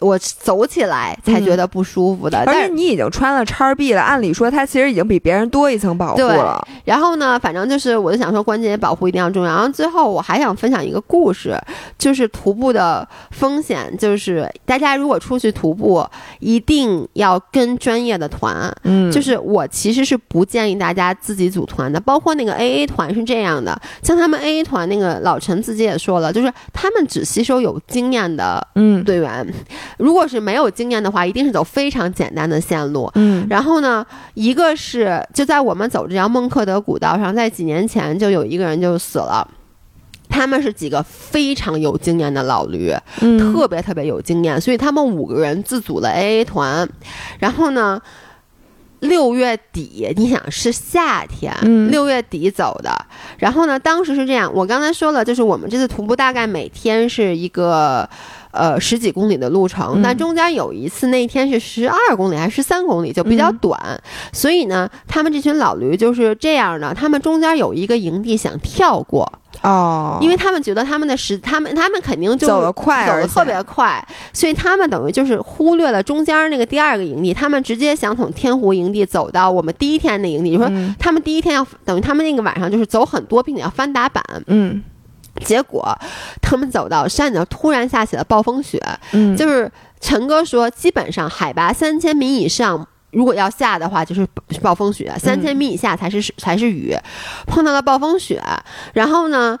我走起来才觉得不舒服的。而且你已经穿了叉 B 了，按理说它其实已经比别人多一层保护了。然后呢，反正就是我就想说关节保护一定要重要。然后最后我还想分享一个故事，就是徒步的风险，就是大家如果出去徒步，一定要跟专业的团。嗯，就是我其实是不建议大家自己组团的，包括那个 AA 团是这样的，像他们 AA 团那个老陈自己也说了，就是他们只吸收有经验的嗯队员。如果是没有经验的话，一定是走非常简单的线路。嗯，然后呢，一个是就在我们走这条孟克德古道上，在几年前就有一个人就死了。他们是几个非常有经验的老驴，特别特别有经验，所以他们五个人自组了 AA 团。然后呢，六月底，你想是夏天，六月底走的。然后呢，当时是这样，我刚才说了，就是我们这次徒步大概每天是一个。呃，十几公里的路程，但中间有一次那天是十二公里还是十三公里，就比较短。所以呢，他们这群老驴就是这样的，他们中间有一个营地想跳过哦，因为他们觉得他们的时，他们他们肯定就走得快，走得特别快，所以他们等于就是忽略了中间那个第二个营地，他们直接想从天湖营地走到我们第一天的营地。就说他们第一天要等于他们那个晚上就是走很多，并且要翻打板，嗯。结果，他们走到山顶，突然下起了暴风雪。嗯，就是陈哥说，基本上海拔三千米以上，如果要下的话，就是暴风雪；三千米以下才是才是雨。碰到了暴风雪，然后呢，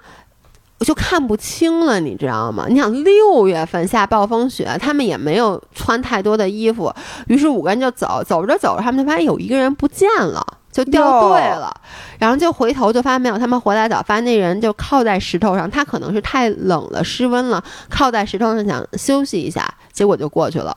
我就看不清了，你知道吗？你想六月份下暴风雪，他们也没有穿太多的衣服，于是五个人就走，走着走着，他们就发现有一个人不见了。就掉队了，然后就回头就发现没有，他们回来早发现那人就靠在石头上，他可能是太冷了失温了，靠在石头上想休息一下，结果就过去了，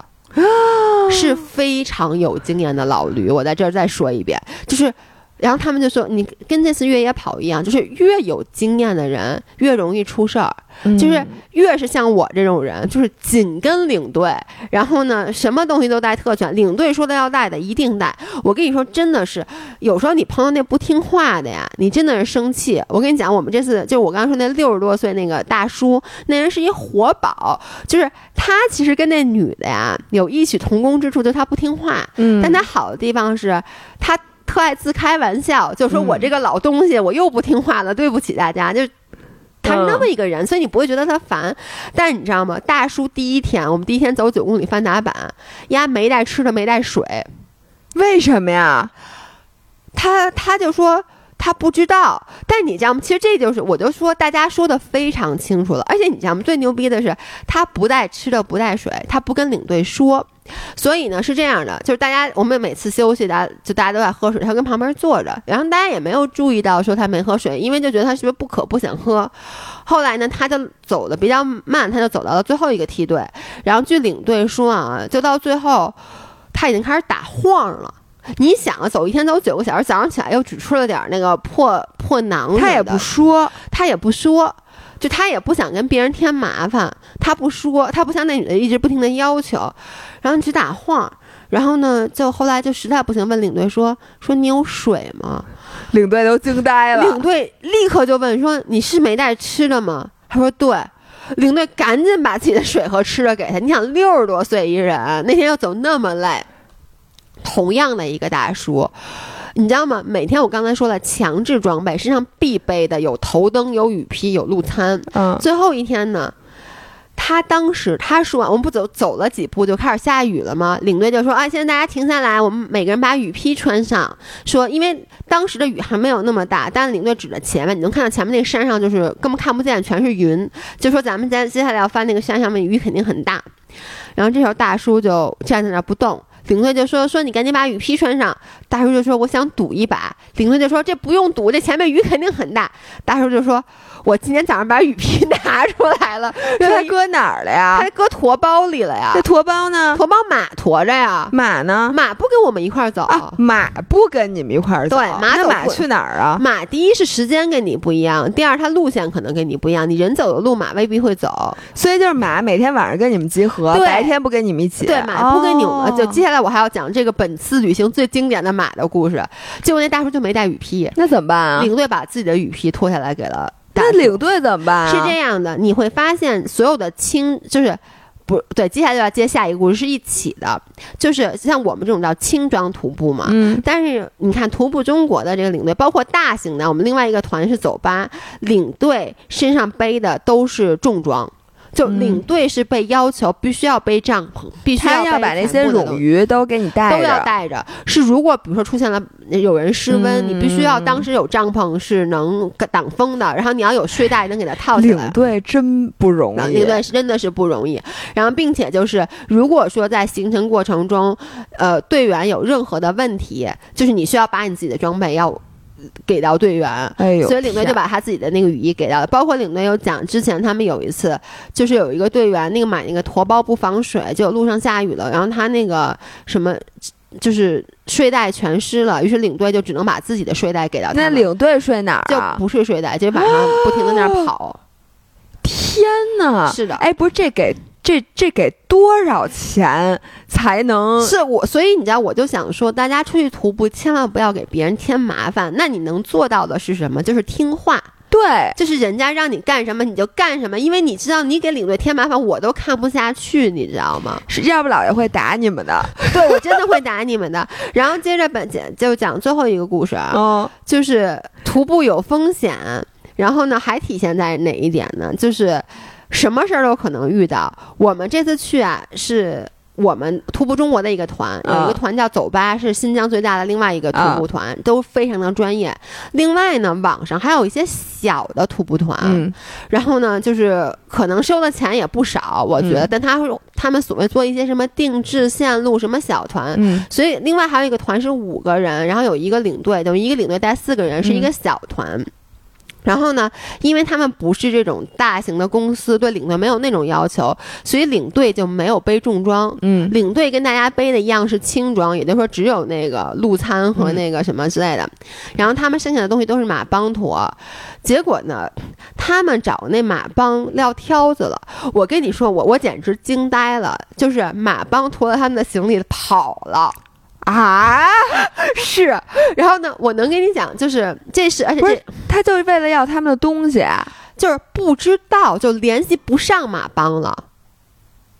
是非常有经验的老驴。我在这儿再说一遍，就是。然后他们就说：“你跟这次越野跑一样，就是越有经验的人越容易出事儿，就是越是像我这种人，就是紧跟领队，然后呢，什么东西都带特权。领队说的要带的一定带。我跟你说，真的是有时候你碰到那不听话的呀，你真的是生气。我跟你讲，我们这次就我刚刚说那六十多岁那个大叔，那人是一活宝，就是他其实跟那女的呀有异曲同工之处，就他不听话。嗯，但他好的地方是他。”特爱自开玩笑，就说我这个老东西，我又不听话了，对不起大家。就他是那么一个人，所以你不会觉得他烦。但是你知道吗？大叔第一天，我们第一天走九公里翻打板，丫没带吃的，没带水，为什么呀？他他就说他不知道。但你知道吗？其实这就是，我就说大家说的非常清楚了。而且你知道吗？最牛逼的是，他不带吃的，不带水，他不跟领队说。所以呢是这样的，就是大家我们每次休息，大家就大家都在喝水，他跟旁边坐着，然后大家也没有注意到说他没喝水，因为就觉得他是不是不渴不想喝。后来呢，他就走的比较慢，他就走到了最后一个梯队。然后据领队说啊，就到最后他已经开始打晃了。你想啊，走一天走九个小时，早上起来又只吃了点那个破破馕，他也不说，他也不说。就他也不想跟别人添麻烦，他不说，他不像那女的一直不停的要求，然后直打晃，然后呢，就后来就实在不行，问领队说说你有水吗？领队都惊呆了，领队立刻就问说你是没带吃的吗？他说对，领队赶紧把自己的水和吃的给他。你想六十多岁一人，那天又走那么累，同样的一个大叔。你知道吗？每天我刚才说了，强制装备身上必备的有头灯、有雨披、有露餐。嗯，最后一天呢，他当时他说完，我们不走走了几步就开始下雨了吗？领队就说：“啊，现在大家停下来，我们每个人把雨披穿上。”说，因为当时的雨还没有那么大，但是领队指着前面，你能看到前面那个山上就是根本看不见，全是云。就说咱们接接下来要翻那个山上面，雨肯定很大。然后这时候大叔就站在那不动。领队就说：“说你赶紧把雨披穿上。”大叔就说：“我想赌一把。”领队就说：“这不用赌，这前面雨肯定很大。”大叔就说。我今天早上把雨披 [LAUGHS] 拿出来了，他搁哪儿了呀？他搁驮包里了呀。这驮包呢？驮包马驮着呀。马呢？马不跟我们一块儿走。马不跟你们一块儿走。对，马马去哪儿啊？马第一是时间跟你不一样，第二它路线可能跟你不一样。你人走的路，马未必会走。所以就是马每天晚上跟你们集合，白天不跟你们一起。对，马不跟你们。就接下来我还要讲这个本次旅行最经典的马的故事。结果那大叔就没带雨披，那怎么办啊？领队把自己的雨披脱下来给了。那领队怎么办？是这样的，你会发现所有的轻就是不对，接下来就要接下一个故事是一起的，就是像我们这种叫轻装徒步嘛。嗯，但是你看徒步中国的这个领队，包括大型的，我们另外一个团是走吧，领队身上背的都是重装。就领队是被要求必须要背帐篷，必须要要把那些冗余都给你带都要带着。是如果比如说出现了有人失温，你必须要当时有帐篷是能挡风的，然后你要有睡袋能给它套起来。领队真不容易，领队真的是不容易。然后并且就是如果说在行程过程中，呃，队员有任何的问题，就是你需要把你自己的装备要。给到队员，所以领队就把他自己的那个雨衣给到了。包括领队有讲，之前他们有一次，就是有一个队员那个买那个驼包不防水，就路上下雨了，然后他那个什么就是睡袋全湿了，于是领队就只能把自己的睡袋给到他。那领队睡哪儿？啊就不睡睡袋，就晚上不停的那儿跑。天哪！是的，哎，不是这给。这这给多少钱才能？是我，所以你知道，我就想说，大家出去徒步千万不要给别人添麻烦。那你能做到的是什么？就是听话。对，就是人家让你干什么你就干什么，因为你知道，你给领队添麻烦，我都看不下去，你知道吗？是要不老爷会打你们的。[LAUGHS] 对，我真的会打你们的。然后接着本节就讲最后一个故事啊，就是徒步有风险，然后呢，还体现在哪一点呢？就是。什么事儿都可能遇到。我们这次去啊，是我们徒步中国的一个团，有一个团叫走吧，是新疆最大的另外一个徒步团，都非常的专业。另外呢，网上还有一些小的徒步团，然后呢，就是可能收的钱也不少，我觉得。但他会他们所谓做一些什么定制线路，什么小团，所以另外还有一个团是五个人，然后有一个领队，等于一个领队带四个人，是一个小团。然后呢，因为他们不是这种大型的公司，对领队没有那种要求，所以领队就没有背重装。嗯，领队跟大家背的一样是轻装，也就是说只有那个路餐和那个什么之类的。然后他们剩下的东西都是马帮驮。结果呢，他们找那马帮撂挑子了。我跟你说，我我简直惊呆了，就是马帮驮了他们的行李跑了。啊，是，然后呢，我能跟你讲，就是这是，而且这他就是为了要他们的东西，就是不知道就联系不上马帮了。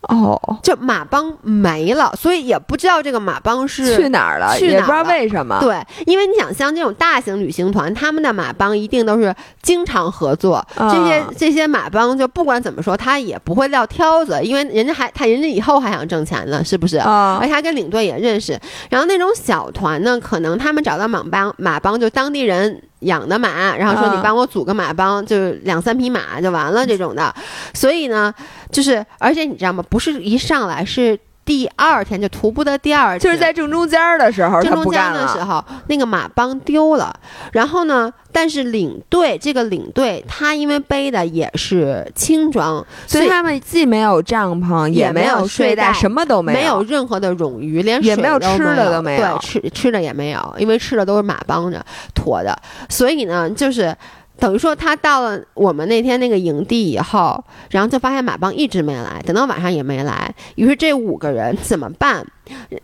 哦，就马帮没了，所以也不知道这个马帮是去哪儿了，也不知道为什么。对，因为你想，像这种大型旅行团，他们的马帮一定都是经常合作。这些这些马帮就不管怎么说，他也不会撂挑子，因为人家还他人家以后还想挣钱呢，是不是？啊，而且他跟领队也认识。然后那种小团呢，可能他们找到马帮马帮就当地人。养的马，然后说你帮我组个马帮，就两三匹马就完了这种的，所以呢，就是而且你知道吗？不是一上来是。第二天就徒步的第二天，就是在正中间的时候，正中间的时候，那个马帮丢了。然后呢，但是领队这个领队他因为背的也是轻装，所以他们既没有帐篷，也没有睡袋，什么都没有，没有任何的冗余，连也没有吃的都没有，对，吃吃的也没有，因为吃的都是马帮着驮的。所以呢，就是。等于说他到了我们那天那个营地以后，然后就发现马帮一直没来，等到晚上也没来。于是这五个人怎么办？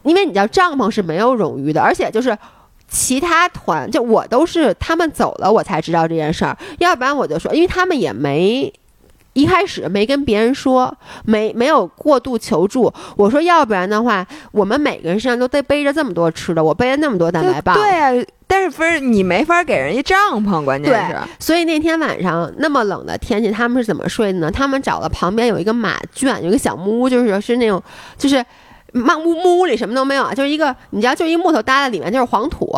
因为你知道帐篷是没有冗余的，而且就是其他团就我都是他们走了我才知道这件事儿，要不然我就说，因为他们也没一开始没跟别人说，没没有过度求助。我说要不然的话，我们每个人身上都得背着这么多吃的，我背了那么多蛋白棒，对呀。但是不是你没法给人家帐篷，关键是。所以那天晚上那么冷的天气，他们是怎么睡的呢？他们找了旁边有一个马圈，有一个小木屋，就是是那种，就是木木木屋里什么都没有啊，就是一个你知道，就一木头搭在里面，就是黄土，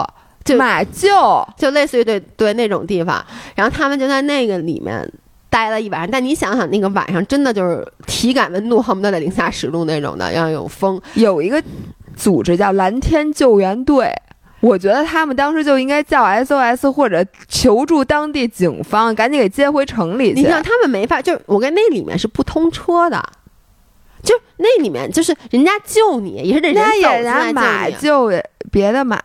就马厩，就类似于对对那种地方。然后他们就在那个里面待了一晚上。但你想想，那个晚上真的就是体感温度恨不得得零下十度那种的，要有风。有一个组织叫蓝天救援队。我觉得他们当时就应该叫 SOS 或者求助当地警方，赶紧给接回城里去。你像，他们没法，就我跟那里面是不通车的，就那里面就是人家救你，也是人家也拿马救别的马。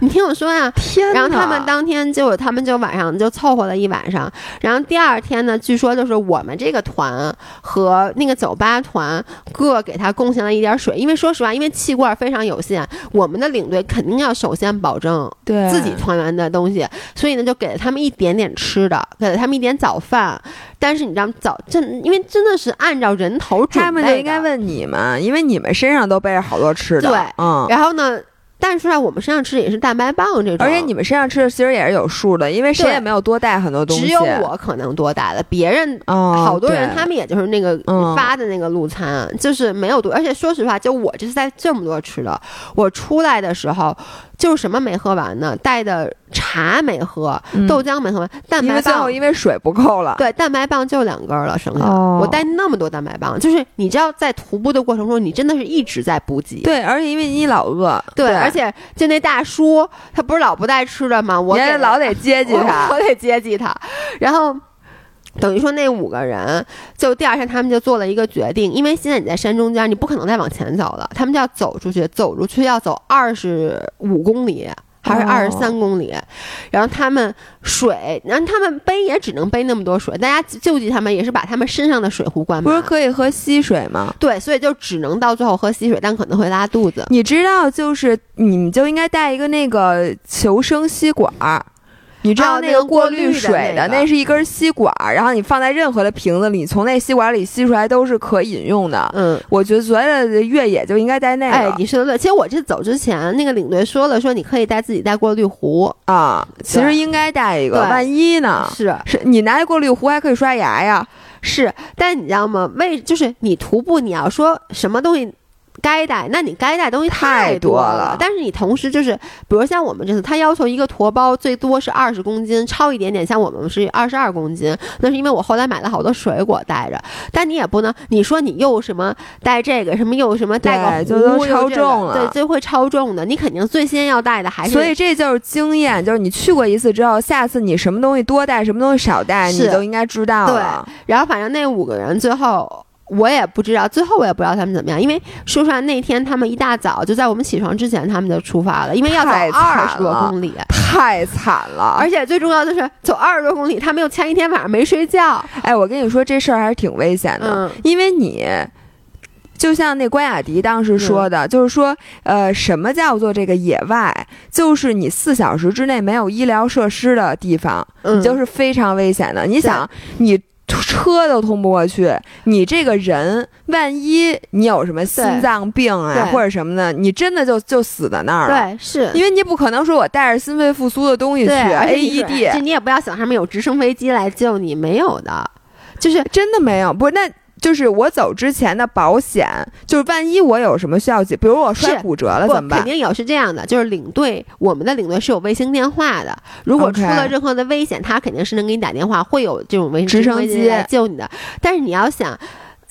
你听我说呀，天！然后他们当天就他们就晚上就凑合了一晚上，然后第二天呢，据说就是我们这个团和那个酒吧团各给他贡献了一点水，因为说实话，因为气罐非常有限，我们的领队肯定要首先保证对自己团员的东西，所以呢就给了他们一点点吃的，给了他们一点早饭。但是你知道早真，因为真的是按照人头准备他们就应该问你们，因为你们身上都背着好多吃的。对，嗯。然后呢？但是啊，我们身上吃的也是蛋白棒这种，而且你们身上吃的其实也是有数的，因为谁也没有多带很多东西，只有我可能多带了，别人好多人他们也就是那个发的那个路餐，就是没有多。而且说实话，就我这是在这么多吃的，我出来的时候。就是什么没喝完呢？带的茶没喝，豆浆没喝完，蛋白棒因为水不够了。对，蛋白棒就两根了，剩下我带那么多蛋白棒，就是你知道，在徒步的过程中，你真的是一直在补给。对，而且因为你老饿，对，而且就那大叔，他不是老不带吃的吗？我老得接济他，[LAUGHS] 我得接济他，然后。等于说那五个人，就第二天他们就做了一个决定，因为现在你在山中间，你不可能再往前走了，他们就要走出去，走出去要走二十五公里还是二十三公里，然后他们水，然后他们背也只能背那么多水，大家救济他们也是把他们身上的水壶灌满，不是可以喝溪水吗？对，所以就只能到最后喝溪水，但可能会拉肚子。你知道，就是你们就应该带一个那个求生吸管。你知道那个过滤水的，那是一根吸管，然后你放在任何的瓶子里，从那吸管里吸出来都是可饮用的。嗯，我觉得所有的越野就应该带那个。哎，你说的对。其实我这走之前，那个领队说了，说你可以带自己带过滤壶啊。其实应该带一个，万一呢？是是，你拿过滤壶还可以刷牙呀。是，但你知道吗？为就是你徒步，你要说什么东西？该带，那你该带东西太多了。但是你同时就是，比如像我们这次，他要求一个驼包最多是二十公斤，超一点点，像我们是二十二公斤。那是因为我后来买了好多水果带着。但你也不能，你说你又什么带这个，什么又什么带个壶，超重了，对，就会超重的。你肯定最先要带的还是。所以这就是经验，就是你去过一次之后，下次你什么东西多带，什么东西少带，你都应该知道了。对，然后反正那五个人最后。我也不知道，最后我也不知道他们怎么样，因为说实话，那天他们一大早就在我们起床之前，他们就出发了，因为要走二十多公里，太惨了。而且最重要的是，走二十多公里，他们又前一天晚上没睡觉。哎，我跟你说，这事儿还是挺危险的，因为你就像那关雅迪当时说的，就是说，呃，什么叫做这个野外？就是你四小时之内没有医疗设施的地方，你就是非常危险的。你想，你。车都通不过去，你这个人万一你有什么心脏病啊或者什么的，你真的就就死在那儿了。对，是因为你不可能说我带着心肺复苏的东西去 AED，就你也不要想上面有直升飞机来救你，没有的，就是真的没有。不是那。就是我走之前的保险，就是万一我有什么需要比如我摔骨折了怎么办？肯定有，是这样的，就是领队，我们的领队是有卫星电话的，如果出了任何的危险，他肯定是能给你打电话，会有这种卫直升机来救你的。但是你要想，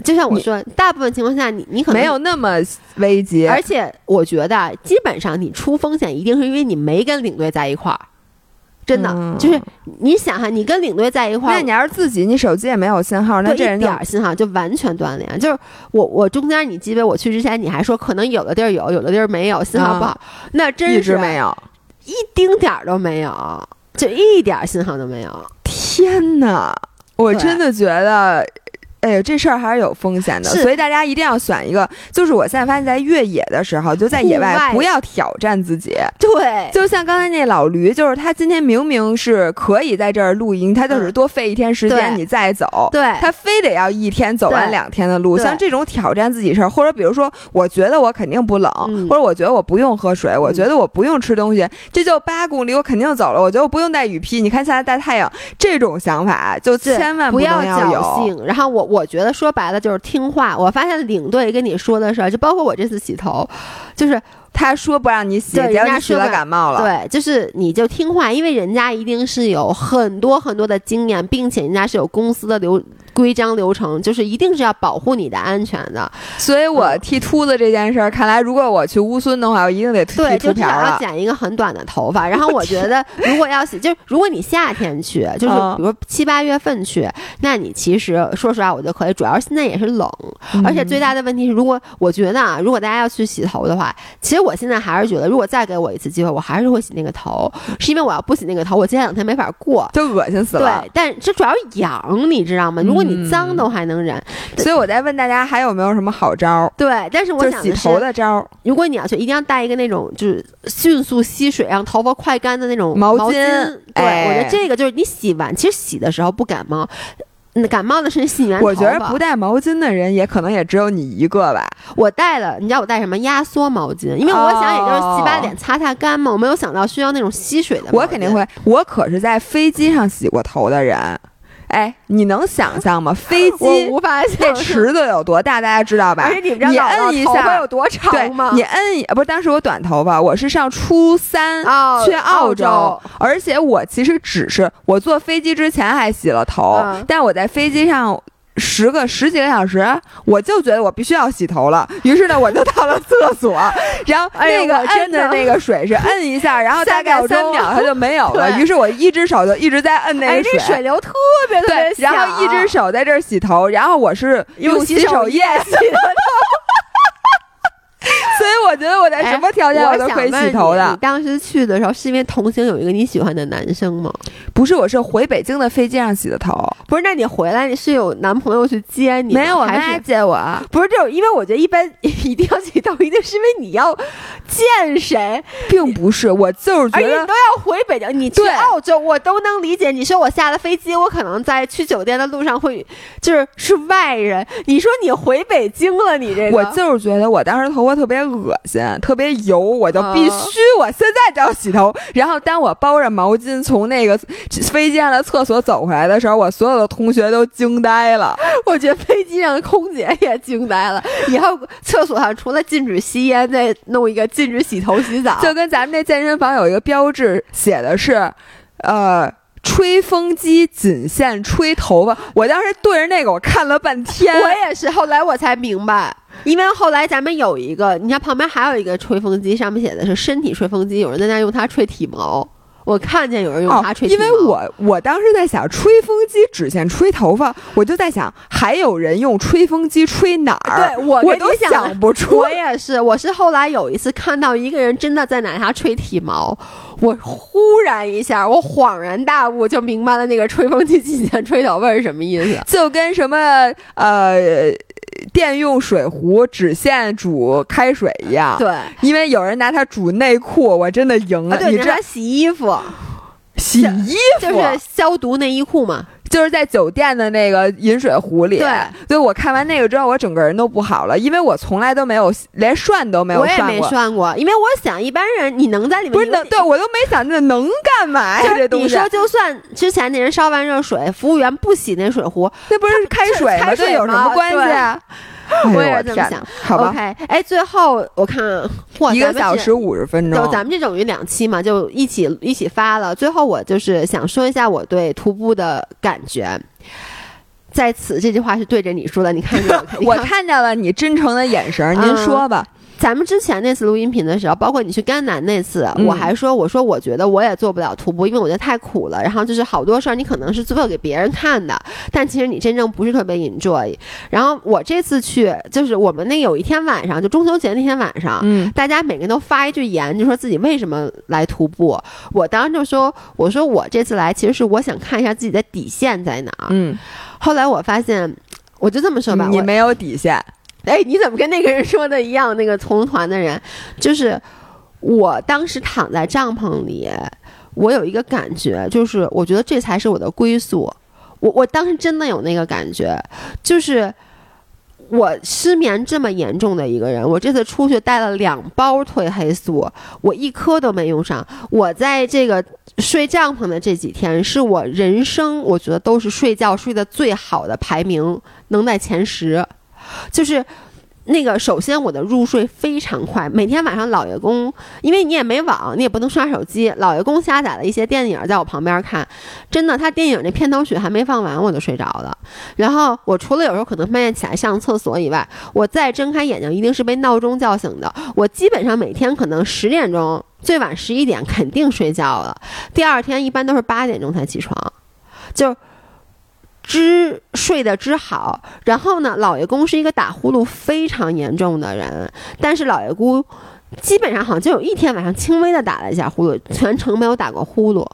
就像我说，大部分情况下，你你可能没有那么危急，而且我觉得基本上你出风险一定是因为你没跟领队在一块儿。真的就是你想哈，你跟领队在一块儿，那你要是自己，你手机也没有信号，那这人点信号就完全断联。就是我我中间你记得我去之前，你还说可能有的地儿有，有的地儿没有，信号不好，那真是没有，一丁点儿都没有，就一点信号都没有。天哪，我真的觉得。哎呦，这事儿还是有风险的，所以大家一定要选一个。就是我现在发现，在越野的时候，就在野外不要挑战自己。对，就像刚才那老驴，就是他今天明明是可以在这儿露营，他就是多费一天时间你再走。对，他非得要一天走完两天的路。像这种挑战自己事儿，或者比如说，我觉得我肯定不冷，或者我觉得我不用喝水，我觉得我不用吃东西，这就八公里，我肯定走了。我觉得我不用带雨披，你看现在带太阳，这种想法就千万不要侥幸。然后我。我觉得说白了就是听话。我发现领队跟你说的事儿，就包括我这次洗头，就是他说不让你洗，人家说了感冒了。对，就是你就听话，因为人家一定是有很多很多的经验，并且人家是有公司的流。规章流程就是一定是要保护你的安全的，所以我剃秃子这件事儿，看来如果我去乌孙的话，我一定得剃秃瓢对，就至少要剪一个很短的头发。然后我觉得，[LAUGHS] 如果要洗，就是如果你夏天去，就是比如七八月份去，那你其实说实话，我就可以。主要是现在也是冷，而且最大的问题是，如果我觉得啊，如果大家要去洗头的话，其实以我现在还是觉得，如果再给我一次机会，我还是会洗那个头，是因为我要不洗那个头，我接下来两天没法过，就恶心死了。对，但这主要痒，你知道吗？如果你脏都还能忍，所以我在问大家还有没有什么好招？对，但是我想洗头的招，如果你要去，一定要带一个那种就是迅速吸水让头发快干的那种毛巾。对，我觉得这个就是你洗完，其实洗的时候不感冒。那感冒的是洗完我觉得不带毛巾的人也可能也只有你一个吧。我带了，你知道我带什么压缩毛巾？因为我想也就是洗把脸擦擦干嘛。我没有想到需要那种吸水的。我肯定会，我可是在飞机上洗过头的人。哎，你能想象吗？[LAUGHS] 飞机无法那池子有多大，大家知道吧？而且你摁一下有多长吗？你摁一，不是当时我短头发，我是上初三去澳洲，而且我其实只是我坐飞机之前还洗了头，但我在飞机上。十个十几个小时，我就觉得我必须要洗头了。于是呢，我就到了厕所，然后那个摁的那个水是摁一下，然后大概三秒它就没有了。于是我一只手就一直在摁那个水，水流特别特别然后一只手在这儿洗头，然后我是用洗手液洗的头。[LAUGHS] [LAUGHS] 所以我觉得我在什么条件我都可以洗头的。你当时去的时候是因为同行有一个你喜欢的男生吗？不是，我是回北京的飞机上洗的头。不是，那你回来你是有男朋友去接你？没有，我妈接我。不是这种，因为我觉得一般 [LAUGHS] 一定要洗头，一定是因为你要见谁，并不是。我就是觉得都要回北京，你去澳洲我都能理解。你说我下了飞机，我可能在去酒店的路上会就是是外人。你说你回北京了，你这个我就是觉得我当时头发特别。恶心，特别油，我就必须我现在就要洗头。然后当我包着毛巾从那个飞机上的厕所走回来的时候，我所有的同学都惊呆了。[LAUGHS] 我觉得飞机上的空姐也惊呆了。以后厕所上除了禁止吸烟，再弄一个禁止洗头洗澡，就跟咱们那健身房有一个标志，写的是，呃。吹风机仅限吹头发，我当时对着那个我看了半天。我也是，后来我才明白，因为后来咱们有一个，你看旁边还有一个吹风机，上面写的是身体吹风机，有人在那用它吹体毛。我看见有人用它吹，因为我我当时在想，吹风机只限吹头发，我就在想，还有人用吹风机吹哪儿？对我我都想不出。我也是，我是后来有一次看到一个人真的在拿它吹体毛，我忽然一下，我恍然大悟，就明白了那个吹风机仅限吹头发是什么意思，就跟什么呃。电用水壶只限煮开水一样，对，因为有人拿它煮内裤，我真的赢了。你知道洗衣服，洗衣服就是消毒内衣裤嘛。就是在酒店的那个饮水壶里，对，所以我看完那个之后，我整个人都不好了，因为我从来都没有连涮都没有涮过。我也没涮过，因为我想一般人你能在里面不是能对我都没想那能干嘛呀？这东西你说就算之前那人烧完热水，服务员不洗那水壶，那不是开水吗？这有什么关系啊？[LAUGHS] 我也是这么想，好吧？OK，哎，最后我看，一个小时五十分钟，就咱们这种于两期嘛，就一起一起发了。最后我就是想说一下我对徒步的感觉，在此这句话是对着你说的，你看见我 [LAUGHS] 看见了你真诚的眼神，您说吧。咱们之前那次录音频的时候，包括你去甘南那次，我还说，我说我觉得我也做不了徒步，因为我觉得太苦了。然后就是好多事儿，你可能是做给别人看的，但其实你真正不是特别 enjoy。然后我这次去，就是我们那有一天晚上，就中秋节那天晚上，嗯，大家每个人都发一句言，就说自己为什么来徒步。我当时就说，我说我这次来其实是我想看一下自己的底线在哪。嗯，后来我发现，我就这么说吧，你没有底线。哎，你怎么跟那个人说的一样？那个同团的人，就是我当时躺在帐篷里，我有一个感觉，就是我觉得这才是我的归宿。我我当时真的有那个感觉，就是我失眠这么严重的一个人，我这次出去带了两包褪黑素，我一颗都没用上。我在这个睡帐篷的这几天，是我人生我觉得都是睡觉睡得最好的排名，能在前十。就是那个，首先我的入睡非常快，每天晚上老爷公，因为你也没网，你也不能刷手机，老爷公下载了一些电影在我旁边看，真的，他电影那片头曲还没放完我就睡着了。然后我除了有时候可能半夜起来上厕所以外，我再睁开眼睛一定是被闹钟叫醒的。我基本上每天可能十点钟，最晚十一点肯定睡觉了，第二天一般都是八点钟才起床，就。知睡的知好，然后呢，老爷公是一个打呼噜非常严重的人，但是老爷姑基本上好像就有一天晚上轻微的打了一下呼噜，全程没有打过呼噜。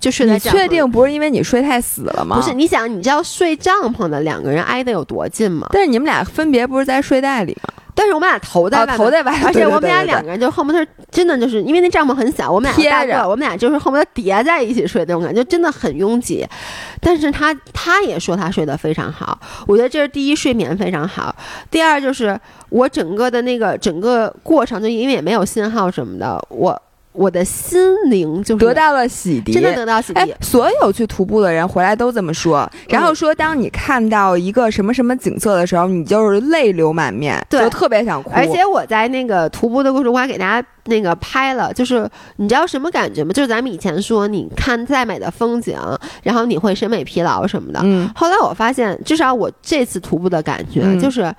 就睡在你确定不是因为你睡太死了吗？不是，你想，你知道睡帐篷的两个人挨得有多近吗？但是你们俩分别不是在睡袋里吗？但是我们俩头在头在外，而且我们俩两个人就恨不得真的就是因为那帐篷很小，我们俩贴着，我们俩就是恨不得叠在一起睡那种感觉，真的很拥挤。但是他他也说他睡得非常好，我觉得这是第一，睡眠非常好；第二就是我整个的那个整个过程，就因为也没有信号什么的，我。我的心灵就得到了洗涤，真的得到洗涤。所有去徒步的人回来都这么说，然后说，当你看到一个什么什么景色的时候，你就是泪流满面，就特别想哭。而且我在那个徒步的过程中，我还给大家那个拍了，就是你知道什么感觉吗？就是咱们以前说，你看再美的风景，然后你会审美疲劳什么的。嗯。后来我发现，至少我这次徒步的感觉就是，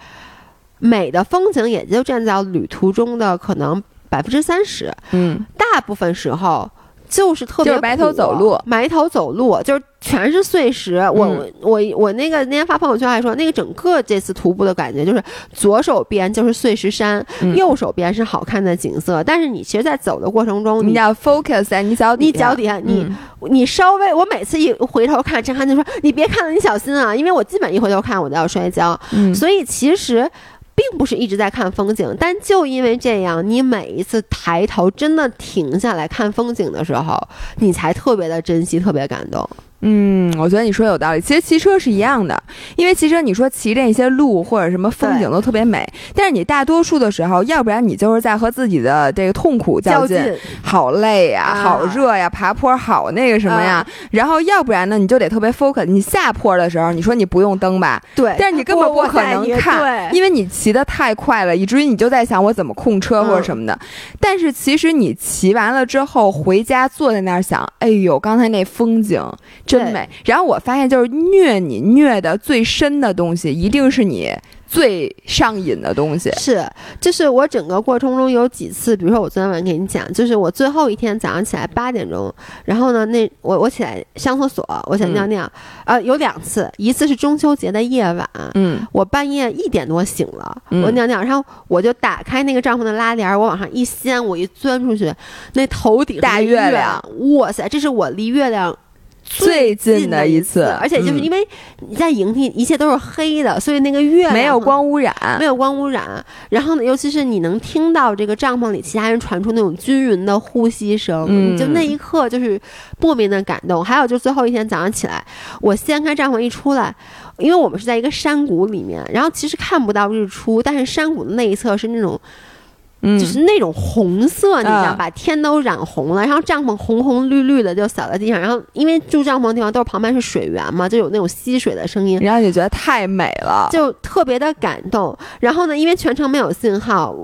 美的风景也就站在旅途中的可能。百分之三十，嗯，大部分时候就是特别埋头走路，埋头走路就是全是碎石。我我我那个那天发朋友圈还说，那个整个这次徒步的感觉就是左手边就是碎石山，右手边是好看的景色。但是你其实，在走的过程中，你要 focus 在你脚你脚底下，你你稍微，我每次一回头看，张翰就说：“你别看了，你小心啊！”因为我基本一回头看，我都要摔跤。所以其实。并不是一直在看风景，但就因为这样，你每一次抬头真的停下来看风景的时候，你才特别的珍惜，特别感动。嗯，我觉得你说有道理。其实骑车是一样的，因为骑车你说骑这些路或者什么风景都特别美，但是你大多数的时候，要不然你就是在和自己的这个痛苦较劲，好累呀，好热呀，爬坡好那个什么呀，然后要不然呢，你就得特别 focus。你下坡的时候，你说你不用蹬吧，对，但是你根本不可能看，因为你骑得太快了，以至于你就在想我怎么控车或者什么的。但是其实你骑完了之后回家坐在那儿想，哎呦，刚才那风景。真美，然后我发现就是虐你虐的最深的东西，一定是你最上瘾的东西。是，就是我整个过程中有几次，比如说我昨天晚上给你讲，就是我最后一天早上起来八点钟，然后呢，那我我起来上厕所，我想尿尿，呃，有两次，一次是中秋节的夜晚，嗯，我半夜一点多醒了，我尿尿，然后我就打开那个帐篷的拉帘，我往上一掀，我一钻出去，那头顶大月亮，哇塞，这是我离月亮。最近的一次，而且就是因为你在营地，一切都是黑的，所以那个月亮没有光污染，没有光污染。然后呢，尤其是你能听到这个帐篷里其他人传出那种均匀的呼吸声，就那一刻就是莫名的感动。还有就最后一天早上起来，我掀开帐篷一出来，因为我们是在一个山谷里面，然后其实看不到日出，但是山谷的那一侧是那种。就是那种红色，你知道，把天都染红了，然后帐篷红红绿绿的就扫在地上，然后因为住帐篷的地方都是旁边是水源嘛，就有那种溪水的声音，然后就觉得太美了，就特别的感动。然后呢，因为全程没有信号。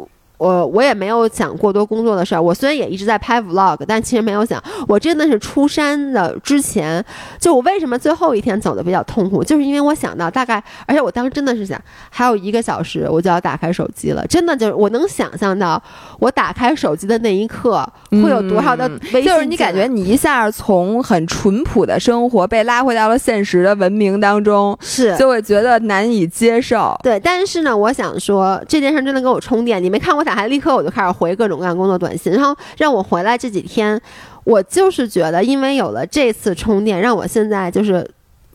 我我也没有想过多工作的事儿。我虽然也一直在拍 vlog，但其实没有想，我真的是出山的之前，就我为什么最后一天走的比较痛苦，就是因为我想到大概，而且我当时真的是想，还有一个小时我就要打开手机了，真的就是我能想象到我打开手机的那一刻会有多少的微信，就是你感觉你一下从很淳朴的生活被拉回到了现实的文明当中，是就会觉得难以接受。对，但是呢，我想说这件事真的给我充电。你没看我打。还立刻我就开始回各种各样工作短信，然后让我回来这几天，我就是觉得，因为有了这次充电，让我现在就是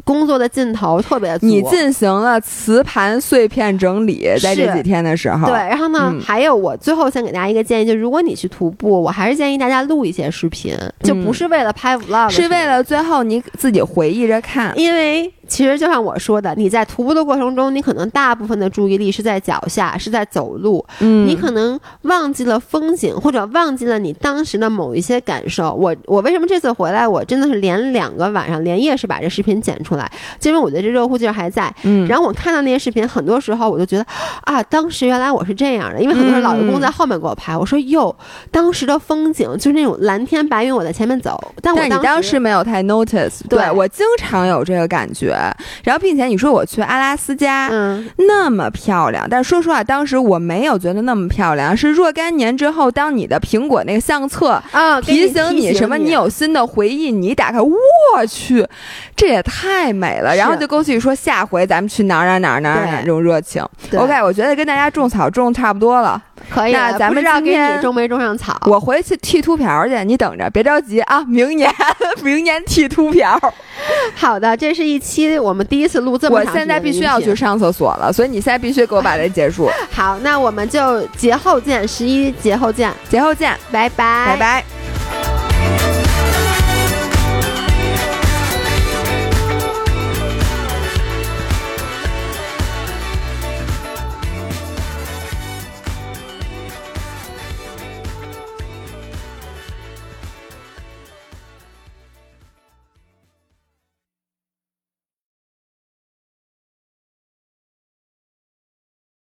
工作的劲头特别足。你进行了磁盘碎片整理，在这几天的时候，对。然后呢，还有我最后先给大家一个建议，就如果你去徒步，我还是建议大家录一些视频，就不是为了拍 vlog，是为了最后你自己回忆着看，因为。其实就像我说的，你在徒步的过程中，你可能大部分的注意力是在脚下，是在走路。嗯，你可能忘记了风景，或者忘记了你当时的某一些感受。我我为什么这次回来，我真的是连两个晚上连夜是把这视频剪出来，因为我觉得这热乎劲儿还在。嗯，然后我看到那些视频，很多时候我就觉得啊，当时原来我是这样的，因为很多是老员工在后面给我拍。我说哟，当时的风景就是那种蓝天白云，我在前面走，但我当时没有太 notice。对我经常有这个感觉。然后，并且你说我去阿拉斯加，嗯，那么漂亮，但是说实话，当时我没有觉得那么漂亮。是若干年之后，当你的苹果那个相册啊提醒你什么，你有新的回忆，你一打开，我去，这也太美了。然后就跟我继续说下回咱们去哪儿哪儿哪儿哪儿哪儿这种热情。OK，我觉得跟大家种草种差不多了。可以，那咱们今天种没种上草？我回去剃秃瓢去，你等着，别着急啊！明年，明年剃秃瓢。好的，这是一期我们第一次录这么长我现在必须要去上厕所了，所以你现在必须给我把这结束。[LAUGHS] 好，那我们就节后见，十一节后见，节后见，拜拜，拜拜。